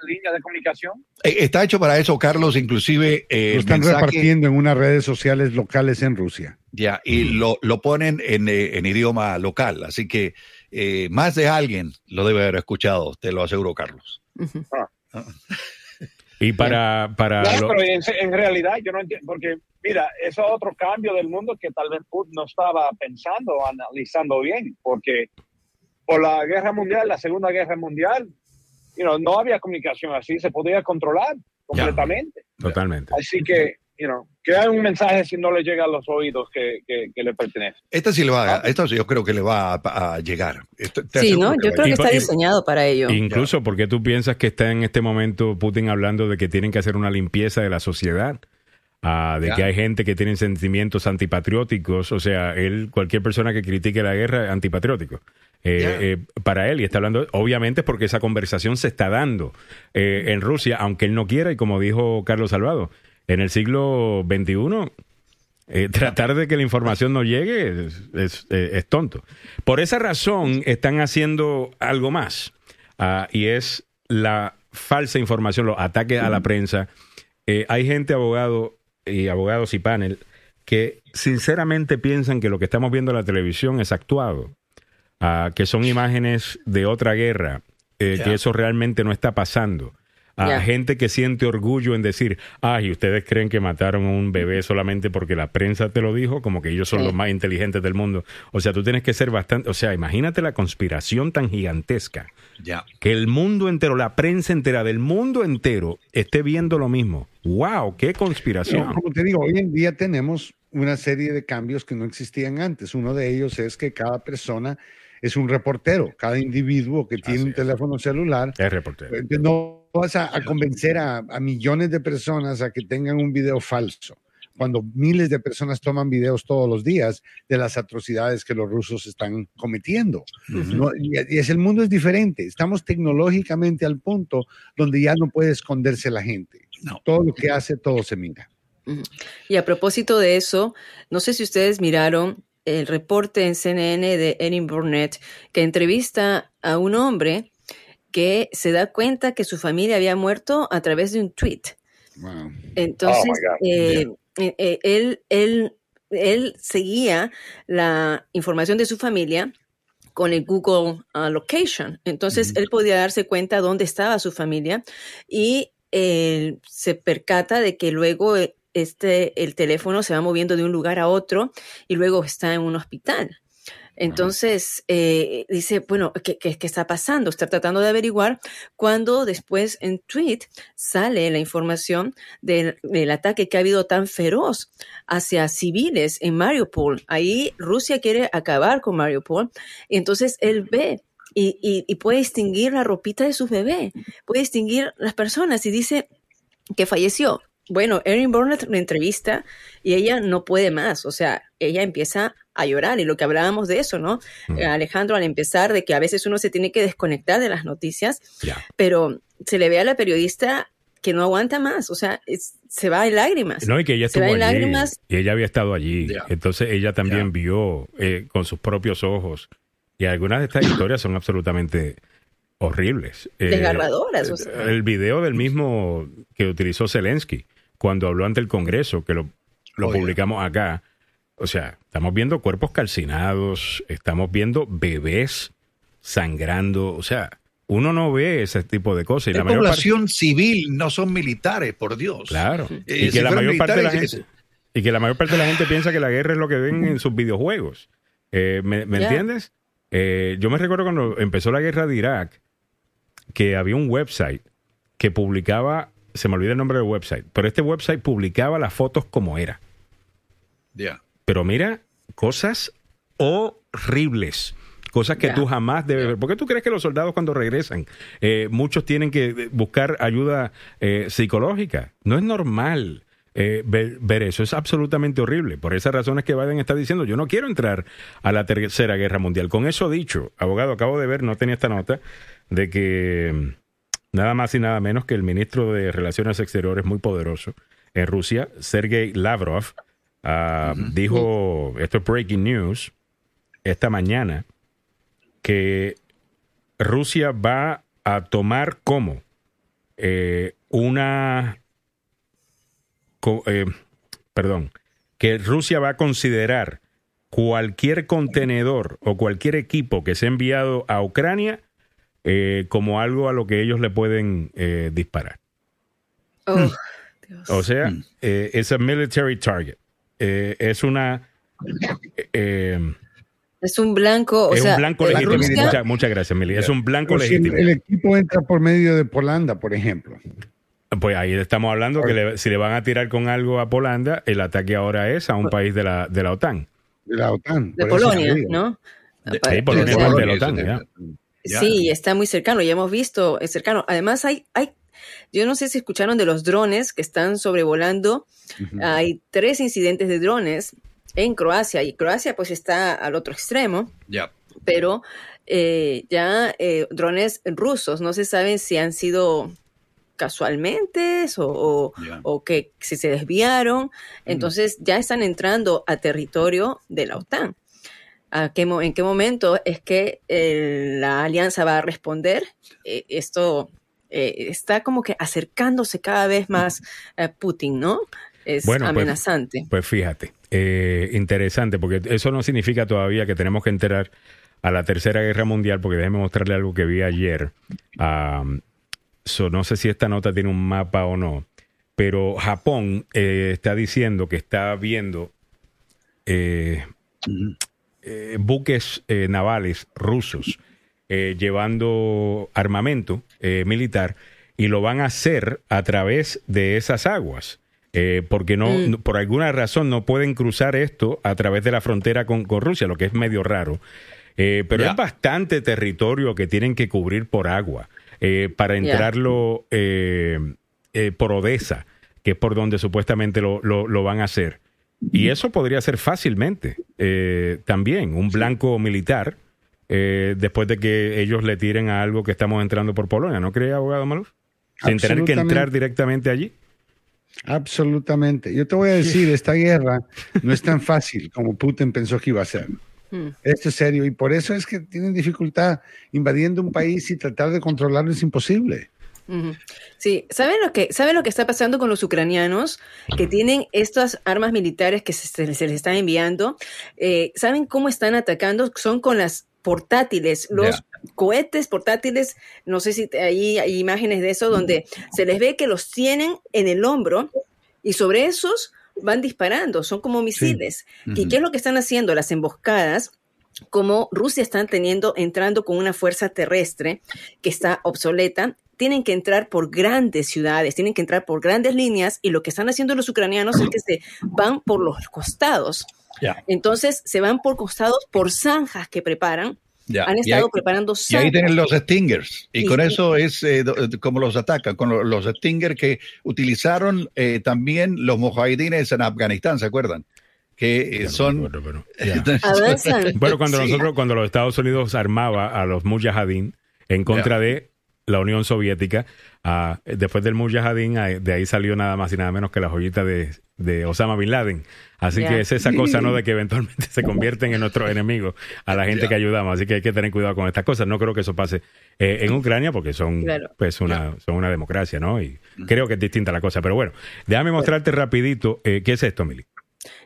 línea de comunicación. Está hecho para eso, Carlos. Inclusive lo están repartiendo en unas redes sociales locales en Rusia. Ya, y mm. lo, lo, ponen en, en, idioma local. Así que más de alguien lo debe haber escuchado, te lo aseguro, Carlos. Ah. Y para... para pero en, realidad yo no entiendo, porque mira, eso es otro cambio del mundo que tal vez no estaba pensando, analizando bien, porque por la guerra mundial, la segunda guerra mundial, you know, no había comunicación así, se podía controlar completamente. totalmente. Así que, you know, que hay un mensaje si no le llega a los oídos que, que, le pertenece. Esto sí le va, a, esto yo creo que le va a, llegar. sí, ¿no? Yo creo que está diseñado para ello. Incluso porque tú piensas que está en este momento Putin hablando de que tienen que hacer una limpieza de la sociedad. Ah, de que hay gente que tiene sentimientos antipatrióticos, o sea, él, cualquier persona que critique la guerra es antipatriótico. Eh, eh, para él y está hablando, obviamente porque esa conversación se está dando eh, en Rusia, aunque él no quiera y como dijo Carlos Salvado, en el siglo XXI Eh, tratar de que la información no llegue es, tonto. Por esa razón están haciendo algo más ah, y es la falsa información, los ataques a la prensa. Eh, hay gente, abogado y abogados y panel, que sinceramente piensan que lo que estamos viendo en la televisión es actuado, ah, que son imágenes de otra guerra, eh, que eso realmente no está pasando a gente que siente orgullo en decir, ay, ustedes creen que mataron a un bebé solamente porque la prensa te lo dijo, como que ellos son los más inteligentes del mundo. O sea, tú tienes que ser bastante, o sea, imagínate la conspiración tan gigantesca. Ya. Que el mundo entero, la prensa entera del mundo entero esté viendo lo mismo. ¡Wow! ¡Qué conspiración! como te digo, hoy en día tenemos una serie de cambios que no existían antes. Uno de ellos es que cada persona es un reportero, cada individuo que tiene un teléfono celular. Es reportero. Eh, no vas a, convencer a, millones de personas a que tengan un video falso, cuando miles de personas toman videos todos los días de las atrocidades que los rusos están cometiendo. y, es el mundo es diferente. Estamos tecnológicamente al punto donde ya no puede esconderse la gente. Todo lo que hace, todo se mira. Y a propósito de eso, no sé si ustedes miraron el reporte en CNN de Erin Burnett que entrevista a un hombre que se da cuenta que su familia había muerto a través de un tweet. Entonces, oh eh, eh, eh, él, él, él seguía la información de su familia con el Google uh, Location. Entonces, él podía darse cuenta dónde estaba su familia y se percata de que luego este, el teléfono se va moviendo de un lugar a otro y luego está en un hospital. Entonces, eh, dice, bueno, ¿qué, ¿qué, está pasando? Está tratando de averiguar cuando después en tweet sale la información del, ataque que ha habido tan feroz hacia civiles en Mariupol. Ahí Rusia quiere acabar con Mariupol. Y entonces él ve y, y, puede distinguir la ropita de su bebé, puede distinguir las personas y dice que falleció. Bueno, Erin Burnett la entrevista y ella no puede más, o sea, ella empieza a llorar y lo que hablábamos de eso, ¿no? Mm. Alejandro, al empezar, de que a veces uno se tiene que desconectar de las noticias, pero se le ve a la periodista que no aguanta más, o sea, se va en lágrimas. No, y que ella estuvo allí, lágrimas. Y ella había estado allí, entonces ella también vio eh, con sus propios ojos, y algunas de estas historias son absolutamente horribles. Eh, Desgarradoras. El video del mismo que utilizó Zelensky cuando habló ante el Congreso, que lo, publicamos acá. O sea, estamos viendo cuerpos calcinados, estamos viendo bebés sangrando, o sea, uno no ve ese tipo de cosas. Y la población civil, no son militares, por Dios. Claro. Eh, y, que la mayor parte de la gente, y que la mayor parte de la gente piensa que la guerra es lo que ven en sus videojuegos. Eh, ¿Me, entiendes? yo me recuerdo cuando empezó la guerra de Irak, que había un website que publicaba, se me olvida el nombre del website, pero este website publicaba las fotos como era. Ya. Pero mira, cosas horribles. Cosas que tú jamás debes ver. ¿Por qué tú crees que los soldados cuando regresan, eh, muchos tienen que buscar ayuda eh, psicológica? No es normal. Eh, ver, ver, eso. Es absolutamente horrible. Por esas razones que Biden está diciendo, yo no quiero entrar a la tercera guerra mundial. Con eso dicho, abogado, acabo de ver, no tenía esta nota, de que nada más y nada menos que el ministro de Relaciones Exteriores muy poderoso en Rusia, Sergei Lavrov, ah, dijo, esto es breaking news, esta mañana, que Rusia va a tomar como eh, una, eh, perdón, que Rusia va a considerar cualquier contenedor o cualquier equipo que sea enviado a Ucrania eh, como algo a lo que ellos le pueden eh, disparar. Oh, hmm. O sea, hmm. eh, es un military target. es una... es un blanco, o es un blanco legítimo. muchas gracias, Mili. Es un blanco legítimo. el equipo entra por medio de Polanda, por ejemplo. Pues ahí estamos hablando que si le van a tirar con algo a Polanda, el ataque ahora es a un país de la, de la OTAN. De la OTAN. De Polonia, ¿no? Sí, Polonia es de la OTAN, ya. Sí, está muy cercano, ya hemos visto, es cercano. Además, hay, hay, yo no sé si escucharon de los drones que están sobrevolando. Hay tres incidentes de drones en Croacia y Croacia pues está al otro extremo. Ya. Pero eh, ya eh, drones rusos, no se sabe si han sido casualmente o, o, que si se desviaron. Entonces ya están entrando a territorio de la OTAN. ¿A qué, ¿En qué momento es que eh, la alianza va a responder? Eh, esto eh, está como que acercándose cada vez más a Putin, ¿no? Es pues, amenazante. Pues, fíjate, interesante, porque eso no significa todavía que tenemos que enterar a la Tercera Guerra Mundial, porque déjeme mostrarle algo que vi ayer. no sé si esta nota tiene un mapa o no, pero Japón está diciendo que está viendo eh, buques eh, navales rusos eh, llevando armamento militar y lo van a hacer a través de esas aguas. porque no, mm. por alguna razón no pueden cruzar esto a través de la frontera con, Rusia, lo que es medio raro. pero es bastante territorio que tienen que cubrir por agua para entrarlo por Odessa, que es por donde supuestamente lo, lo van a hacer. Y eso podría ser fácilmente eh, también un blanco militar eh, después de que ellos le tiren a algo que estamos entrando por Polonia, ¿no cree, abogado Maluf? Sin tener que entrar directamente allí. Absolutamente. Yo te voy a decir, esta guerra no es tan fácil como Putin pensó que iba a ser. Hmm. Esto es serio y por eso es que tienen dificultad invadiendo un país y tratar de controlarlo es imposible. Sí, ¿saben lo que saben lo que está pasando con los ucranianos que tienen estas armas militares que se, les están enviando? Eh, ¿Saben cómo están atacando? Son con las portátiles, los cohetes portátiles, no sé si ahí hay imágenes de eso, donde se les ve que los tienen en el hombro y sobre esos van disparando, son como misiles. ¿Y qué es lo que están haciendo? Las emboscadas como Rusia está teniendo, entrando con una fuerza terrestre que está obsoleta tienen que entrar por grandes ciudades, tienen que entrar por grandes líneas y lo que están haciendo los ucranianos es que se van por los costados. Entonces se van por costados por zanjas que preparan. Han estado preparando zanjas. Y ahí tienen los Stingers. Y, con eso es eh, eh, como los atacan, con los, Stingers que utilizaron eh, también los mujahidines en Afganistán, ¿se acuerdan? que son bueno cuando nosotros cuando los Estados Unidos armaba a los mujahideen en contra de la Unión Soviética. Ah, después del Mujahideen, ah, de ahí salió nada más y nada menos que la joyita de, de Osama Bin Laden. Así que es esa cosa, ¿no? De que eventualmente se convierten en nuestros enemigos a la gente que ayudamos. Así que hay que tener cuidado con estas cosas. No creo que eso pase eh, en Ucrania porque son, pues, una, son una democracia, ¿no? Y creo que es distinta la cosa. Pero bueno, déjame mostrarte rapidito eh, qué es esto, Mili.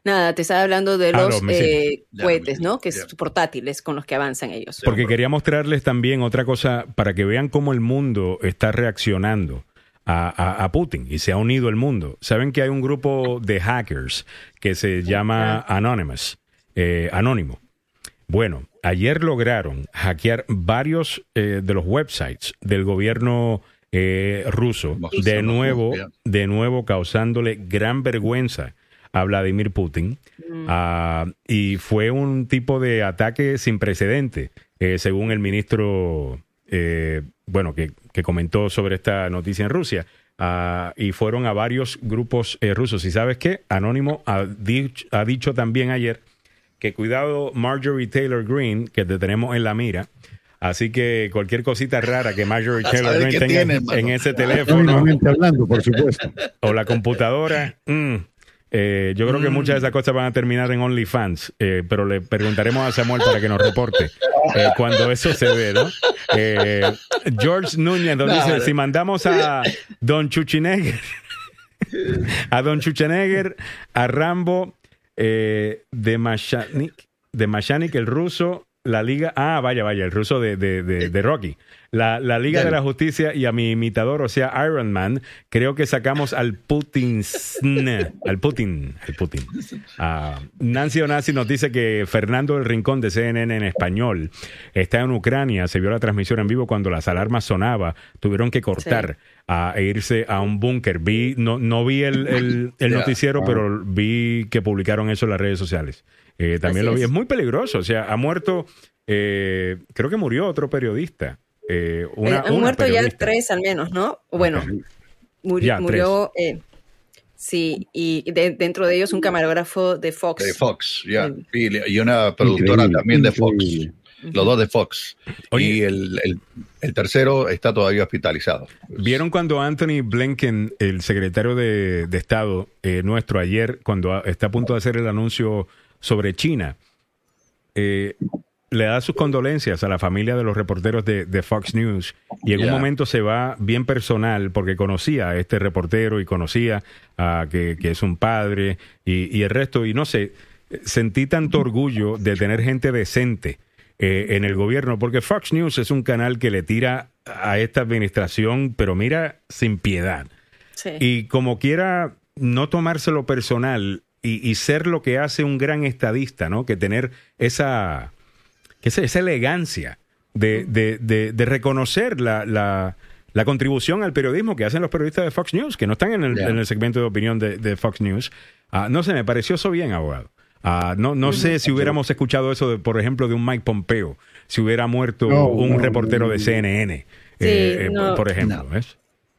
Nada, te estaba hablando de ah, los, eh, cohetes, ¿no? Que son portátiles con los que avanzan ellos. Porque quería mostrarles también otra cosa para que vean cómo el mundo está reaccionando. A, Putin y se ha unido el mundo. Saben que hay un grupo de hackers que se llama Anonymous, eh, Anónimo. Bueno, ayer lograron hackear varios eh, de los websites del gobierno ruso, de nuevo, de nuevo causándole gran vergüenza a Vladimir Putin. Mm. Ah, y fue un tipo de ataque sin precedente, eh, según el ministro, eh, bueno, que, comentó sobre esta noticia en Rusia. Ah, y fueron a varios grupos eh, rusos. ¿Y sabes qué? Anónimo ha, ha dicho también ayer que cuidado Marjorie Taylor Greene, que te tenemos en la mira, Así que cualquier cosita rara que Marjorie Taylor Greene tenga en ese teléfono. hablando, por supuesto. O la computadora. Mm, eh, yo creo que muchas de esas cosas van a terminar en OnlyFans, eh, pero le preguntaremos a Samuel para que nos reporte eh, cuando eso se ve, ¿no? George Núñez nos dice, si mandamos a Don Chuchinegger, a Don Chuchinegger, a Rambo de Mashanik, de Mashanik, el ruso, la liga, ah, vaya, vaya, el ruso de, de, de Rocky. La, la Liga de la Justicia y a mi imitador, o sea, Iron Man, creo que sacamos al Putin, al Putin, al Putin. Uh, Nancy Onasi nos dice que Fernando del Rincón de CNN en español está en Ucrania, se vio la transmisión en vivo cuando las alarmas sonaban, tuvieron que cortar a, e irse a un búnker. Vi, no, no vi el, el, noticiero, pero vi que publicaron eso en las redes sociales. Eh, también lo vi. Es. muy peligroso. O sea, ha muerto, eh, creo que murió otro periodista. Eh, una, han muerto ya tres al menos, ¿no? Bueno, murió, eh, sí, y dentro de ellos un camarógrafo de Fox. De Fox, ya. Y, una productora también de Fox. los dos de Fox. y el, tercero está todavía hospitalizado. ¿Vieron cuando Anthony Blinken, el secretario de, Estado eh, nuestro ayer, cuando está a punto de hacer el anuncio sobre China, eh, le da sus condolencias a la familia de los reporteros de, Fox News y en un momento se va bien personal porque conocía a este reportero y conocía a que, es un padre y, el resto, y no sé, sentí tanto orgullo de tener gente decente eh, en el gobierno, porque Fox News es un canal que le tira a esta administración, pero mira, sin piedad. Y como quiera no tomárselo personal y, y ser lo que hace un gran estadista, ¿no? Que tener esa esa, esa elegancia de, de, de, reconocer la, la, la, contribución al periodismo que hacen los periodistas de Fox News, que no están en el, en el segmento de opinión de, Fox News. Ah, no sé, me pareció eso bien, abogado. Ah, no no sé si hubiéramos escuchado eso, de, por ejemplo, de un Mike Pompeo, si hubiera muerto un reportero de CNN, eh, eh, por ejemplo.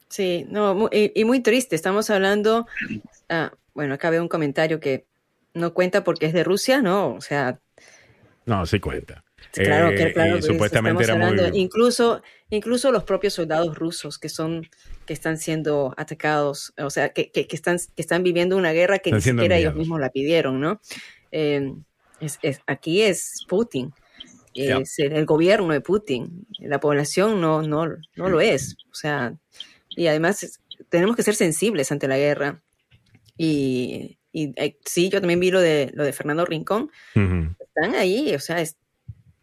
Sí, no, y, muy triste. Estamos hablando, ah, bueno, acá veo un comentario que no cuenta porque es de Rusia, ¿no? O sea... No, sí cuenta. Claro, que, eh, claro, supuestamente era muy... incluso, incluso los propios soldados rusos que son que están siendo atacados, o sea, que, que, están, que están viviendo una guerra que ni siquiera ellos mismos la pidieron, ¿no? Eh, es, aquí es Putin, es el, gobierno de Putin, la población no, no, no lo es, o sea, y además tenemos que ser sensibles ante la guerra. Y, y eh, sí, yo también vi lo de, lo de Fernando Rincón, están ahí, o sea, es,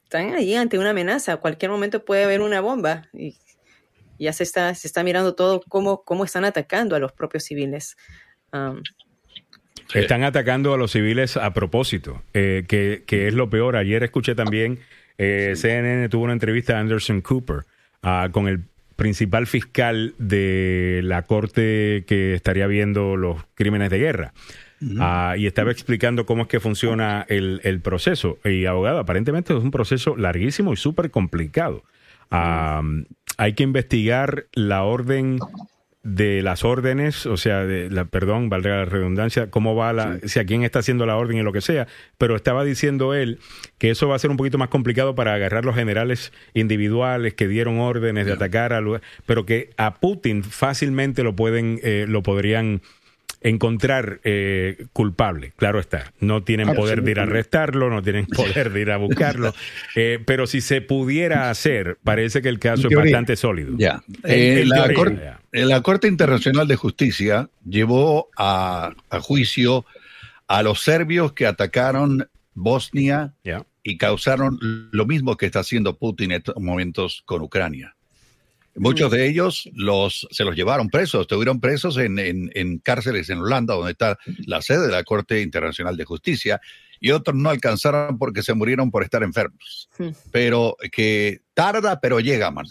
están ahí ante una amenaza. cualquier momento puede haber una bomba. Y ya se está, se está mirando todo cómo, cómo están atacando a los propios civiles. están atacando a los civiles a propósito, eh, que, que, es lo peor. Ayer escuché también, eh, CNN tuvo una entrevista a Anderson Cooper ah, con el principal fiscal de la corte que estaría viendo los crímenes de guerra. Ah, y estaba explicando cómo es que funciona el, el, proceso. Y abogado, aparentemente es un proceso larguísimo y súper complicado. hay que investigar la orden de las órdenes, o sea, de la, perdón, valdrá la redundancia, cómo va la, si a quién está haciendo la orden y lo que sea, pero estaba diciendo él que eso va a ser un poquito más complicado para agarrar los generales individuales que dieron órdenes de atacar a, pero que a Putin fácilmente lo pueden, eh, lo podrían encontrar eh, culpable, claro está. No tienen poder de ir a arrestarlo, no tienen poder de ir a buscarlo, eh, pero si se pudiera hacer, parece que el caso es bastante sólido. Ya. Eh, la, Corte, Internacional de Justicia llevó a, juicio a los serbios que atacaron Bosnia y causaron lo mismo que está haciendo Putin en estos momentos con Ucrania. Muchos de ellos los, se los llevaron presos, estuvieron presos en, en, cárceles en Holanda, donde está la sede de la Corte Internacional de Justicia, y otros no alcanzaron porque se murieron por estar enfermos. Pero que tarda, pero llega, mano.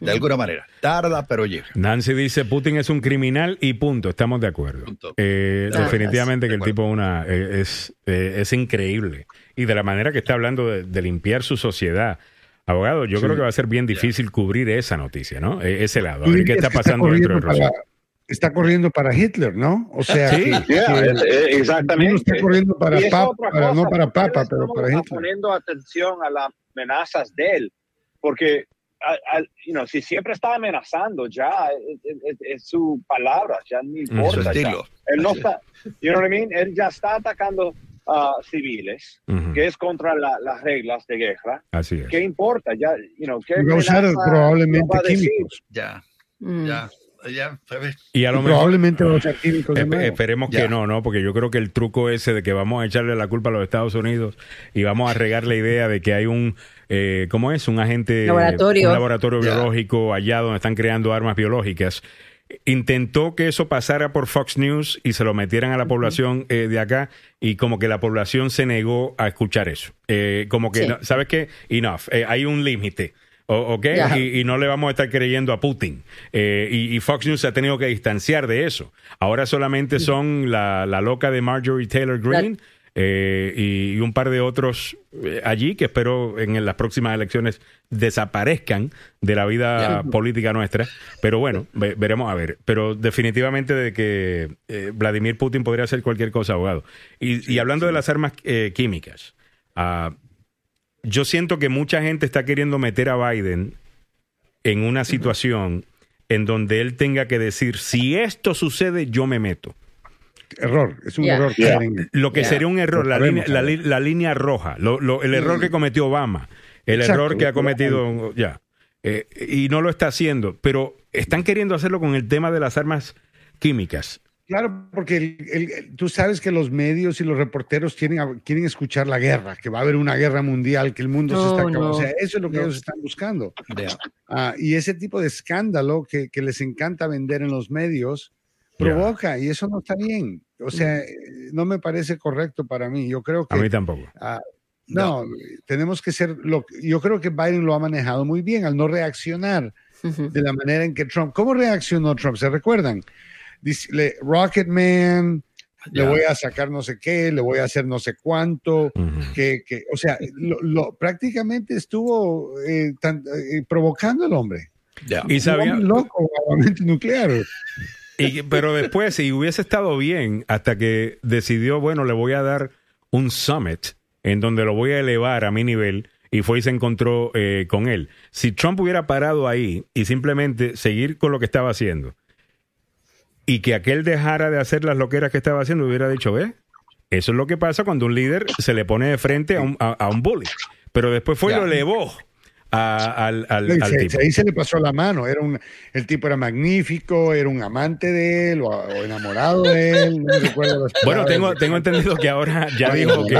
De alguna manera, tarda, pero llega. Nancy dice, Putin es un criminal y punto, estamos de acuerdo. Eh, definitivamente que el tipo una, eh, es, eh, es increíble. Y de la manera que está hablando de limpiar su sociedad Abogado, yo creo que va a ser bien difícil cubrir esa noticia, ¿no? E-, ese lado. A ver qué está pasando dentro de Rusia. Está corriendo para Hitler, ¿no? O sea, sí, exactamente. está corriendo para Papa, no para Papa, pero para Hitler. poniendo atención a las amenazas de él, porque you know, si siempre está amenazando, ya es, su palabra, ya ni mm, importa. Él no está, you know what I mean? Él ya está atacando civiles, que es contra las reglas de guerra. Así es. ¿Qué importa? Ya, you know, ¿qué probablemente químicos. Ya, mm. ya. Ya, y a lo mejor, probablemente a químicos esperemos que no, ¿no? Porque yo creo que el truco ese de que vamos a echarle la culpa a los Estados Unidos y vamos a regar la idea de que hay un, eh, ¿cómo es? Un agente, laboratorio. un laboratorio biológico allá donde están creando armas biológicas intentó que eso pasara por Fox News y se lo metieran a la población eh, de acá y como que la población se negó a escuchar eso. Eh, como que, ¿sabes qué? Enough. Eh, hay un límite. ¿Ok? Y, no le vamos a estar creyendo a Putin. Y, Fox News se ha tenido que distanciar de eso. Ahora solamente son la, la loca de Marjorie Taylor Greene. Eh, y, un par de otros eh, allí que espero en las próximas elecciones desaparezcan de la vida política nuestra. Pero bueno, veremos a ver. Pero definitivamente de que eh, Vladimir Putin podría hacer cualquier cosa, abogado. Y, hablando de las armas químicas, ah, yo siento que mucha gente está queriendo meter a Biden en una situación en donde él tenga que decir, si esto sucede, yo me meto. Error, es un error. Lo que sería un error, la, línea, la, línea, roja, el error que cometió Obama, el error que ha cometido, ya, eh, y no lo está haciendo, pero están queriendo hacerlo con el tema de las armas químicas. Claro, porque tú sabes que los medios y los reporteros quieren, quieren escuchar la guerra, que va a haber una guerra mundial, que el mundo se está acabando. o sea, eso es lo que ellos están buscando. Ah, y ese tipo de escándalo que, que, les encanta vender en los medios provoca, y eso no está bien. O sea, mm. no me parece correcto para mí. Yo creo que. A mí tampoco. Ah, no, tenemos que ser. Lo, yo creo que Biden lo ha manejado muy bien al no reaccionar de la manera en que Trump. ¿Cómo reaccionó Trump? ¿Se recuerdan? Dice, Rocket Man, le voy a sacar no sé qué, le voy a hacer no sé cuánto, que, que, o sea, lo, prácticamente estuvo eh, eh, provocando al hombre. Y sabía... Loco, nuclear. Y, pero después, si hubiese estado bien, hasta que decidió, bueno, le voy a dar un summit en donde lo voy a elevar a mi nivel, y fue y se encontró eh, con él. Si Trump hubiera parado ahí y simplemente seguir con lo que estaba haciendo, y que aquel dejara de hacer las loqueras que estaba haciendo, hubiera dicho, ve, eso es lo que pasa cuando un líder se le pone de frente a un, a, un bully. Pero después fue y lo elevó al, al, tipo. Ahí se le pasó la mano. Era un, el tipo era magnífico, era un amante de él o, enamorado de él. No recuerdo bueno, tengo, tengo entendido que ahora ya dijo que,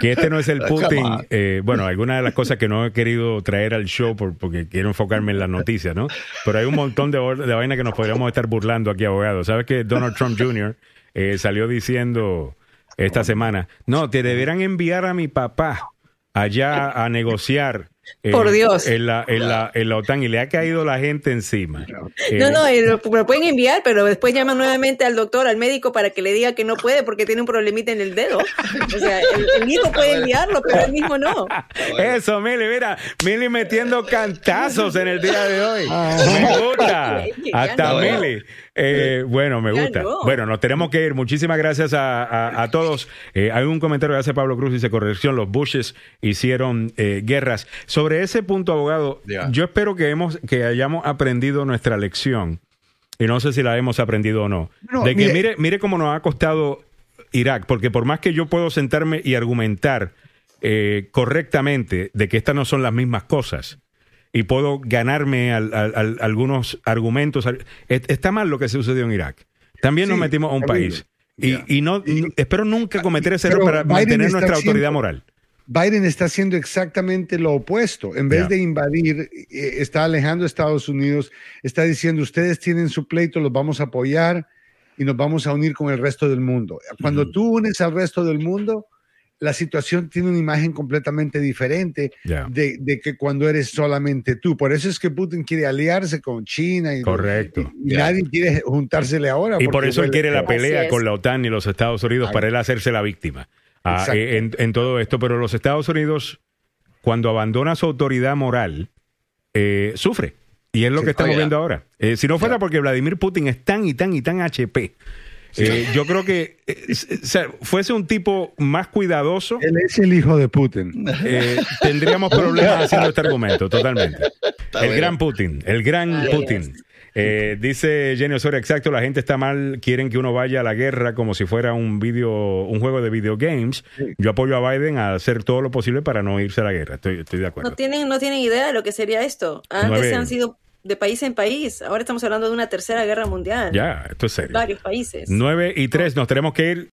que, este no es el Putin. Eh, bueno, algunas de las cosas que no he querido traer al show porque quiero enfocarme en las noticias, ¿no? Pero hay un montón de, de vainas que nos podríamos estar burlando aquí, abogado. ¿Sabes que Donald Trump Jr. Eh, salió diciendo esta semana, no, te deberán enviar a mi papá allá a negociar por eh, Dios. En la, en, la, en la OTAN y le ha caído la gente encima. no, no, eh, lo, pueden enviar, pero después llaman nuevamente al doctor, al médico, para que le diga que no puede porque tiene un problemita en el dedo. O sea, el, hijo puede enviarlo, pero el mismo no. Eso, Mili, mira, Mili metiendo cantazos en el día de hoy. Ah. Me gusta. Hasta Mili. Eh, bueno, me gusta. Bueno, nos tenemos que ir. Muchísimas gracias a, todos. Eh, hay un comentario que hace Pablo Cruz, dice corrección, los Bushes hicieron eh, guerras. Sobre ese punto, abogado, yo espero que, hemos, que hayamos aprendido nuestra lección, y no sé si la hemos aprendido o no, de que mire, mire cómo nos ha costado Irak, porque por más que yo puedo sentarme y argumentar correctamente de que estas no son las mismas cosas, y puedo ganarme algunos argumentos. Está mal lo que sucedió en Irak. También nos metimos a un país. Y, no espero nunca cometer ese error para mantener nuestra autoridad moral. Biden está haciendo exactamente lo opuesto. En vez de invadir, eh, está alejando a Estados Unidos, está diciendo, ustedes tienen su pleito, los vamos a apoyar y nos vamos a unir con el resto del mundo. Cuando tú unes al resto del mundo, la situación tiene una imagen completamente diferente de, que cuando eres solamente tú. Por eso es que Putin quiere aliarse con China y, Correcto. y, nadie quiere juntársele ahora. Y por eso él quiere la pelea con la OTAN y los Estados Unidos para él hacerse la víctima ah, eh, en, todo esto. Pero los Estados Unidos, cuando abandona su autoridad moral, eh, sufre. Y es lo que estamos oh, viendo ahora. Eh, si no fuera porque Vladimir Putin es tan y tan y tan HP eh, yo creo que eh, fuese un tipo más cuidadoso. Él es el hijo de Putin. Eh, tendríamos problemas haciendo este argumento, totalmente. el gran Putin, el gran Putin. dice Jenny Osorio, exacto, la gente está mal, quieren que uno vaya a la guerra como si fuera un video, un juego de videogames. Yo apoyo a Biden a hacer todo lo posible para no irse a la guerra. Estoy, estoy de acuerdo. No tienen, no tienen idea de lo que sería esto. Antes se han sido de país en país. Ahora estamos hablando de una tercera guerra mundial. Ya, esto es serio. Varios países. 9 y 3, nos tenemos que ir.